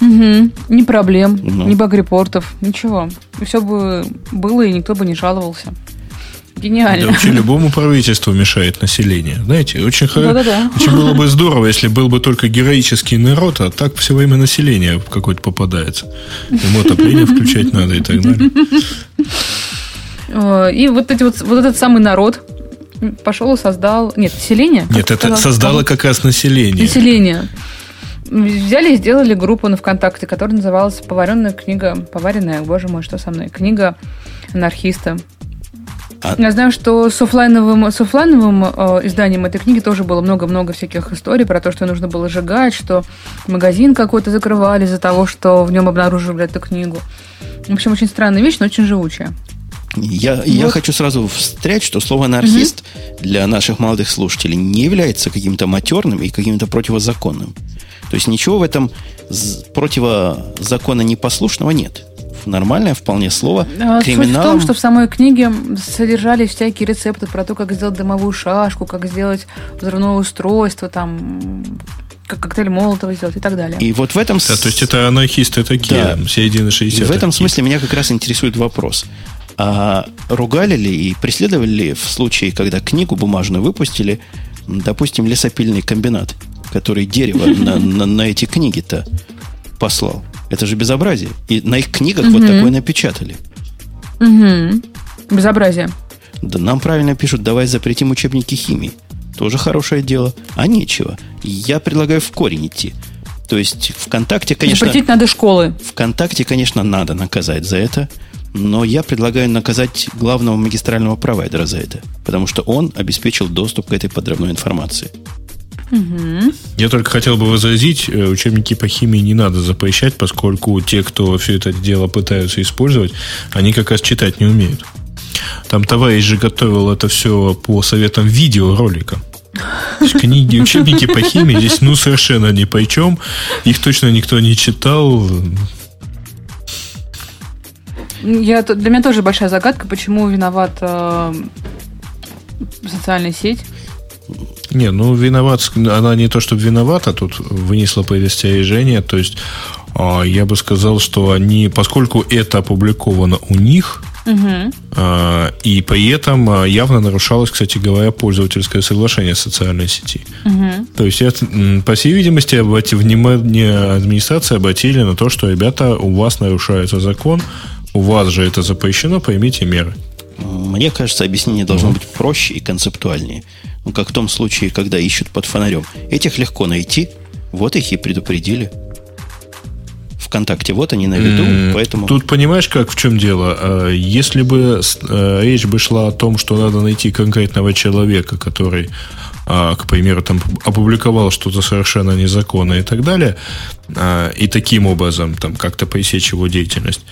Speaker 4: Угу. Ни проблем, ну. ни баг-репортов, ничего. И все бы было, и никто бы не жаловался. Гениально.
Speaker 3: Да вообще любому правительству мешает население. Знаете, очень, да, да, да. очень было бы здорово, если был бы только героический народ, а так все время население какое-то попадается. Ему отопление включать надо и так далее.
Speaker 4: И вот, эти вот, вот этот самый народ пошел и создал... Нет, население?
Speaker 3: Нет, это сказал, создало как раз население.
Speaker 4: Население. Взяли и сделали группу на ВКонтакте, которая называлась «Поваренная книга». Поваренная, боже мой, что со мной? Книга анархиста. А... Я знаю, что с офлайновым, с офлайновым э, изданием этой книги тоже было много-много всяких историй про то, что нужно было сжигать, что магазин какой-то закрывали из-за того, что в нем обнаруживали эту книгу. В общем, очень странная вещь, но очень живучая.
Speaker 1: Я, вот. я хочу сразу встрять, что слово анархист угу. для наших молодых слушателей не является каким-то матерным и каким-то противозаконным. То есть ничего в этом противозакона непослушного нет нормальное вполне слово.
Speaker 4: А, Криминалом... Суть в том, что в самой книге содержались всякие рецепты про то, как сделать дымовую шашку, как сделать взрывное устройство, там, как коктейль Молотова сделать и так далее.
Speaker 1: И вот в этом...
Speaker 3: Да, то есть это анархисты такие, да. середины 60
Speaker 1: И в этом смысле меня как раз интересует вопрос. А ругали ли и преследовали ли в случае, когда книгу бумажную выпустили, допустим, лесопильный комбинат, который дерево *laughs* на, на, на эти книги-то послал? Это же безобразие. И на их книгах угу. вот такое напечатали.
Speaker 4: Угу. Безобразие.
Speaker 1: Да нам правильно пишут, давай запретим учебники химии. Тоже хорошее дело. А нечего. Я предлагаю в корень идти. То есть ВКонтакте, конечно...
Speaker 4: Запретить надо школы.
Speaker 1: ВКонтакте, конечно, надо наказать за это. Но я предлагаю наказать главного магистрального провайдера за это. Потому что он обеспечил доступ к этой подрывной информации.
Speaker 3: Угу. Я только хотел бы возразить, э, учебники по химии не надо запрещать, поскольку те, кто все это дело пытаются использовать, они как раз читать не умеют. Там товарищ же готовил это все по советам видеоролика. Книги, учебники по химии здесь ну совершенно ни по чем. Их точно никто не читал.
Speaker 4: Я, для меня тоже большая загадка, почему виноват э, социальная сеть.
Speaker 3: Не, ну виноват, она не то чтобы виновата, тут вынесла предостережение, то есть а, я бы сказал, что они, поскольку это опубликовано у них, угу. и при этом а, явно нарушалось, кстати говоря, пользовательское соглашение социальной сети. Угу. То есть, по всей видимости, внимание администрации обратили на то, что, ребята, у вас нарушается закон, у вас же это запрещено, поймите меры.
Speaker 1: Мне кажется, объяснение должно быть проще и концептуальнее. Ну, как в том случае, когда ищут под фонарем. Этих легко найти, вот их и предупредили. ВКонтакте. Вот они на виду, mm, поэтому...
Speaker 3: Тут понимаешь, как в чем дело? А, если бы э, речь бы шла о том, что надо найти конкретного человека, который а, к примеру, там опубликовал что-то совершенно незаконное и так далее, и таким образом там как-то пресечь его деятельность,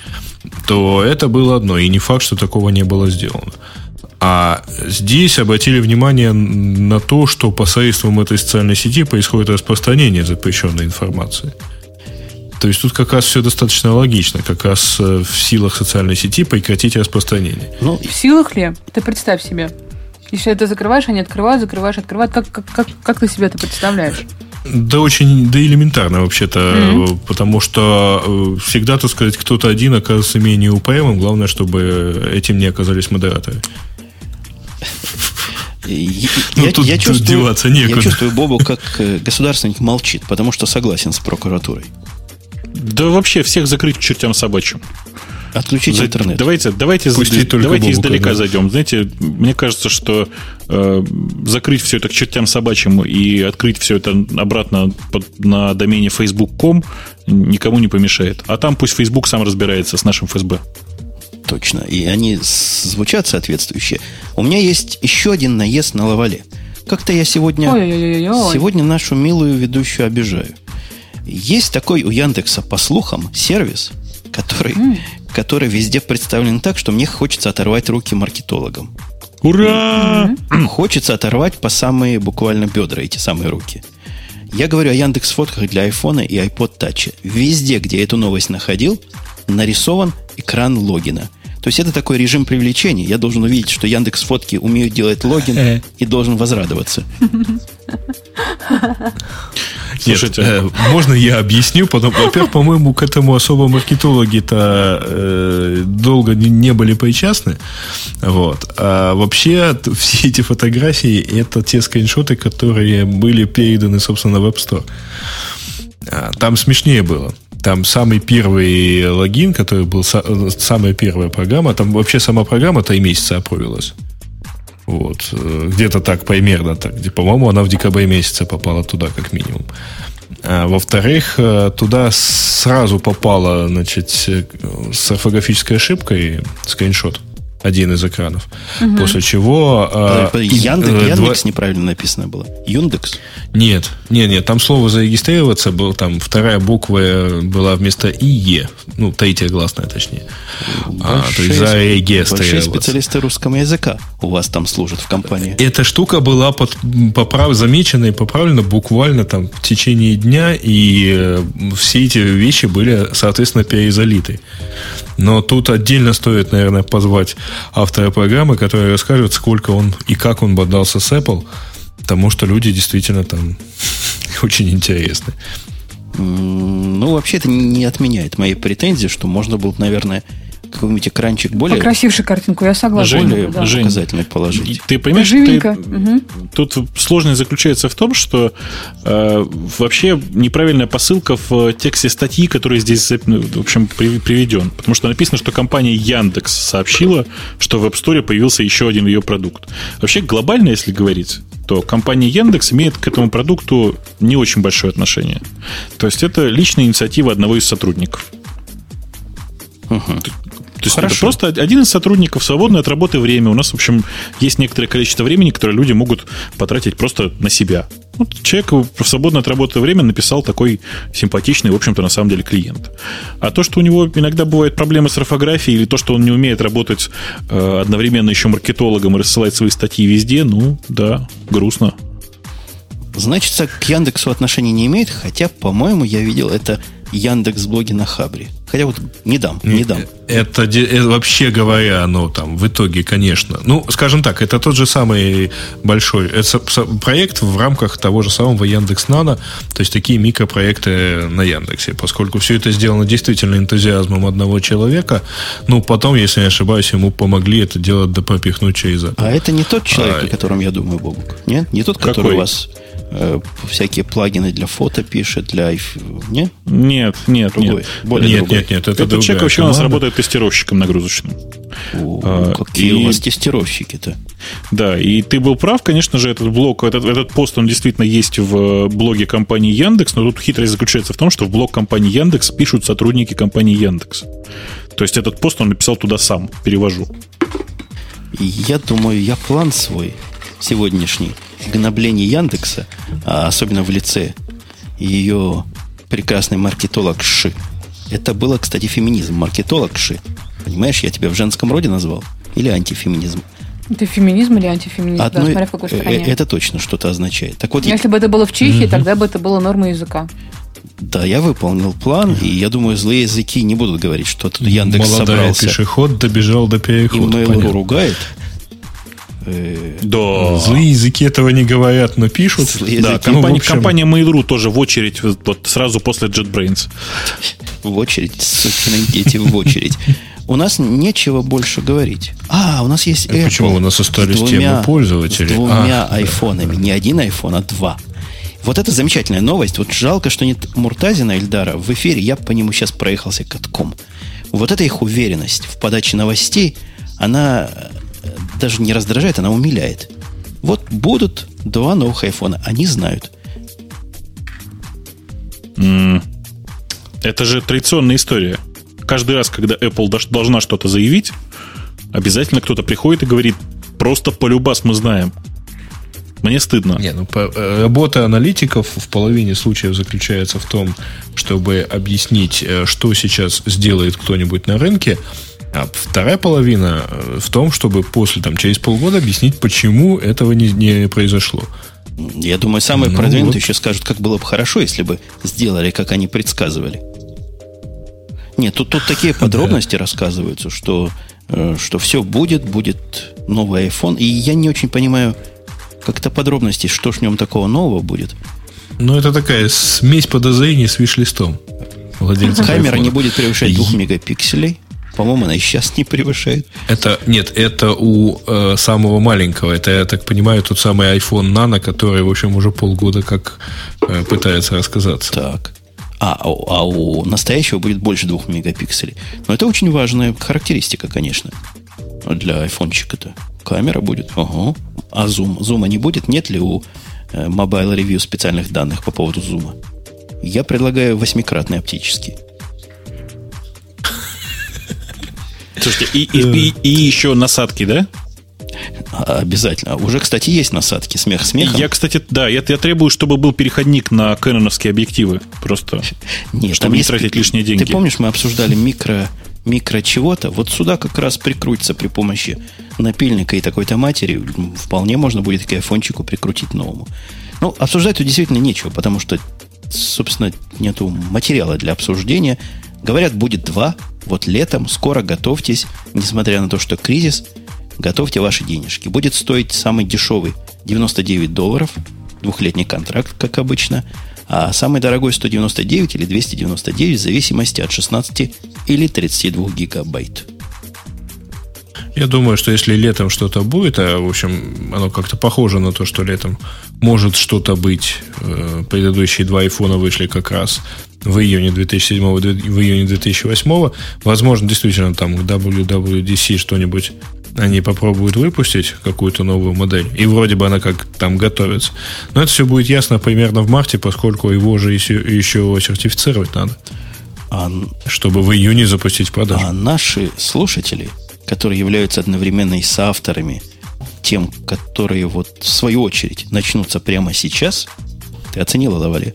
Speaker 3: то это было одно, и не факт, что такого не было сделано. А здесь обратили внимание на то, что посредством этой социальной сети происходит распространение запрещенной информации. То есть тут как раз все достаточно логично, как раз э, в силах социальной сети прекратить распространение.
Speaker 4: Ну, в силах ли? Ты представь себе. Если это закрываешь, они открывают, закрываешь, открывают. Как, как, как, как ты себе это представляешь?
Speaker 3: Да очень, да элементарно вообще-то, mm-hmm. потому что э, всегда, так сказать, кто-то один оказывается менее упрямым, главное, чтобы этим не оказались модераторы.
Speaker 1: Я, ну, тут, я, чувствую, деваться некуда. я чувствую, Бобу, как государственник молчит, потому что согласен с прокуратурой.
Speaker 2: Да вообще всех закрыть к чертям собачьим.
Speaker 1: Отключить За, интернет.
Speaker 2: Давайте, давайте, давайте издалека да. зайдем. Знаете, мне кажется, что э, закрыть все это к чертям собачьим и открыть все это обратно под, на домене facebook.com никому не помешает. А там пусть Facebook сам разбирается с нашим ФСБ.
Speaker 1: Точно. И они звучат соответствующие. У меня есть еще один наезд на лавале. Как-то я сегодня, сегодня нашу милую ведущую обижаю. Есть такой у Яндекса, по слухам, сервис, который, mm. Который везде представлен так, что мне хочется оторвать руки маркетологам.
Speaker 2: Ура!
Speaker 1: Хочется оторвать по самые буквально бедра эти самые руки. Я говорю о Яндекс фотках для айфона и iPod Touch. Везде, где я эту новость находил, нарисован экран логина. То есть это такой режим привлечения. Я должен увидеть, что Яндекс Фотки умеют делать логин э. и должен возрадоваться.
Speaker 3: Слушайте, Нет, э, можно я объясню? Потом, во-первых, по-моему, к этому особо маркетологи-то э, долго не, не были причастны. Вот. А вообще, все эти фотографии это те скриншоты, которые были переданы, собственно, в App Store. А, там смешнее было. Там самый первый логин, который был самая первая программа, там вообще сама программа три месяца опровилась. Вот. Э, где-то так примерно. Так. По-моему, она в декабре месяце попала туда, как минимум. А, во-вторых, э, туда сразу попала значит, э, с орфографической ошибкой скриншот один из экранов. Угу. После чего...
Speaker 1: Э, Яндекс, э, Яндекс два... неправильно написано было. Юндекс?
Speaker 3: Нет, нет, нет. Там слово зарегистрироваться был, там вторая буква была вместо ИЕ. Ну, третья гласная, точнее.
Speaker 1: Большие, а, то есть зарегистрироваться. Большие специалисты русского языка у вас там служат в компании.
Speaker 3: Эта штука была под, поправ, замечена и поправлена буквально там в течение дня, и э, все эти вещи были, соответственно, переизолиты. Но тут отдельно стоит, наверное, позвать автора программы, который расскажет, сколько он и как он бодался с Apple, потому что люди действительно там *laughs* очень интересны.
Speaker 1: Ну, вообще это не отменяет мои претензии, что можно было, наверное, какой-нибудь экранчик более...
Speaker 4: Покрасивший картинку, я согласна.
Speaker 1: Более да. Жень, показательный положить.
Speaker 2: Ты понимаешь, ты, угу. тут сложность заключается в том, что э, вообще неправильная посылка в тексте статьи, который здесь, ну, в общем, приведен. Потому что написано, что компания Яндекс сообщила, что в App Store появился еще один ее продукт. Вообще, глобально, если говорить, то компания Яндекс имеет к этому продукту не очень большое отношение. То есть это личная инициатива одного из сотрудников. Угу. То есть Хорошо. это просто один из сотрудников, свободное от работы время. У нас, в общем, есть некоторое количество времени, которое люди могут потратить просто на себя. Вот человек в свободное от работы время написал такой симпатичный, в общем-то, на самом деле клиент. А то, что у него иногда бывают проблемы с орфографией, или то, что он не умеет работать э, одновременно еще маркетологом и рассылать свои статьи везде, ну, да, грустно.
Speaker 1: Значит, к Яндексу отношения не имеет, хотя, по-моему, я видел это Яндекс блоги на Хабре. Хотя вот не дам, не дам.
Speaker 3: Это, это вообще говоря, оно там в итоге, конечно. Ну, скажем так, это тот же самый большой это проект в рамках того же самого Яндекс Нано, то есть такие микропроекты на Яндексе, поскольку все это сделано действительно энтузиазмом одного человека, ну, потом, если не ошибаюсь, ему помогли это дело допропихнуть через
Speaker 1: это. А это не тот человек, а, о котором я думаю, Бобук? Нет? Не тот, который Какой? у вас э, всякие плагины для фото пишет, для
Speaker 2: не? Нет, нет, другой, нет. Более нет, другой. нет, нет, это Этот человек вообще команда. у нас работает тестировщиком нагрузочным.
Speaker 1: О, а, какие и... у вас тестировщики-то?
Speaker 2: Да, и ты был прав, конечно же, этот блог, этот, этот пост, он действительно есть в э, блоге компании Яндекс, но тут хитрость заключается в том, что в блог компании Яндекс пишут сотрудники компании Яндекс. То есть этот пост он написал туда сам, перевожу.
Speaker 1: Я думаю, я план свой сегодняшний гнобление Яндекса, а особенно в лице ее прекрасный маркетолог Ши. Это было, кстати, феминизм. Маркетолог Ши. Понимаешь, я тебя в женском роде назвал? Или антифеминизм?
Speaker 4: Это феминизм или антифеминизм?
Speaker 1: Одно, да, смотря в какой стране. Э, это точно что-то означает. Так вот,
Speaker 4: Если я... бы это было в Чехии, угу. тогда бы это было нормой языка.
Speaker 1: Да, я выполнил план, и я думаю, злые языки не будут говорить, что тут Яндекс
Speaker 3: Молодая
Speaker 1: собрался.
Speaker 3: пешеход добежал до перехода.
Speaker 1: И Mail.ru ругает.
Speaker 3: Э, да. Злые языки этого не говорят, но пишут.
Speaker 2: Злые да, языки. компания, ну, общем... компания Mail.ru тоже в очередь, вот сразу после JetBrains.
Speaker 1: В очередь, сукины дети, в очередь. У нас нечего больше говорить. А, у нас есть
Speaker 3: Apple. Почему у нас остались темы пользователей?
Speaker 1: С двумя а, айфонами. Не один айфон, а два. Вот это замечательная новость. Вот жалко, что нет Муртазина Эльдара в эфире. Я по нему сейчас проехался катком. Вот эта их уверенность в подаче новостей, она даже не раздражает, она умиляет. Вот будут два новых айфона, они знают.
Speaker 2: Mm. Это же традиционная история. Каждый раз, когда Apple должна что-то заявить, обязательно кто-то приходит и говорит, просто полюбас мы знаем. Мне стыдно.
Speaker 3: Не, ну, по, э, работа аналитиков в половине случаев заключается в том, чтобы объяснить, э, что сейчас сделает кто-нибудь на рынке, а вторая половина э, в том, чтобы после, там, через полгода объяснить, почему этого не, не произошло.
Speaker 1: Я думаю, самые ну, продвинутые вот. еще скажут, как было бы хорошо, если бы сделали, как они предсказывали. Нет, тут, тут такие *laughs* подробности рассказываются, что, э, что все будет, будет новый iPhone. И я не очень понимаю как-то подробностей, что ж в нем такого нового будет.
Speaker 3: Ну, это такая смесь подозрений с виш-листом.
Speaker 1: Камера не будет превышать 2 мегапикселей. По-моему, она и сейчас не превышает.
Speaker 3: Это нет, это у э, самого маленького. Это, я так понимаю, тот самый iPhone Nano, который, в общем, уже полгода как э, пытается рассказаться.
Speaker 1: Так. А, а, а у настоящего будет больше двух мегапикселей. Но это очень важная характеристика, конечно, для айфончика-то. Камера будет. Ага. А зум? Зума не будет? Нет ли у э, Mobile Review специальных данных по поводу зума? Я предлагаю восьмикратный оптический.
Speaker 2: Слушайте, и, и, и, и еще насадки, да?
Speaker 1: Обязательно. Уже, кстати, есть насадки. Смех смехом.
Speaker 2: Я, кстати, да, я, я требую, чтобы был переходник на кэноновские объективы. Просто,
Speaker 1: Нет,
Speaker 2: чтобы не есть, тратить лишние деньги.
Speaker 1: Ты помнишь, мы обсуждали микро, микро чего-то? Вот сюда как раз прикрутится при помощи напильника и такой-то матери. Вполне можно будет к айфончику прикрутить новому. Ну, обсуждать тут действительно нечего, потому что, собственно, нету материала для обсуждения. Говорят, будет два. Вот летом, скоро готовьтесь, несмотря на то, что кризис, готовьте ваши денежки. Будет стоить самый дешевый 99 долларов, двухлетний контракт, как обычно, а самый дорогой 199 или 299 в зависимости от 16 или 32 гигабайт.
Speaker 3: Я думаю, что если летом что-то будет, а в общем оно как-то похоже на то, что летом может что-то быть, э, предыдущие два айфона вышли как раз в июне 2007, в июне 2008. Возможно, действительно, там к WWDC что-нибудь они попробуют выпустить какую-то новую модель. И вроде бы она как там готовится. Но это все будет ясно примерно в марте, поскольку его же еще, еще сертифицировать надо. А, чтобы в июне запустить продажу.
Speaker 1: А наши слушатели, которые являются одновременно и соавторами, тем, которые вот в свою очередь начнутся прямо сейчас, ты оценила, Лавале?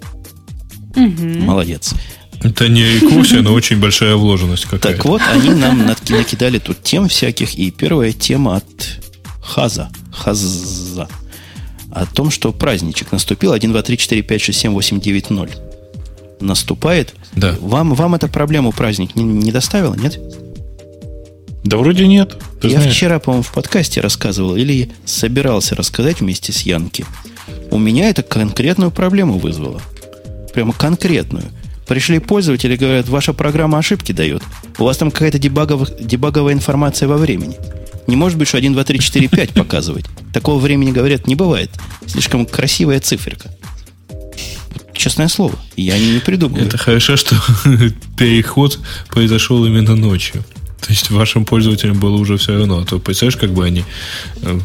Speaker 1: Угу. Молодец.
Speaker 3: Это не рекурсия, но очень большая вложенность какая-то.
Speaker 1: Так вот, они нам накидали тут тем всяких. И первая тема от Хаза. Хаза. О том, что праздничек наступил. 1, 2, 3, 4, 5, 6, 7, 8, 9, 0. наступает.
Speaker 3: Да.
Speaker 1: Вам, вам эта проблема праздник не, не доставила, нет?
Speaker 2: Да вроде нет.
Speaker 1: Ты Я знаешь. вчера, по-моему, в подкасте рассказывал или собирался рассказать вместе с Янки. У меня это конкретную проблему вызвало. Прямо конкретную. Пришли пользователи, говорят, ваша программа ошибки дает. У вас там какая-то дебаговая, дебаговая информация во времени. Не может быть, что 1, 2, 3, 4, 5 показывать. Такого времени, говорят, не бывает. Слишком красивая циферка. Честное слово, я не придумал.
Speaker 3: Это хорошо, что *laughs* переход произошел именно ночью. То есть вашим пользователям было уже все равно. А то представляешь, как бы они э,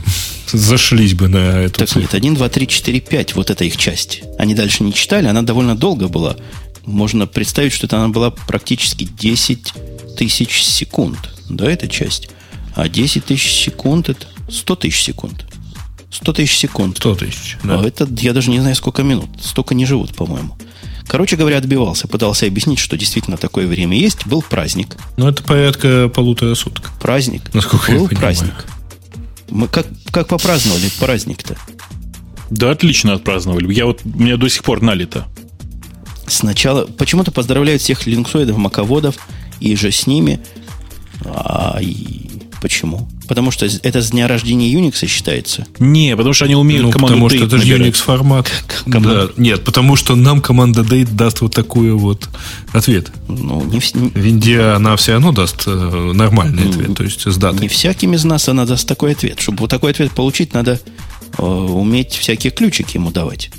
Speaker 3: зашлись бы на эту
Speaker 1: Так цифру. нет, 1, 2, 3, 4, 5, вот это их часть. Они дальше не читали, она довольно долго была. Можно представить, что это она была практически 10 тысяч секунд. Да, эта часть. А 10 тысяч секунд это 100 тысяч секунд. 100 тысяч секунд.
Speaker 3: 100 тысяч, да.
Speaker 1: А это я даже не знаю, сколько минут. Столько не живут, по-моему. Короче говоря, отбивался, пытался объяснить, что действительно такое время есть. Был праздник.
Speaker 3: Ну, это порядка полутора суток.
Speaker 1: Праздник.
Speaker 3: Насколько
Speaker 1: Был
Speaker 3: я
Speaker 1: праздник. Мы как, как попраздновали праздник-то?
Speaker 2: Да, отлично отпраздновали. Я вот, у меня до сих пор налито.
Speaker 1: Сначала, почему-то поздравляют всех линуксоидов, маководов, и же с ними. А, и почему? Потому что это с дня рождения Unix считается?
Speaker 2: Не, потому что они умеют ну,
Speaker 3: команду потому что это же Unix формат. Да. Нет, потому что нам команда date даст вот такой вот ответ. Ну, не в... Винде она все равно даст э, нормальный ответ, то есть с датой.
Speaker 1: Не всяким из нас она даст такой ответ. Чтобы вот такой ответ получить, надо э, уметь всякие ключики ему давать.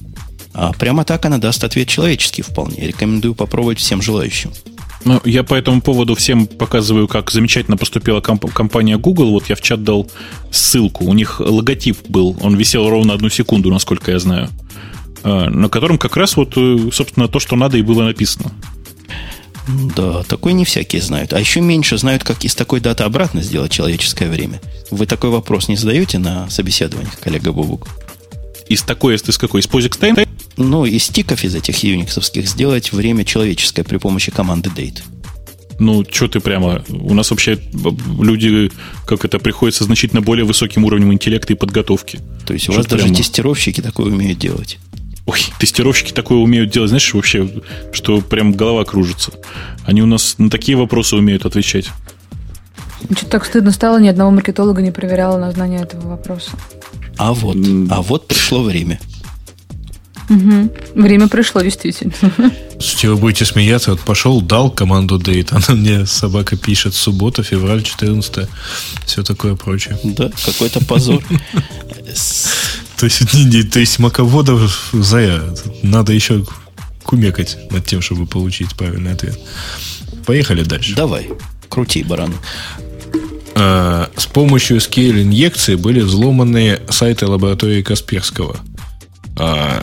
Speaker 1: А прямо так она даст ответ человеческий вполне. Рекомендую попробовать всем желающим.
Speaker 2: Ну, я по этому поводу всем показываю, как замечательно поступила комп- компания Google. Вот я в чат дал ссылку. У них логотип был. Он висел ровно одну секунду, насколько я знаю. А, на котором как раз вот, э, собственно, то, что надо и было написано.
Speaker 1: Да, такой не всякие знают. А еще меньше знают, как из такой даты обратно сделать человеческое время. Вы такой вопрос не задаете на собеседованиях, коллега Бубук?
Speaker 2: Из такой, из какой? Из POSIX Time?
Speaker 1: ну, из стиков из этих юниксовских сделать время человеческое при помощи команды date.
Speaker 2: Ну, что ты прямо... У нас вообще люди, как это, приходится значительно более высоким уровнем интеллекта и подготовки.
Speaker 1: То есть у вас прямо... даже тестировщики такое умеют делать.
Speaker 2: Ой, тестировщики такое умеют делать, знаешь, вообще, что прям голова кружится. Они у нас на такие вопросы умеют отвечать.
Speaker 4: Что-то так стыдно стало, ни одного маркетолога не проверяла на знание этого вопроса.
Speaker 1: А вот, а вот пришло время.
Speaker 4: Угу. Время пришло, действительно.
Speaker 3: Слушайте, вы будете смеяться. Вот пошел, дал команду date. Она мне, собака, пишет суббота, февраль 14 Все такое прочее.
Speaker 1: Да, какой-то позор.
Speaker 3: То есть, то есть маководов зая. Надо еще кумекать над тем, чтобы получить правильный ответ. Поехали дальше.
Speaker 1: Давай, крути, баран.
Speaker 3: А, с помощью scale инъекции были взломаны сайты лаборатории Касперского. А,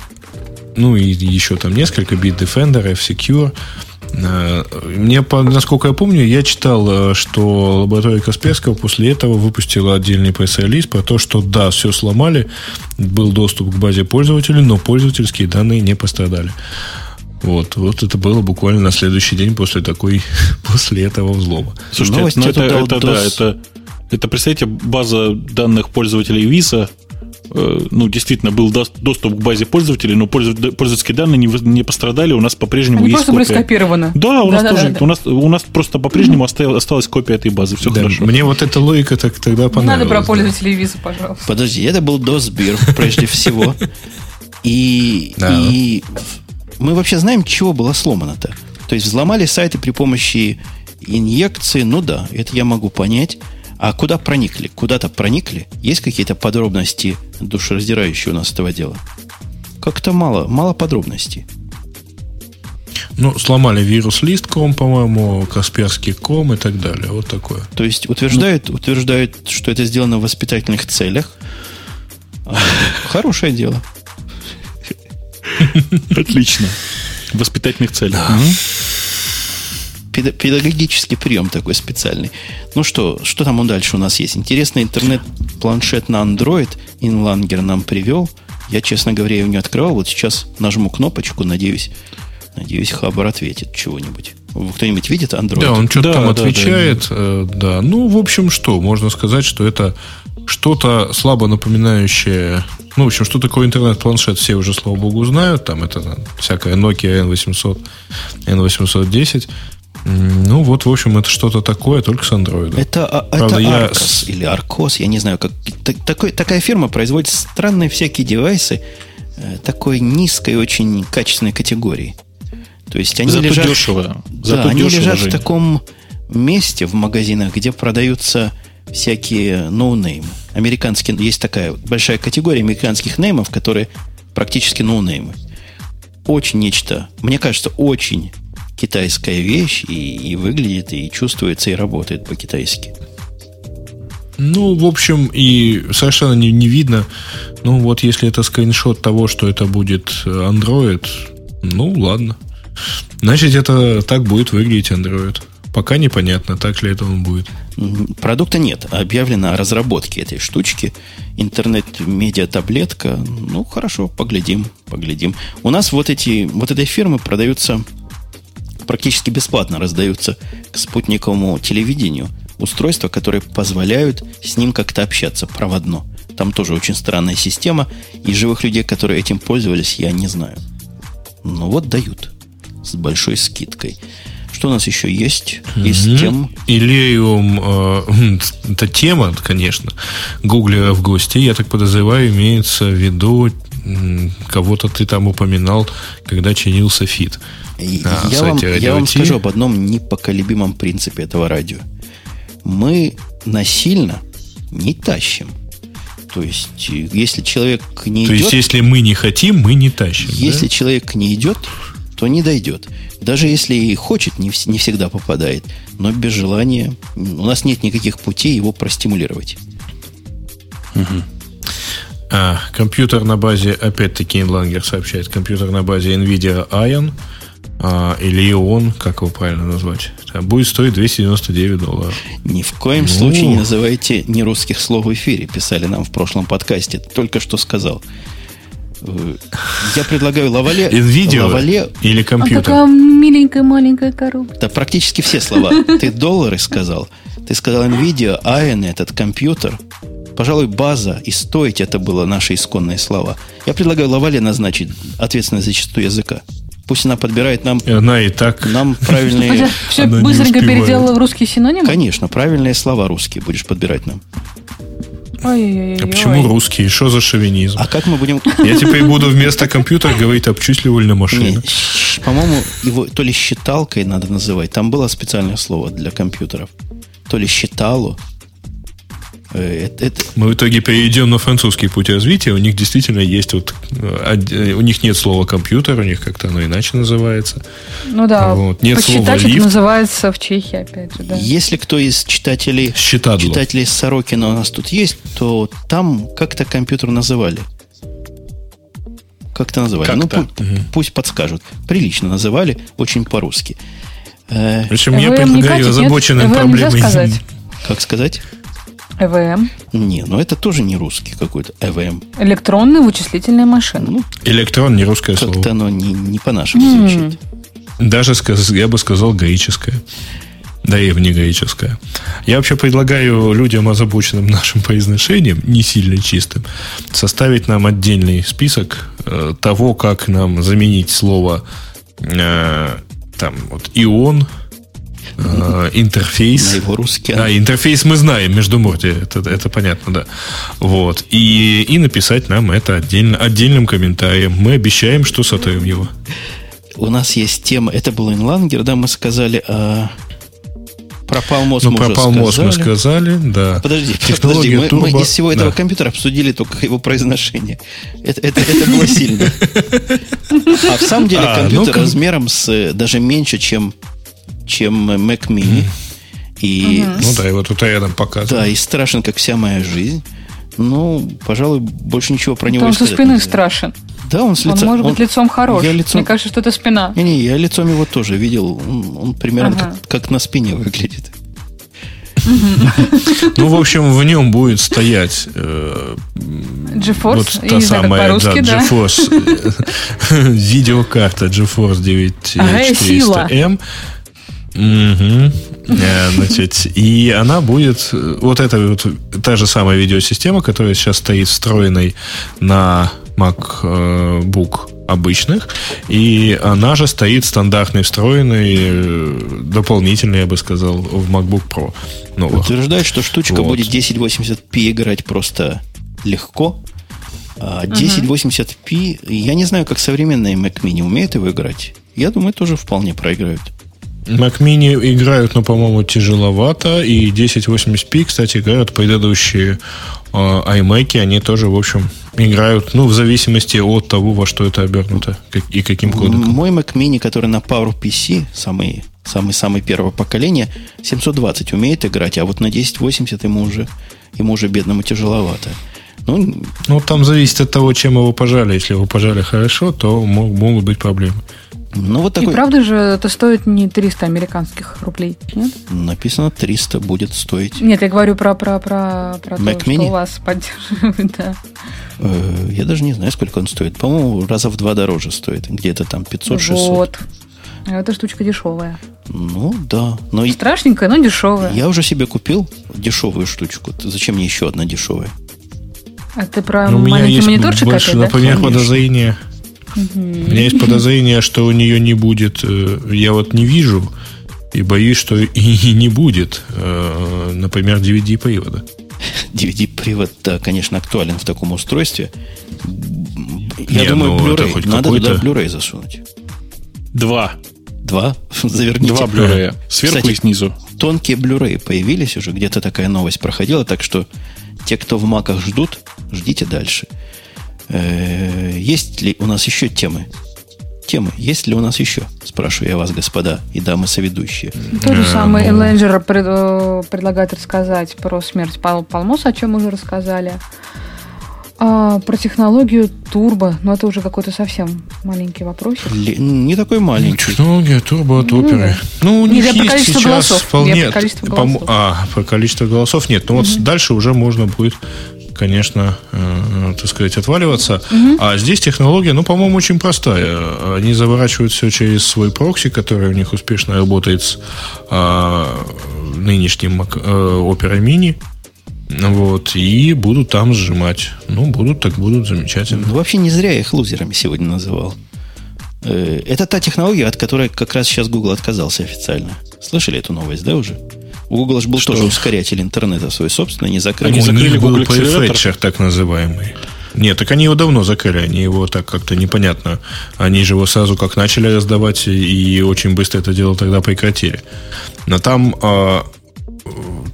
Speaker 3: ну и еще там несколько, Bitdefender, F-Secure. Э, мне, насколько я помню, я читал, э, что лаборатория Касперского после этого выпустила отдельный пресс-релиз про то, что да, все сломали, был доступ к базе пользователей, но пользовательские данные не пострадали. Вот, вот это было буквально на следующий день после такой, *laughs* после этого взлома.
Speaker 2: Слушайте, Новость ну, это, это, да, это, это, представьте, база данных пользователей Visa, Э, ну, действительно, был доступ к базе пользователей, но пользовательские данные не, не пострадали, у нас по-прежнему Они есть
Speaker 4: просто копия. были скопированы.
Speaker 2: Да, у нас да, тоже, да, да. У, нас, у нас просто по-прежнему mm-hmm. осталась копия этой базы, все да, хорошо.
Speaker 3: Мне вот эта логика так тогда понравилась.
Speaker 4: Надо про пользователей виза, пожалуйста.
Speaker 1: Подожди, это был DOS-бир, прежде всего. И, и мы вообще знаем, чего было сломано-то. То есть взломали сайты при помощи инъекции, ну да, это я могу понять. А куда проникли? Куда-то проникли? Есть какие-то подробности душераздирающие у нас этого дела? Как-то мало, мало подробностей.
Speaker 3: Ну, сломали вирус лист.ком, по-моему, Касперский ком и так далее. Вот такое.
Speaker 1: То есть утверждают, ну, утверждают, что это сделано в воспитательных целях. А, хорошее дело. *laughs*
Speaker 2: Отлично. В воспитательных целях
Speaker 1: педагогический прием такой специальный. Ну что, что там дальше у нас есть? Интересный интернет-планшет на Android Инлангер нам привел. Я, честно говоря, его не открывал. Вот сейчас нажму кнопочку, надеюсь, надеюсь, Хабар ответит чего-нибудь. Кто-нибудь видит Android?
Speaker 3: Да, он что-то да, там да, отвечает. Да, да. да, ну, в общем, что? Можно сказать, что это что-то слабо напоминающее ну, в общем, что такое интернет-планшет, все уже, слава богу, знают. Там это там, всякая Nokia N800, N810. Ну, вот, в общем, это что-то такое, только с Android.
Speaker 1: Это, а, Правда, это я... Arcos или Arcos, я не знаю, как такой, такая фирма производит странные всякие девайсы э, такой низкой, очень качественной категории. То есть они
Speaker 2: Зато
Speaker 1: лежат,
Speaker 2: дешево.
Speaker 1: Зато да, они дешево, лежат Жень. в таком месте в магазинах, где продаются всякие ноунеймы. Американские, есть такая большая категория американских неймов, которые практически ноунеймы. Очень нечто, мне кажется, очень китайская вещь и, и выглядит, и чувствуется, и работает по-китайски.
Speaker 3: Ну, в общем, и совершенно не, не видно. Ну, вот если это скриншот того, что это будет Android, ну, ладно. Значит, это так будет выглядеть Android. Пока непонятно, так ли это он будет.
Speaker 1: Продукта нет. Объявлено о разработке этой штучки. Интернет-медиа-таблетка. Ну, хорошо, поглядим, поглядим. У нас вот эти, вот этой фирмы продаются практически бесплатно, раздаются к спутниковому телевидению устройства, которые позволяют с ним как-то общаться проводно. Там тоже очень странная система, и живых людей, которые этим пользовались, я не знаю. Ну вот дают с большой скидкой. Что у нас еще есть? Есть mm-hmm. тем.
Speaker 3: Илериум, э, это тема, конечно. Гугля в гости, я так подозреваю, имеется в виду кого-то ты там упоминал, когда чинился фит.
Speaker 1: Я вам, я вам скажу об одном непоколебимом принципе этого радио. Мы насильно не тащим. То есть, если человек не
Speaker 3: То идет... То есть, если мы не хотим, мы не тащим.
Speaker 1: Если да? человек не идет, то не дойдет. Даже если и хочет, не, не всегда попадает. Но без желания у нас нет никаких путей его простимулировать.
Speaker 3: Угу. А, компьютер на базе, опять-таки, Инлангер сообщает, компьютер на базе NVIDIA Ion а, или Ion, как его правильно назвать, будет стоить 299 долларов.
Speaker 1: Ни в коем ну. случае не называйте нерусских слов в эфире, писали нам в прошлом подкасте. Только что сказал. Я предлагаю Лавале...
Speaker 3: NVIDIA Лавале... или компьютер? А
Speaker 4: такая миленькая маленькая коробка.
Speaker 1: Да, практически все слова. Ты доллары сказал. Ты сказал NVIDIA, AN, этот компьютер. Пожалуй, база и стоить это было наши исконные слова. Я предлагаю Лавале назначить ответственность за чистоту языка. Пусть она подбирает нам...
Speaker 3: Она и так...
Speaker 1: Нам правильные...
Speaker 4: Все быстренько переделала в русские синонимы?
Speaker 1: Конечно, правильные слова русские будешь подбирать нам.
Speaker 3: Ой-ой-ой. А почему русский? Что за шовинизм?
Speaker 1: А как мы будем...
Speaker 3: Я теперь буду вместо компьютера говорить «обчусь ли вольно машина».
Speaker 1: По-моему, его то ли считалкой надо называть. Там было специальное слово для компьютеров. То ли считалу,
Speaker 3: это, это... Мы в итоге перейдем на французский путь развития. У них действительно есть вот... Э, у них нет слова компьютер, у них как-то оно иначе называется.
Speaker 4: Ну да. Вот. Нет Посчитать слова лифт. называется в Чехии, опять же, да.
Speaker 1: Если кто из читателей,
Speaker 3: Считадло.
Speaker 1: читателей Сорокина у нас тут есть, то там как-то компьютер называли. Как-то называли. Как-то. Ну, пусть, угу. пусть подскажут. Прилично называли, очень по-русски.
Speaker 3: Э, в общем, я предлагаю озабоченным проблемой...
Speaker 1: Как сказать?
Speaker 4: ЭВМ?
Speaker 1: Не, ну это тоже не русский какой-то ЭВМ.
Speaker 4: Электронная вычислительная машина. Ну,
Speaker 3: Электрон не русское
Speaker 1: как
Speaker 3: слово.
Speaker 1: Как-то оно не, не по-нашему mm. звучит.
Speaker 3: Даже, я бы сказал, греческое. Да и не греческое. Я вообще предлагаю людям, озабоченным нашим произношением, не сильно чистым, составить нам отдельный список э, того, как нам заменить слово э, там вот ион интерфейс.
Speaker 1: На его русский.
Speaker 3: А, интерфейс мы знаем, между морди, это, это понятно, да. Вот. И, и написать нам это отдельно, отдельным комментарием. Мы обещаем, что сотрем его.
Speaker 1: У нас есть тема, это был Инлангер, да, мы сказали о... Пропал мозг,
Speaker 3: ну, мы пропал уже мозг, мы сказали, да.
Speaker 1: Подожди, подожди, мы, турбо, мы из всего этого да. компьютера обсудили только его произношение. Это, это, это было сильно. *laughs* А в самом деле а, компьютер размером с даже меньше, чем чем Mac Mini. И,
Speaker 3: угу. Ну да, вот тут рядом показывает.
Speaker 1: Да, и страшен, как вся моя жизнь. Ну, пожалуй, больше ничего про него
Speaker 4: он со спины страшен.
Speaker 1: Да, он с лица.
Speaker 4: Он может быть лицом хорош. Я лицом... Мне кажется, что это спина.
Speaker 1: Не-не, я лицом его тоже видел. Он, он примерно ага. как, как на спине выглядит.
Speaker 3: Ну, в общем, в нем будет стоять э,
Speaker 4: GeForce, вот
Speaker 3: та самая, да, GeForce *laughs* видеокарта GeForce 9400M. Угу. Э, значит, и она будет... Вот это вот та же самая видеосистема, которая сейчас стоит встроенной на MacBook обычных, и она же стоит стандартной, встроенной, э, дополнительной, я бы сказал, в MacBook Pro.
Speaker 1: Новых. Утверждает, что штучка вот. будет 1080p играть просто легко, а 1080p, я не знаю, как современные Mac Mini умеют его играть. Я думаю, тоже вполне проиграют.
Speaker 3: Mac Mini играют, но, по-моему, тяжеловато. И 1080p, кстати, играют предыдущие э, iMac. Они тоже, в общем, играют, ну, в зависимости от того, во что это обернуто как, и каким кодеком.
Speaker 1: Мой Mac Mini, который на PowerPC, самый самый-самый первого поколения, 720 умеет играть, а вот на 1080 ему уже, ему уже бедному тяжеловато.
Speaker 3: Ну, ну, там зависит от того, чем его пожали. Если его пожали хорошо, то мог, могут быть проблемы.
Speaker 4: Ну, вот такой... И правда же это стоит не 300 американских рублей, нет?
Speaker 1: Написано 300 будет стоить.
Speaker 4: Нет, я говорю про, про, про, про Mac то, Mini? что у вас поддерживает, *laughs* да.
Speaker 1: Э, я даже не знаю, сколько он стоит. По-моему, раза в два дороже стоит. Где-то там 500-600. Вот.
Speaker 4: А эта штучка дешевая.
Speaker 1: Ну, да. Но
Speaker 4: Страшненькая, но дешевая.
Speaker 1: Я уже себе купил дешевую штучку. Зачем мне еще одна дешевая?
Speaker 4: А ты про ну, маленький мониторчик
Speaker 3: больше, опять, да? Например, подозрение у меня есть подозрение, что у нее не будет. Э, я вот не вижу и боюсь, что и *laughs* не будет, э, например, DVD-привода.
Speaker 1: DVD-привод, да, конечно, актуален в таком устройстве. Я не, думаю, ну, Blu-ray. Надо туда Blu-ray засунуть.
Speaker 2: Два.
Speaker 1: Два? *laughs* Заверните.
Speaker 2: Два Blu-ray. Сверху Кстати, и снизу.
Speaker 1: Тонкие Blu-ray появились уже. Где-то такая новость проходила. Так что те, кто в маках ждут, ждите дальше. Э, есть ли у нас еще темы? Темы. Есть ли у нас еще? Спрашиваю я вас, господа и дамы соведущие.
Speaker 4: То же самое Элленджер пред, э, предлагает рассказать про смерть Пал Палмоса, о чем мы уже рассказали. А, про технологию турбо, но это уже какой-то совсем маленький вопросик.
Speaker 1: Ли, не такой маленький.
Speaker 3: Технология турбо от ну, оперы. Ну, у них
Speaker 4: есть сейчас голосов.
Speaker 3: вполне... Нет, количество голосов. А, по количеству голосов нет. Но угу. вот дальше уже можно будет конечно, э, так сказать, отваливаться. Угу. А здесь технология, ну, по-моему, очень простая. Они заворачивают все через свой прокси, который у них успешно работает с э, нынешним э, Opera Mini. Вот, и будут там сжимать. Ну, будут, так будут, замечательно. Ну,
Speaker 1: вообще не зря я их лузерами сегодня называл. Э, это та технология, от которой как раз сейчас Google отказался официально. Слышали эту новость, да, уже? У Google же был что? тоже ускорятель интернета свой собственный, не закрыли.
Speaker 3: Они закрыли Google Accelerator. так называемый. Нет, так они его давно закрыли, они его так как-то непонятно. Они же его сразу как начали раздавать и очень быстро это дело тогда прекратили. Но там, а,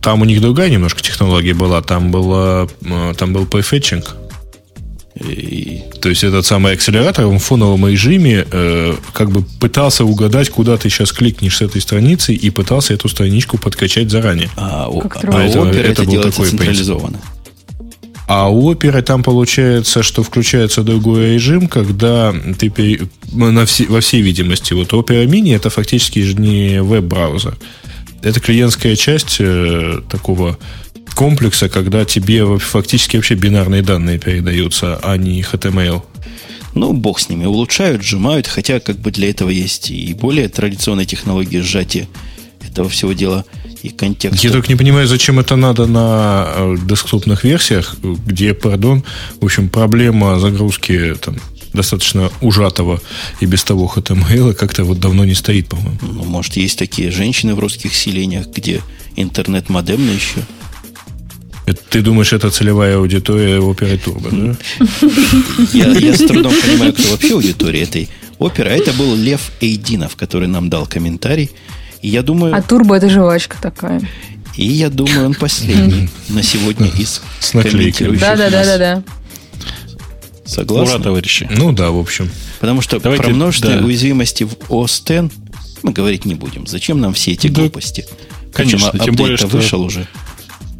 Speaker 3: там у них другая немножко технология была. Там, была, а, там был префетчинг, и, то есть этот самый акселератор в фоновом режиме э, как бы пытался угадать, куда ты сейчас кликнешь с этой страницы, и пытался эту страничку подкачать заранее.
Speaker 1: А, как а, а это, это, это был такой централизованно.
Speaker 3: А у оперы там получается, что включается другой режим, когда ты пере... на все, во всей видимости, вот Opera Mini это фактически не веб-браузер. Это клиентская часть э, такого комплекса, когда тебе фактически вообще бинарные данные передаются, а не HTML.
Speaker 1: Ну, бог с ними. Улучшают, сжимают, хотя как бы для этого есть и более традиционные технологии сжатия этого всего дела и контекста.
Speaker 3: Я только не понимаю, зачем это надо на э, десктопных версиях, где, пардон, в общем, проблема загрузки там, достаточно ужатого и без того HTML как-то вот давно не стоит, по-моему.
Speaker 1: Ну, может, есть такие женщины в русских селениях, где интернет модемный еще.
Speaker 3: Ты думаешь, это целевая аудитория оперы Турбо, да?
Speaker 1: Я, я с трудом понимаю, кто вообще аудитория этой оперы. А это был Лев Эйдинов, который нам дал комментарий. И я думаю...
Speaker 4: А Турбо это жвачка такая.
Speaker 1: И я думаю, он последний на сегодня из
Speaker 3: С комментирующих
Speaker 4: Да, да, да, да, да.
Speaker 1: Согласны?
Speaker 2: Ура, товарищи.
Speaker 3: Ну да, в общем.
Speaker 1: Потому что Давайте, про множественные да. уязвимости в OS X мы говорить не будем. Зачем нам все эти да, глупости?
Speaker 2: Конечно, Причем, тем более, что
Speaker 1: вышел уже.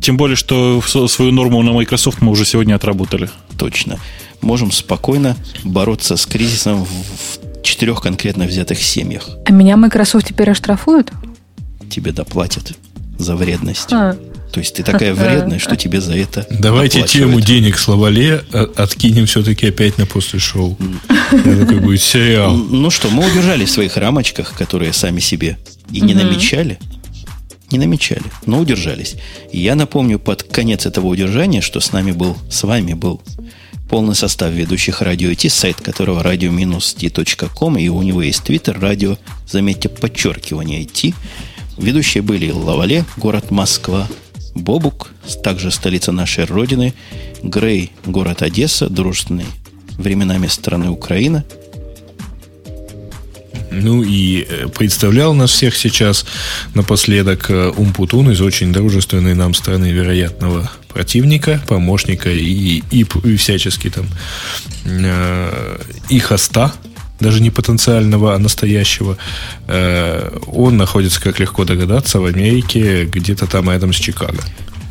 Speaker 2: Тем более, что свою норму на Microsoft мы уже сегодня отработали.
Speaker 1: Точно. Можем спокойно бороться с кризисом в четырех конкретно взятых семьях.
Speaker 4: А меня Microsoft теперь оштрафуют?
Speaker 1: Тебе доплатят за вредность. А. То есть ты такая *laughs* вредная, что тебе за это
Speaker 3: Давайте тему денег словале откинем все-таки опять на после шоу. Это как будет сериал.
Speaker 1: Ну что, мы удержали в своих рамочках, которые сами себе и не намечали. Не намечали, но удержались. И я напомню под конец этого удержания, что с нами был, с вами был полный состав ведущих радио IT, сайт которого radio-t.com, и у него есть твиттер, радио, заметьте, подчеркивание IT. Ведущие были Лавале, город Москва, Бобук, также столица нашей Родины, Грей, город Одесса, дружественный временами страны Украина.
Speaker 3: Ну и э, представлял нас всех сейчас напоследок э, Умпутун из очень дружественной нам страны вероятного противника, помощника и, и, и всячески там э, и хоста, даже не потенциального, а настоящего. Э, он находится, как легко догадаться, в Америке, где-то там рядом с Чикаго.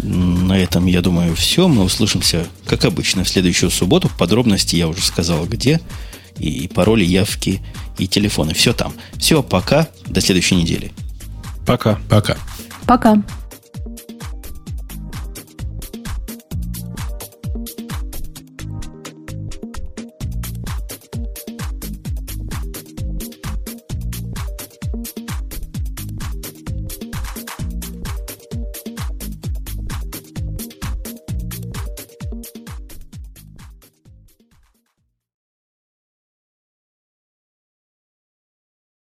Speaker 1: На этом, я думаю, все. Мы услышимся, как обычно, в следующую субботу. Подробности я уже сказал, где. И пароли, явки, и телефоны. Все там. Все, пока. До следующей недели.
Speaker 3: Пока.
Speaker 2: Пока.
Speaker 4: Пока.